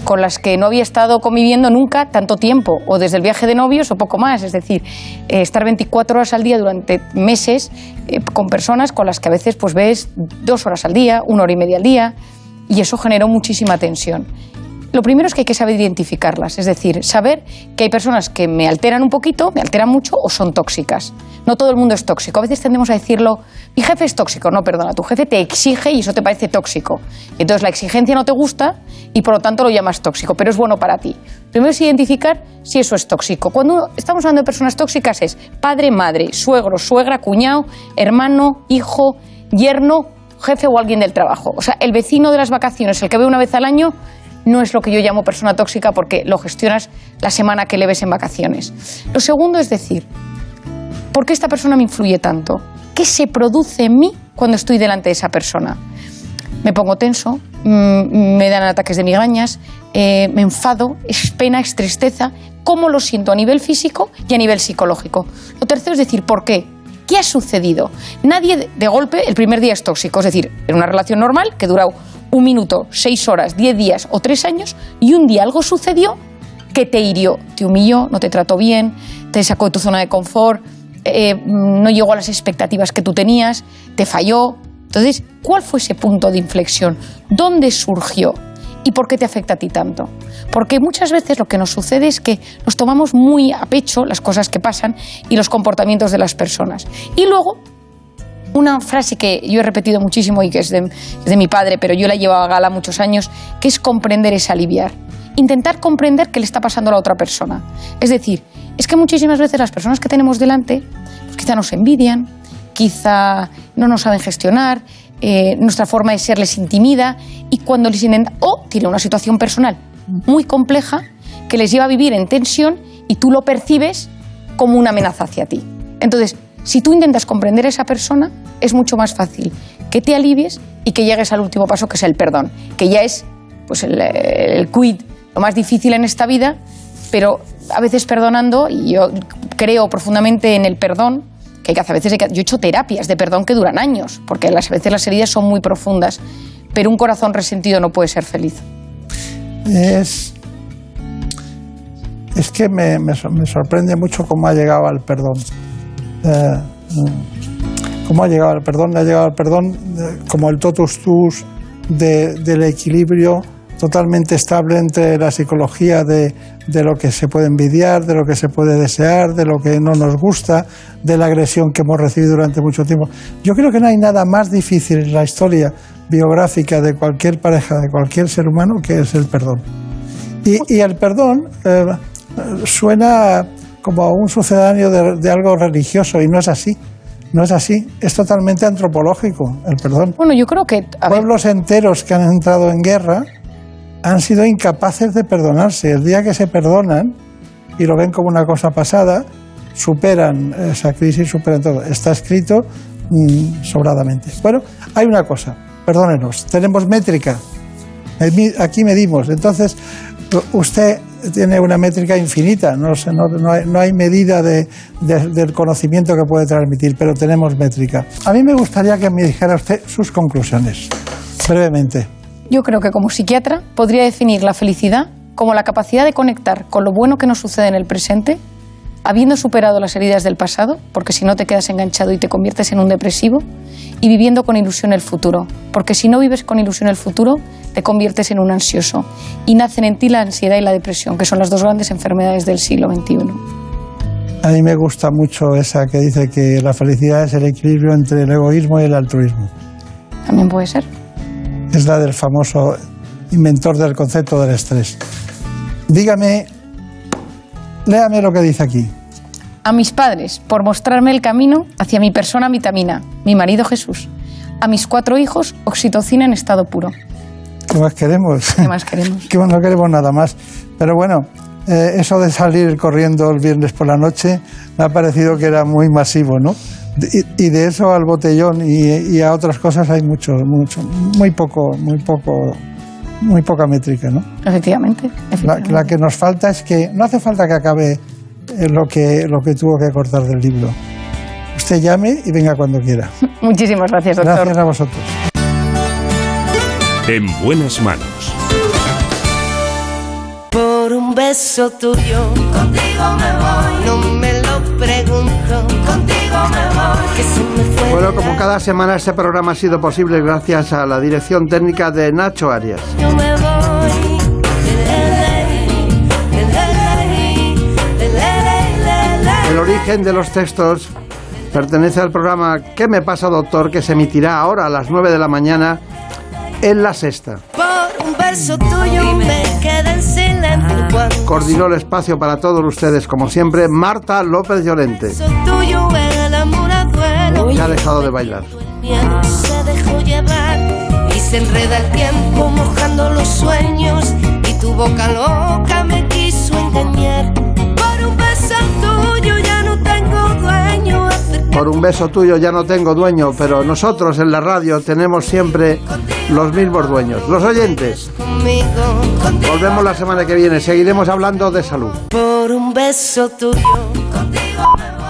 con las que no había estado conviviendo nunca tanto tiempo, o desde el viaje de novios o poco más. Es decir, eh, estar 24 horas al día durante meses eh, con personas con las que a veces pues, ves dos horas al día, una hora y media al día, y eso generó muchísima tensión. Lo primero es que hay que saber identificarlas, es decir, saber que hay personas que me alteran un poquito, me alteran mucho o son tóxicas. No todo el mundo es tóxico. A veces tendemos a decirlo, mi jefe es tóxico. No, perdona, tu jefe te exige y eso te parece tóxico. Entonces la exigencia no te gusta y por lo tanto lo llamas tóxico, pero es bueno para ti. Primero es identificar si eso es tóxico. Cuando estamos hablando de personas tóxicas es padre, madre, suegro, suegra, cuñado, hermano, hijo, yerno, jefe o alguien del trabajo. O sea, el vecino de las vacaciones, el que ve una vez al año, no es lo que yo llamo persona tóxica porque lo gestionas la semana que le ves en vacaciones. Lo segundo es decir, ¿por qué esta persona me influye tanto? ¿Qué se produce en mí cuando estoy delante de esa persona? Me pongo tenso, mm, me dan ataques de migrañas, eh, me enfado, es pena, es tristeza. ¿Cómo lo siento a nivel físico y a nivel psicológico? Lo tercero es decir, ¿por qué? ¿Qué ha sucedido? Nadie de golpe el primer día es tóxico, es decir, en una relación normal que dura un minuto, seis horas, diez días o tres años y un día algo sucedió que te hirió, te humilló, no te trató bien, te sacó de tu zona de confort, eh, no llegó a las expectativas que tú tenías, te falló. Entonces, ¿cuál fue ese punto de inflexión? ¿Dónde surgió? ¿Y por qué te afecta a ti tanto? Porque muchas veces lo que nos sucede es que nos tomamos muy a pecho las cosas que pasan y los comportamientos de las personas. Y luego, una frase que yo he repetido muchísimo y que es de, mi padre, pero yo la he llevado a gala muchos años, que es comprender es aliviar. Intentar comprender qué le está pasando a la otra persona. Es decir, es que muchísimas veces las personas que tenemos delante pues quizá nos envidian, quizá no nos saben gestionar, eh, nuestra forma de ser les intimida y cuando les intenta, o tiene una situación personal muy compleja que les lleva a vivir en tensión y tú lo percibes como una amenaza hacia ti. Entonces, si tú intentas comprender a esa persona, es mucho más fácil que te alivies y que llegues al último paso, que es el perdón, que ya es pues el, el quid, lo más difícil en esta vida, pero a veces perdonando, y yo creo profundamente en el perdón, que hay que yo he hecho terapias de perdón que duran años, porque a veces las heridas son muy profundas, pero un corazón resentido no puede ser feliz. Es, es que me, me sor- me sorprende mucho cómo ha llegado al perdón. Eh, mm, cómo ha llegado al perdón, ha llegado al perdón eh, como el totus tus de- del equilibrio totalmente estable entre la psicología de, de lo que se puede envidiar, de lo que se puede desear, de lo que no nos gusta, de la agresión que hemos recibido durante mucho tiempo. Yo creo que no hay nada más difícil en la historia biográfica de cualquier pareja, de cualquier ser humano, que es el perdón. Y, y el perdón eh, suena como un sucedáneo de, de algo religioso y no es así. No es así, es totalmente antropológico el perdón. Bueno, yo creo que pueblos enteros que han entrado en guerra han sido incapaces de perdonarse. El día que se perdonan y lo ven como una cosa pasada, superan esa crisis, superan todo. Está escrito mm, sobradamente. Bueno, hay una cosa, perdónenos, tenemos métrica. Aquí medimos. Entonces, usted tiene una métrica infinita, no, no, no hay, no hay medida de- de- del conocimiento que puede transmitir, pero tenemos métrica. A mí me gustaría que me dijera usted sus conclusiones, brevemente. Yo creo que como psiquiatra podría definir la felicidad como la capacidad de conectar con lo bueno que nos sucede en el presente, habiendo superado las heridas del pasado, porque si no te quedas enganchado y te conviertes en un depresivo, y viviendo con ilusión el futuro, porque si no vives con ilusión el futuro, te conviertes en un ansioso, y nacen en ti la ansiedad y la depresión, que son las dos grandes enfermedades del siglo XXI. A mí me gusta mucho esa que dice que la felicidad es el equilibrio entre el egoísmo y el altruismo. También puede ser. Es la del famoso inventor del concepto del estrés. Dígame, léame lo que dice aquí. A mis padres, por mostrarme el camino hacia mi persona vitamina, mi marido Jesús. A mis cuatro hijos, oxitocina en estado puro. ¿Qué más queremos? ¿Qué más queremos? que no queremos nada más. Pero bueno, eh, eso de salir corriendo el viernes por la noche me ha parecido que era muy masivo, ¿no? Y, y de eso al botellón y, y a otras cosas hay mucho, mucho, muy poco, muy poco, muy poca métrica, ¿no? Efectivamente. La, la que nos falta es que no hace falta que acabe eh, lo que, lo que tuvo que cortar del libro. Usted llame y venga cuando quiera. Muchísimas gracias, doctor. Gracias a vosotros. En buenas manos. Por un beso tuyo, contigo me voy. No me Bueno, como cada semana este programa ha sido posible gracias a la dirección técnica de Nacho Arias. El origen de los textos pertenece al programa ¿Qué me pasa, doctor? que se emitirá ahora a las 9 de la mañana en la sexta. Por un beso tuyo me quedé en silencio. Cuando Coordinó el espacio para todos ustedes, como siempre, Marta López Llorente, ha dejado de bailar. Miedo se dejó llevar y se enreda el tiempo mojando los sueños y tu boca loca me quiso engañar. Por un beso tuyo ya no tengo dueño. Por un beso tuyo ya no tengo dueño, pero nosotros en la radio tenemos siempre los mismos dueños, los oyentes. Volvemos la semana que viene, seguiremos hablando de salud. por un beso tuyo. Contigo.